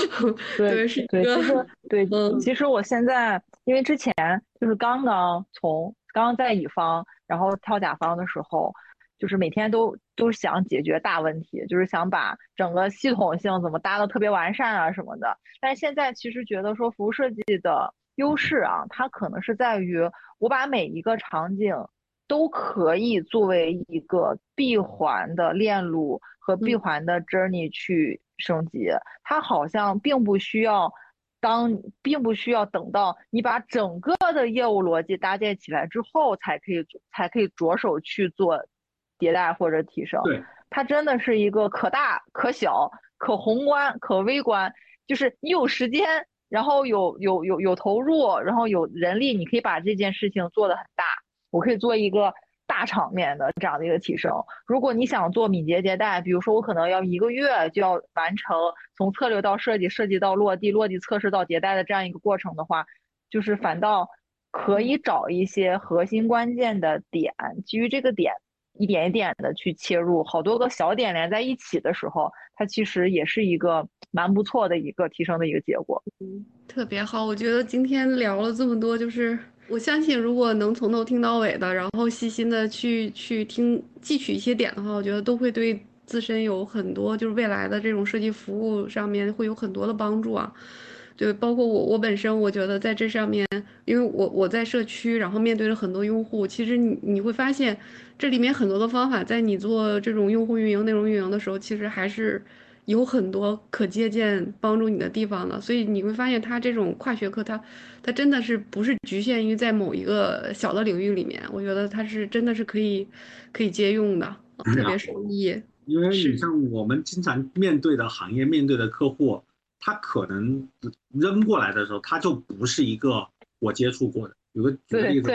[LAUGHS] 对，是对，其实对，嗯，其实我现在因为之前就是刚刚从刚刚在乙方，然后跳甲方的时候，就是每天都都想解决大问题，就是想把整个系统性怎么搭的特别完善啊什么的。但是现在其实觉得说服务设计的优势啊，它可能是在于我把每一个场景。都可以作为一个闭环的链路和闭环的 journey 去升级，它好像并不需要当，并不需要等到你把整个的业务逻辑搭建起来之后，才可以才可以着手去做迭代或者提升。对，它真的是一个可大可小、可宏观可微观，就是你有时间，然后有有有有投入，然后有人力，你可以把这件事情做得很大。我可以做一个大场面的这样的一个提升。如果你想做敏捷迭代，比如说我可能要一个月就要完成从策略到设计，设计到落地，落地测试到迭代的这样一个过程的话，就是反倒可以找一些核心关键的点，基于这个点一点一点的去切入，好多个小点连在一起的时候，它其实也是一个蛮不错的一个提升的一个结果。嗯，特别好，我觉得今天聊了这么多，就是。我相信，如果能从头听到尾的，然后细心的去去听汲取一些点的话，我觉得都会对自身有很多，就是未来的这种设计服务上面会有很多的帮助啊。对，包括我我本身，我觉得在这上面，因为我我在社区，然后面对着很多用户，其实你你会发现，这里面很多的方法，在你做这种用户运营、内容运营的时候，其实还是。有很多可借鉴帮助你的地方了，所以你会发现它这种跨学科，它它真的是不是局限于在某一个小的领域里面，我觉得它是真的是可以可以借用的，特别受益。因为你像我们经常面对的行业，面对的客户，他可能扔过来的时候，他就不是一个我接触过的。有个举个例子，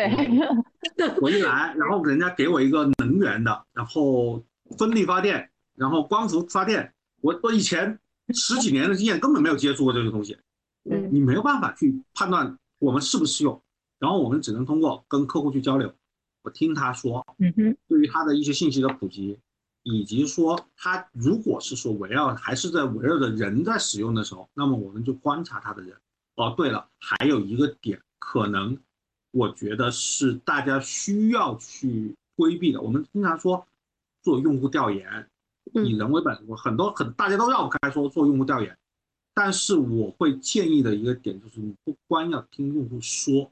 [LAUGHS] 我一来，然后人家给我一个能源的，然后风力发电，然后光伏发电。我我以前十几年的经验根本没有接触过这个东西，[LAUGHS] 嗯，你没有办法去判断我们适不适用，然后我们只能通过跟客户去交流，我听他说，嗯哼，对于他的一些信息的普及，以及说他如果是说围绕还是在围绕着人在使用的时候，那么我们就观察他的人。哦，对了，还有一个点，可能我觉得是大家需要去规避的。我们经常说做用户调研。以人为本，我很多很大家都绕开说做用户调研，但是我会建议的一个点就是，你不光要听用户说，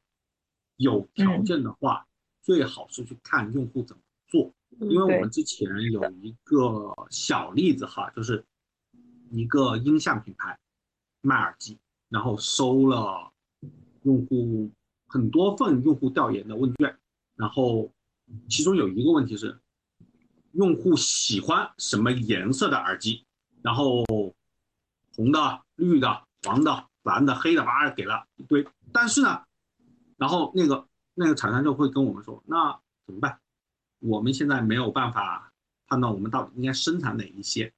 有条件的话，最好是去看用户怎么做。因为我们之前有一个小例子哈，就是一个音像品牌卖耳机，然后收了用户很多份用户调研的问卷，然后其中有一个问题是。用户喜欢什么颜色的耳机？然后红的、绿的、黄的、蓝的、黑的，哇，给了一堆。但是呢，然后那个那个厂商就会跟我们说，那怎么办？我们现在没有办法判断我们到底应该生产哪一些。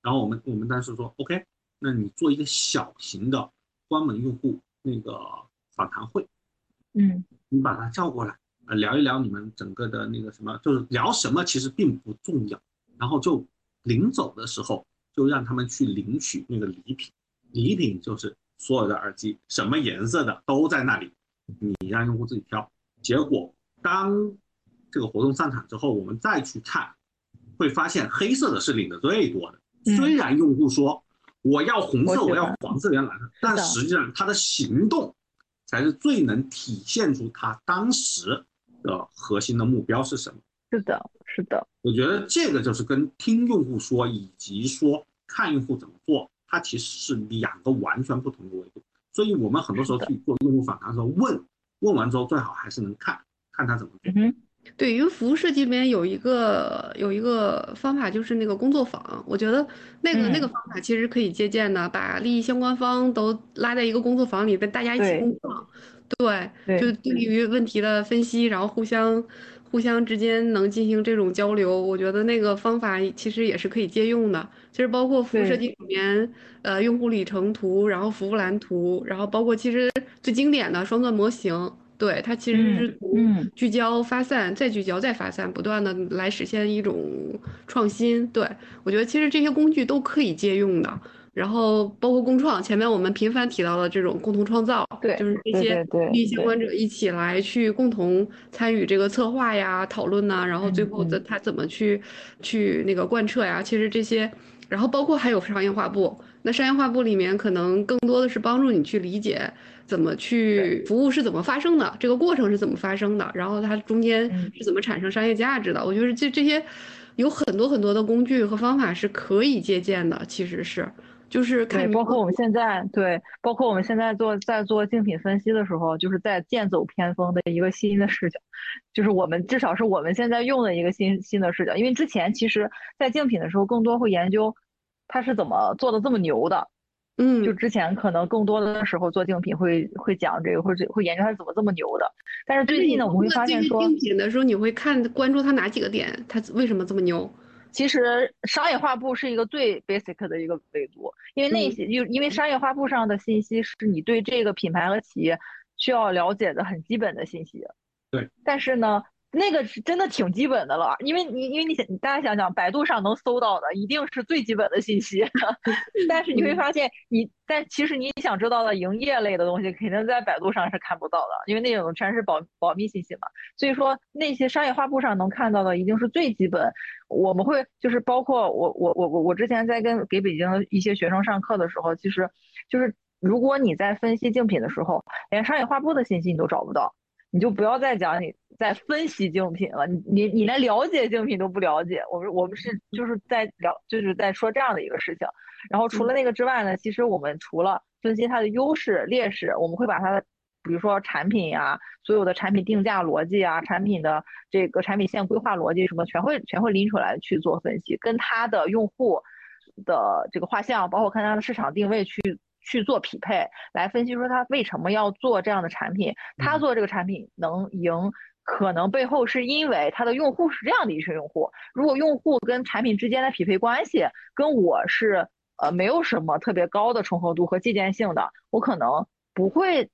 然后我们我们当时说，OK，那你做一个小型的关门用户那个访谈会，嗯，你把他叫过来。呃，聊一聊你们整个的那个什么，就是聊什么其实并不重要，然后就临走的时候就让他们去领取那个礼品，礼品就是所有的耳机，什么颜色的都在那里，你让用户自己挑。结果当这个活动散场之后，我们再去看，会发现黑色的是领的最多的。虽然用户说我要红色，我要黄色，我要蓝色，但实际上他的行动才是最能体现出他当时。的核心的目标是什么？是的，是的。我觉得这个就是跟听用户说，以及说看用户怎么做，它其实是两个完全不同的维度。所以我们很多时候去做用户访谈的时候，问问完之后，最好还是能看看他怎么做。嗯对，因为服务设计里面有一个有一个方法，就是那个工作坊。我觉得那个那个方法其实可以借鉴的，把利益相关方都拉在一个工作坊里，跟大家一起工作。对，就对于问题的分析，然后互相互相之间能进行这种交流，我觉得那个方法其实也是可以借用的。其实包括服务设计里面，呃，用户里程图，然后服务蓝图，然后包括其实最经典的双钻模型，对它其实是从聚焦发散，再聚焦再发散，不断的来实现一种创新。对我觉得其实这些工具都可以借用的。然后包括共创，前面我们频繁提到的这种共同创造，对，就是这些利益相关者一起来去共同参与这个策划呀、讨论呐，然后最后的他怎么去去那个贯彻呀？其实这些，然后包括还有商业化部，那商业化部里面可能更多的是帮助你去理解怎么去服务是怎么发生的，这个过程是怎么发生的，然后它中间是怎么产生商业价值的。我觉得这这些有很多很多的工具和方法是可以借鉴的，其实是。就是对，包括我们现在对，包括我们现在做在做竞品分析的时候，就是在剑走偏锋的一个新的视角，就是我们至少是我们现在用的一个新新的视角。因为之前其实，在竞品的时候，更多会研究它是怎么做的这么牛的，嗯，就之前可能更多的时候做竞品会会讲这个，或者会研究它怎么这么牛的。但是最近呢，我们会发现说，竞品的时候你会看关注它哪几个点，它为什么这么牛？其实商业画布是一个最 basic 的一个维度，因为那些就因为商业画布上的信息是你对这个品牌和企业需要了解的很基本的信息。对，但是呢。那个是真的挺基本的了，因为你因为你想，大家想想，百度上能搜到的一定是最基本的信息，[LAUGHS] 但是你会发现，你但其实你想知道的营业类的东西，肯定在百度上是看不到的，因为那种全是保保密信息嘛。所以说，那些商业化部上能看到的，一定是最基本。我们会就是包括我我我我我之前在跟给北京一些学生上课的时候，其实就是如果你在分析竞品的时候，连商业化部的信息你都找不到。你就不要再讲你在分析竞品了，你你你连了解竞品都不了解。我们我们是就是在聊，就是在说这样的一个事情。然后除了那个之外呢，其实我们除了分析它的优势劣势，我们会把它的，比如说产品呀，所有的产品定价逻辑啊，产品的这个产品线规划逻辑什么，全会全会拎出来去做分析，跟它的用户的这个画像，包括看它的市场定位去。去做匹配，来分析说他为什么要做这样的产品，他做这个产品能赢，可能背后是因为他的用户是这样的一群用户。如果用户跟产品之间的匹配关系跟我是呃没有什么特别高的重合度和借鉴性的，我可能不会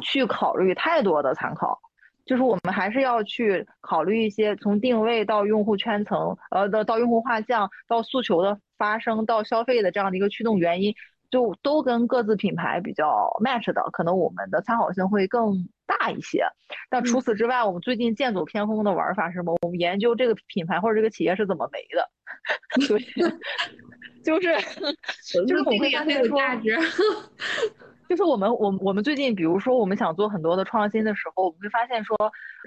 去考虑太多的参考。就是我们还是要去考虑一些从定位到用户圈层，呃的到用户画像到诉求的发生到消费的这样的一个驱动原因。就都跟各自品牌比较 match 的，可能我们的参考性会更大一些。但除此之外，我们最近剑走偏锋的玩法是什么？我们研究这个品牌或者这个企业是怎么没的。[LAUGHS] 对，[LAUGHS] 就是 [LAUGHS] 就是我们会发现说，就是我们我我们最近，比如说我们想做很多的创新的时候，我们会发现说，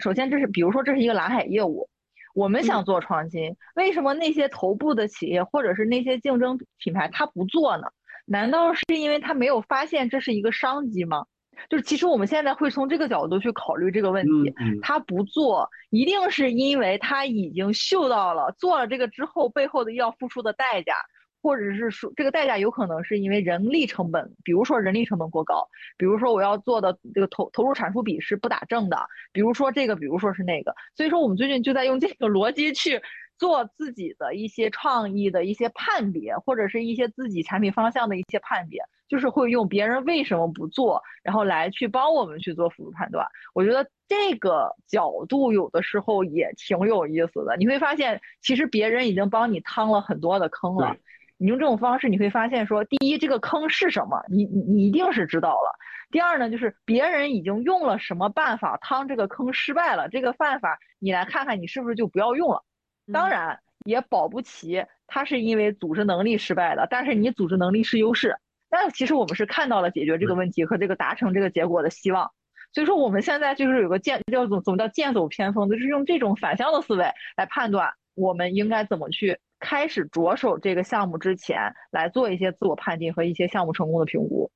首先这是比如说这是一个蓝海业务，我们想做创新，为什么那些头部的企业或者是那些竞争品牌它不做呢？难道是因为他没有发现这是一个商机吗？就是其实我们现在会从这个角度去考虑这个问题。他不做，一定是因为他已经嗅到了做了这个之后背后的要付出的代价，或者是说这个代价有可能是因为人力成本，比如说人力成本过高，比如说我要做的这个投投入产出比是不打正的，比如说这个，比如说是那个。所以说我们最近就在用这个逻辑去。做自己的一些创意的一些判别，或者是一些自己产品方向的一些判别，就是会用别人为什么不做，然后来去帮我们去做辅助判断。我觉得这个角度有的时候也挺有意思的。你会发现，其实别人已经帮你趟了很多的坑了。你用这种方式，你会发现说，第一，这个坑是什么，你你你一定是知道了。第二呢，就是别人已经用了什么办法趟这个坑失败了，这个办法你来看看，你是不是就不要用了。当然也保不齐他是因为组织能力失败的，但是你组织能力是优势。但其实我们是看到了解决这个问题和这个达成这个结果的希望。所以说我们现在就是有个剑叫怎怎么叫剑走偏锋，就是用这种反向的思维来判断我们应该怎么去开始着手这个项目之前来做一些自我判定和一些项目成功的评估。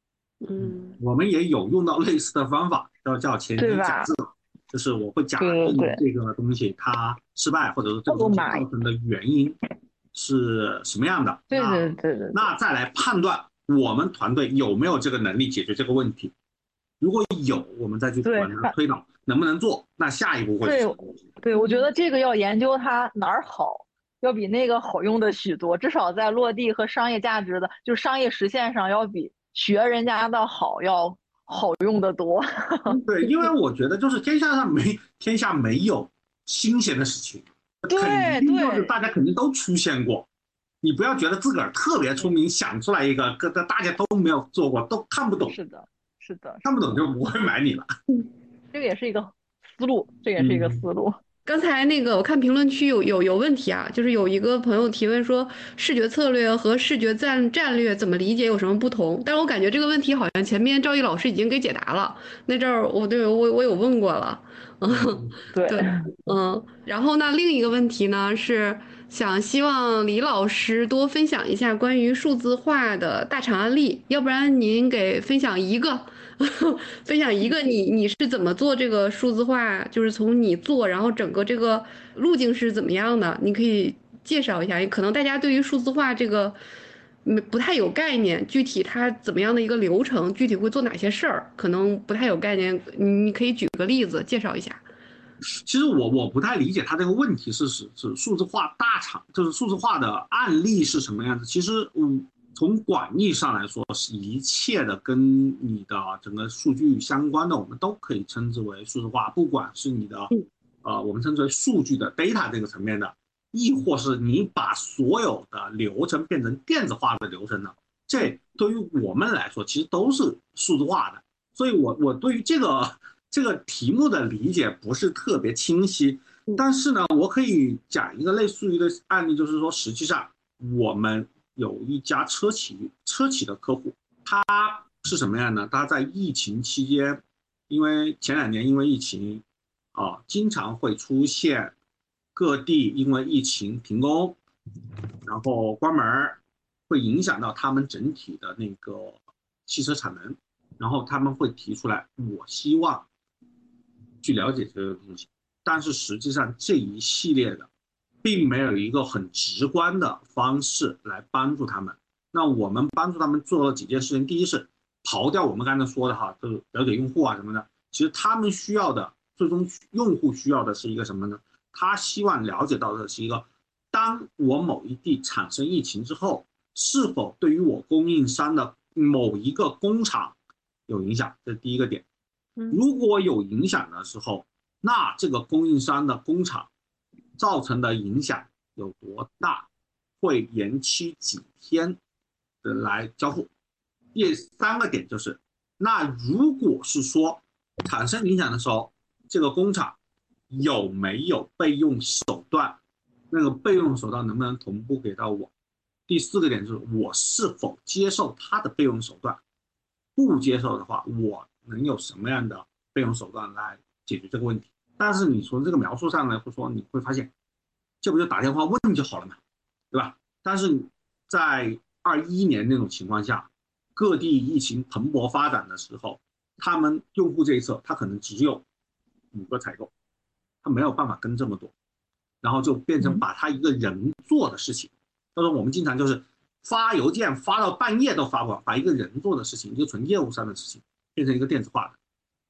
嗯，我们也有用到类似的方法，叫叫前提假设。就是我会假定这个东西它失败，或者说这个东西造成的原因是什么样的。对对对对。那再来判断我们团队有没有这个能力解决这个问题。如果有，我们再去往哪推导，能不能做？那下一步会。对对，我觉得这个要研究它哪儿好，要比那个好用的许多。至少在落地和商业价值的，就是商业实现上，要比学人家的好要。好用的多，[LAUGHS] 对，因为我觉得就是天下上没天下没有新鲜的事情，肯定就是大家肯定都出现过，你不要觉得自个儿特别聪明，想出来一个，跟大家都没有做过，都看不懂，是的，是的，看不懂就不会买你了，[LAUGHS] 这个也是一个思路，这也是一个思路。刚才那个我看评论区有有有问题啊，就是有一个朋友提问说，视觉策略和视觉战战略怎么理解有什么不同？但是我感觉这个问题好像前面赵毅老师已经给解答了。那阵儿我对我我有问过了，嗯，[LAUGHS] 对对，嗯，然后那另一个问题呢是想希望李老师多分享一下关于数字化的大厂案例，要不然您给分享一个。[LAUGHS] 分享一个你你是怎么做这个数字化？就是从你做，然后整个这个路径是怎么样的？你可以介绍一下。可能大家对于数字化这个没不太有概念，具体它怎么样的一个流程，具体会做哪些事儿，可能不太有概念。你可以举个例子介绍一下。其实我我不太理解他这个问题是是是数字化大厂，就是数字化的案例是什么样子。其实嗯，从广义上来说，是一切的跟你的整个数据相关的，我们都可以称之为数字化，不管是你的呃我们称之为数据的 data 这个层面的。亦或是你把所有的流程变成电子化的流程呢？这对于我们来说，其实都是数字化的。所以，我我对于这个这个题目的理解不是特别清晰。但是呢，我可以讲一个类似于的案例，就是说，实际上我们有一家车企车企的客户，他是什么样呢？他在疫情期间，因为前两年因为疫情，啊，经常会出现。各地因为疫情停工，然后关门会影响到他们整体的那个汽车产能，然后他们会提出来，我希望去了解这个东西，但是实际上这一系列的，并没有一个很直观的方式来帮助他们。那我们帮助他们做了几件事情，第一是刨掉我们刚才说的哈，就是了解用户啊什么的，其实他们需要的最终用户需要的是一个什么呢？他希望了解到的是一个，当我某一地产生疫情之后，是否对于我供应商的某一个工厂有影响？这是第一个点。如果有影响的时候，那这个供应商的工厂造成的影响有多大？会延期几天的来交付？第三个点就是，那如果是说产生影响的时候，这个工厂。有没有备用手段？那个备用手段能不能同步给到我？第四个点就是我是否接受他的备用手段？不接受的话，我能有什么样的备用手段来解决这个问题？但是你从这个描述上来说，你会发现，这不就打电话问就好了嘛，对吧？但是在二一年那种情况下，各地疫情蓬勃发展的时候，他们用户这一侧他可能只有五个采购。他没有办法跟这么多，然后就变成把他一个人做的事情。他说我们经常就是发邮件发到半夜都发不完，把一个人做的事情，一个纯业务上的事情变成一个电子化的。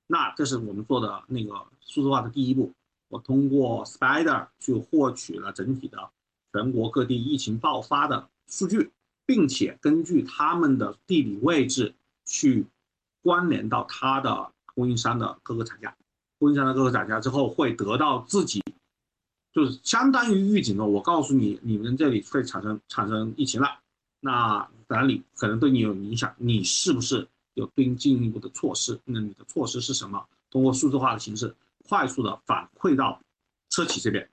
那这是我们做的那个数字化的第一步。我通过 Spider 去获取了整体的全国各地疫情爆发的数据，并且根据他们的地理位置去关联到他的供应商的各个厂家。供应商的各个厂家之后会得到自己，就是相当于预警了。我告诉你，你们这里会产生产生疫情了，那哪里可能对你有影响？你是不是有对应进一步的措施？那你的措施是什么？通过数字化的形式，快速的反馈到车企这边。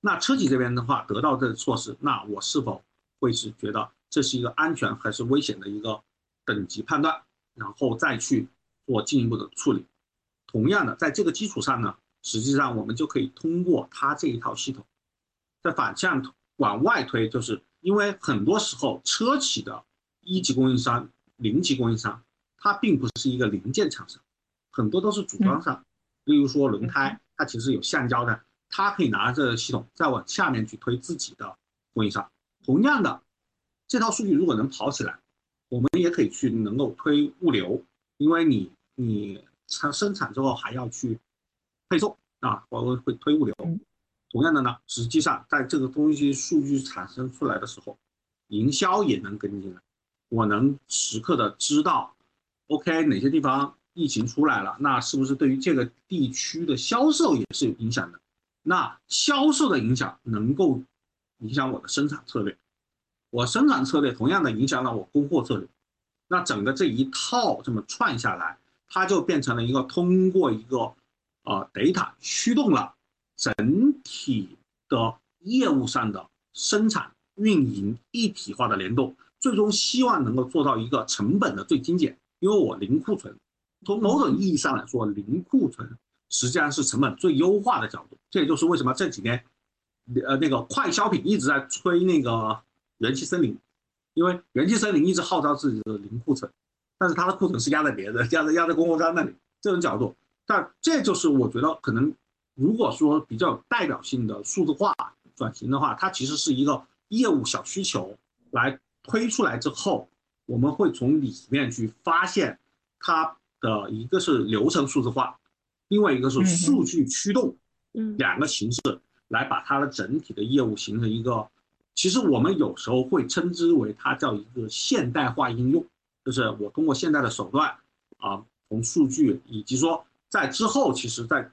那车企这边的话，得到这个措施，那我是否会是觉得这是一个安全还是危险的一个等级判断，然后再去做进一步的处理？同样的，在这个基础上呢，实际上我们就可以通过它这一套系统，在反向往外推，就是因为很多时候车企的一级供应商、零级供应商，它并不是一个零件厂商，很多都是组装商。例如说轮胎，它其实有橡胶的，它可以拿着系统再往下面去推自己的供应商。同样的，这套数据如果能跑起来，我们也可以去能够推物流，因为你你。产生产之后还要去配送啊，包括会推物流。同样的呢，实际上在这个东西数据产生出来的时候，营销也能跟进来。我能时刻的知道，OK 哪些地方疫情出来了，那是不是对于这个地区的销售也是有影响的？那销售的影响能够影响我的生产策略，我生产策略同样的影响了我供货策略。那整个这一套这么串下来。它就变成了一个通过一个呃 data 驱动了整体的业务上的生产运营一体化的联动，最终希望能够做到一个成本的最精简。因为我零库存，从某种意义上来说，零库存实际上是成本最优化的角度。这也就是为什么这几年，呃那个快消品一直在吹那个元气森林，因为元气森林一直号召自己的零库存。但是它的库存是压在别的，压在压在供货商那里，这种角度，但这就是我觉得可能，如果说比较有代表性的数字化转型的话，它其实是一个业务小需求来推出来之后，我们会从里面去发现它的一个是流程数字化，另外一个是数据驱动，嗯。两个形式来把它的整体的业务形成一个，其实我们有时候会称之为它叫一个现代化应用，就是我通过现代的手段啊，从数据以及说在之后，其实在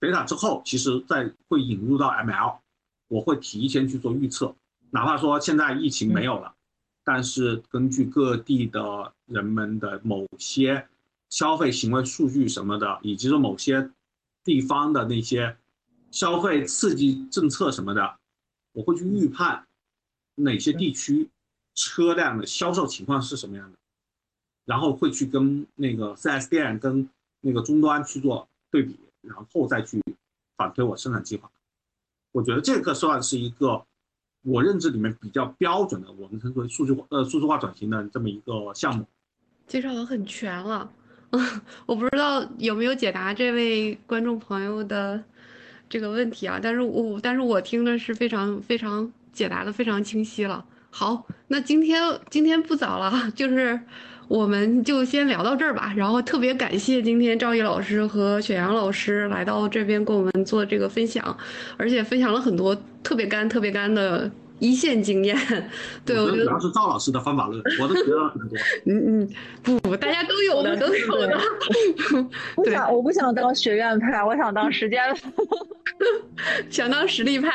data 之后，其实在会引入到 ML，我会提前去做预测，哪怕说现在疫情没有了，但是根据各地的人们的某些消费行为数据什么的，以及说某些地方的那些消费刺激政策什么的，我会去预判哪些地区车辆的销售情况是什么样的，然后会去跟那个 4S 店跟那个终端去做对比，然后再去反推我生产计划。我觉得这个算是一个我认知里面比较标准的，我们称之为数据化呃数字化转型的这么一个项目。介绍的很全了，[LAUGHS] 我不知道有没有解答这位观众朋友的这个问题啊，但是我但是我听的是非常非常解答的非常清晰了。好，那今天今天不早了，就是我们就先聊到这儿吧。然后特别感谢今天赵毅老师和雪阳老师来到这边跟我们做这个分享，而且分享了很多特别干特别干的一线经验。对，我觉得主要是赵老师的方法论，我都学了很多。[LAUGHS] 嗯嗯，不不，大家都有的，都有的。对，不想，我不想当学院派，我想当实践派，[LAUGHS] 想当实力派。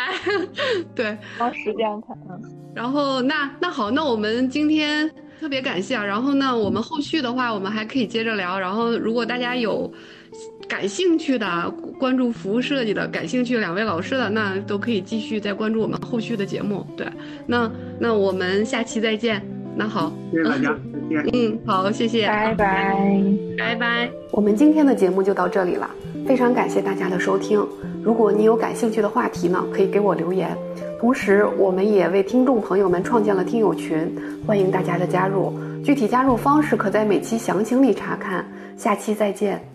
[LAUGHS] 对，当实践派。嗯，然后那那好，那我们今天特别感谢啊。然后呢，我们后续的话，我们还可以接着聊。然后如果大家有感兴趣的，关注服务设计的，感兴趣两位老师的，那都可以继续再关注我们后续的节目。对，那那我们下期再见。那好，谢谢大家，再见。嗯，好，谢谢，拜拜。拜拜。我们今天的节目就到这里了，非常感谢大家的收听。如果你有感兴趣的话题呢，可以给我留言。同时，我们也为听众朋友们创建了听友群，欢迎大家的加入。具体加入方式可在每期详情里查看。下期再见。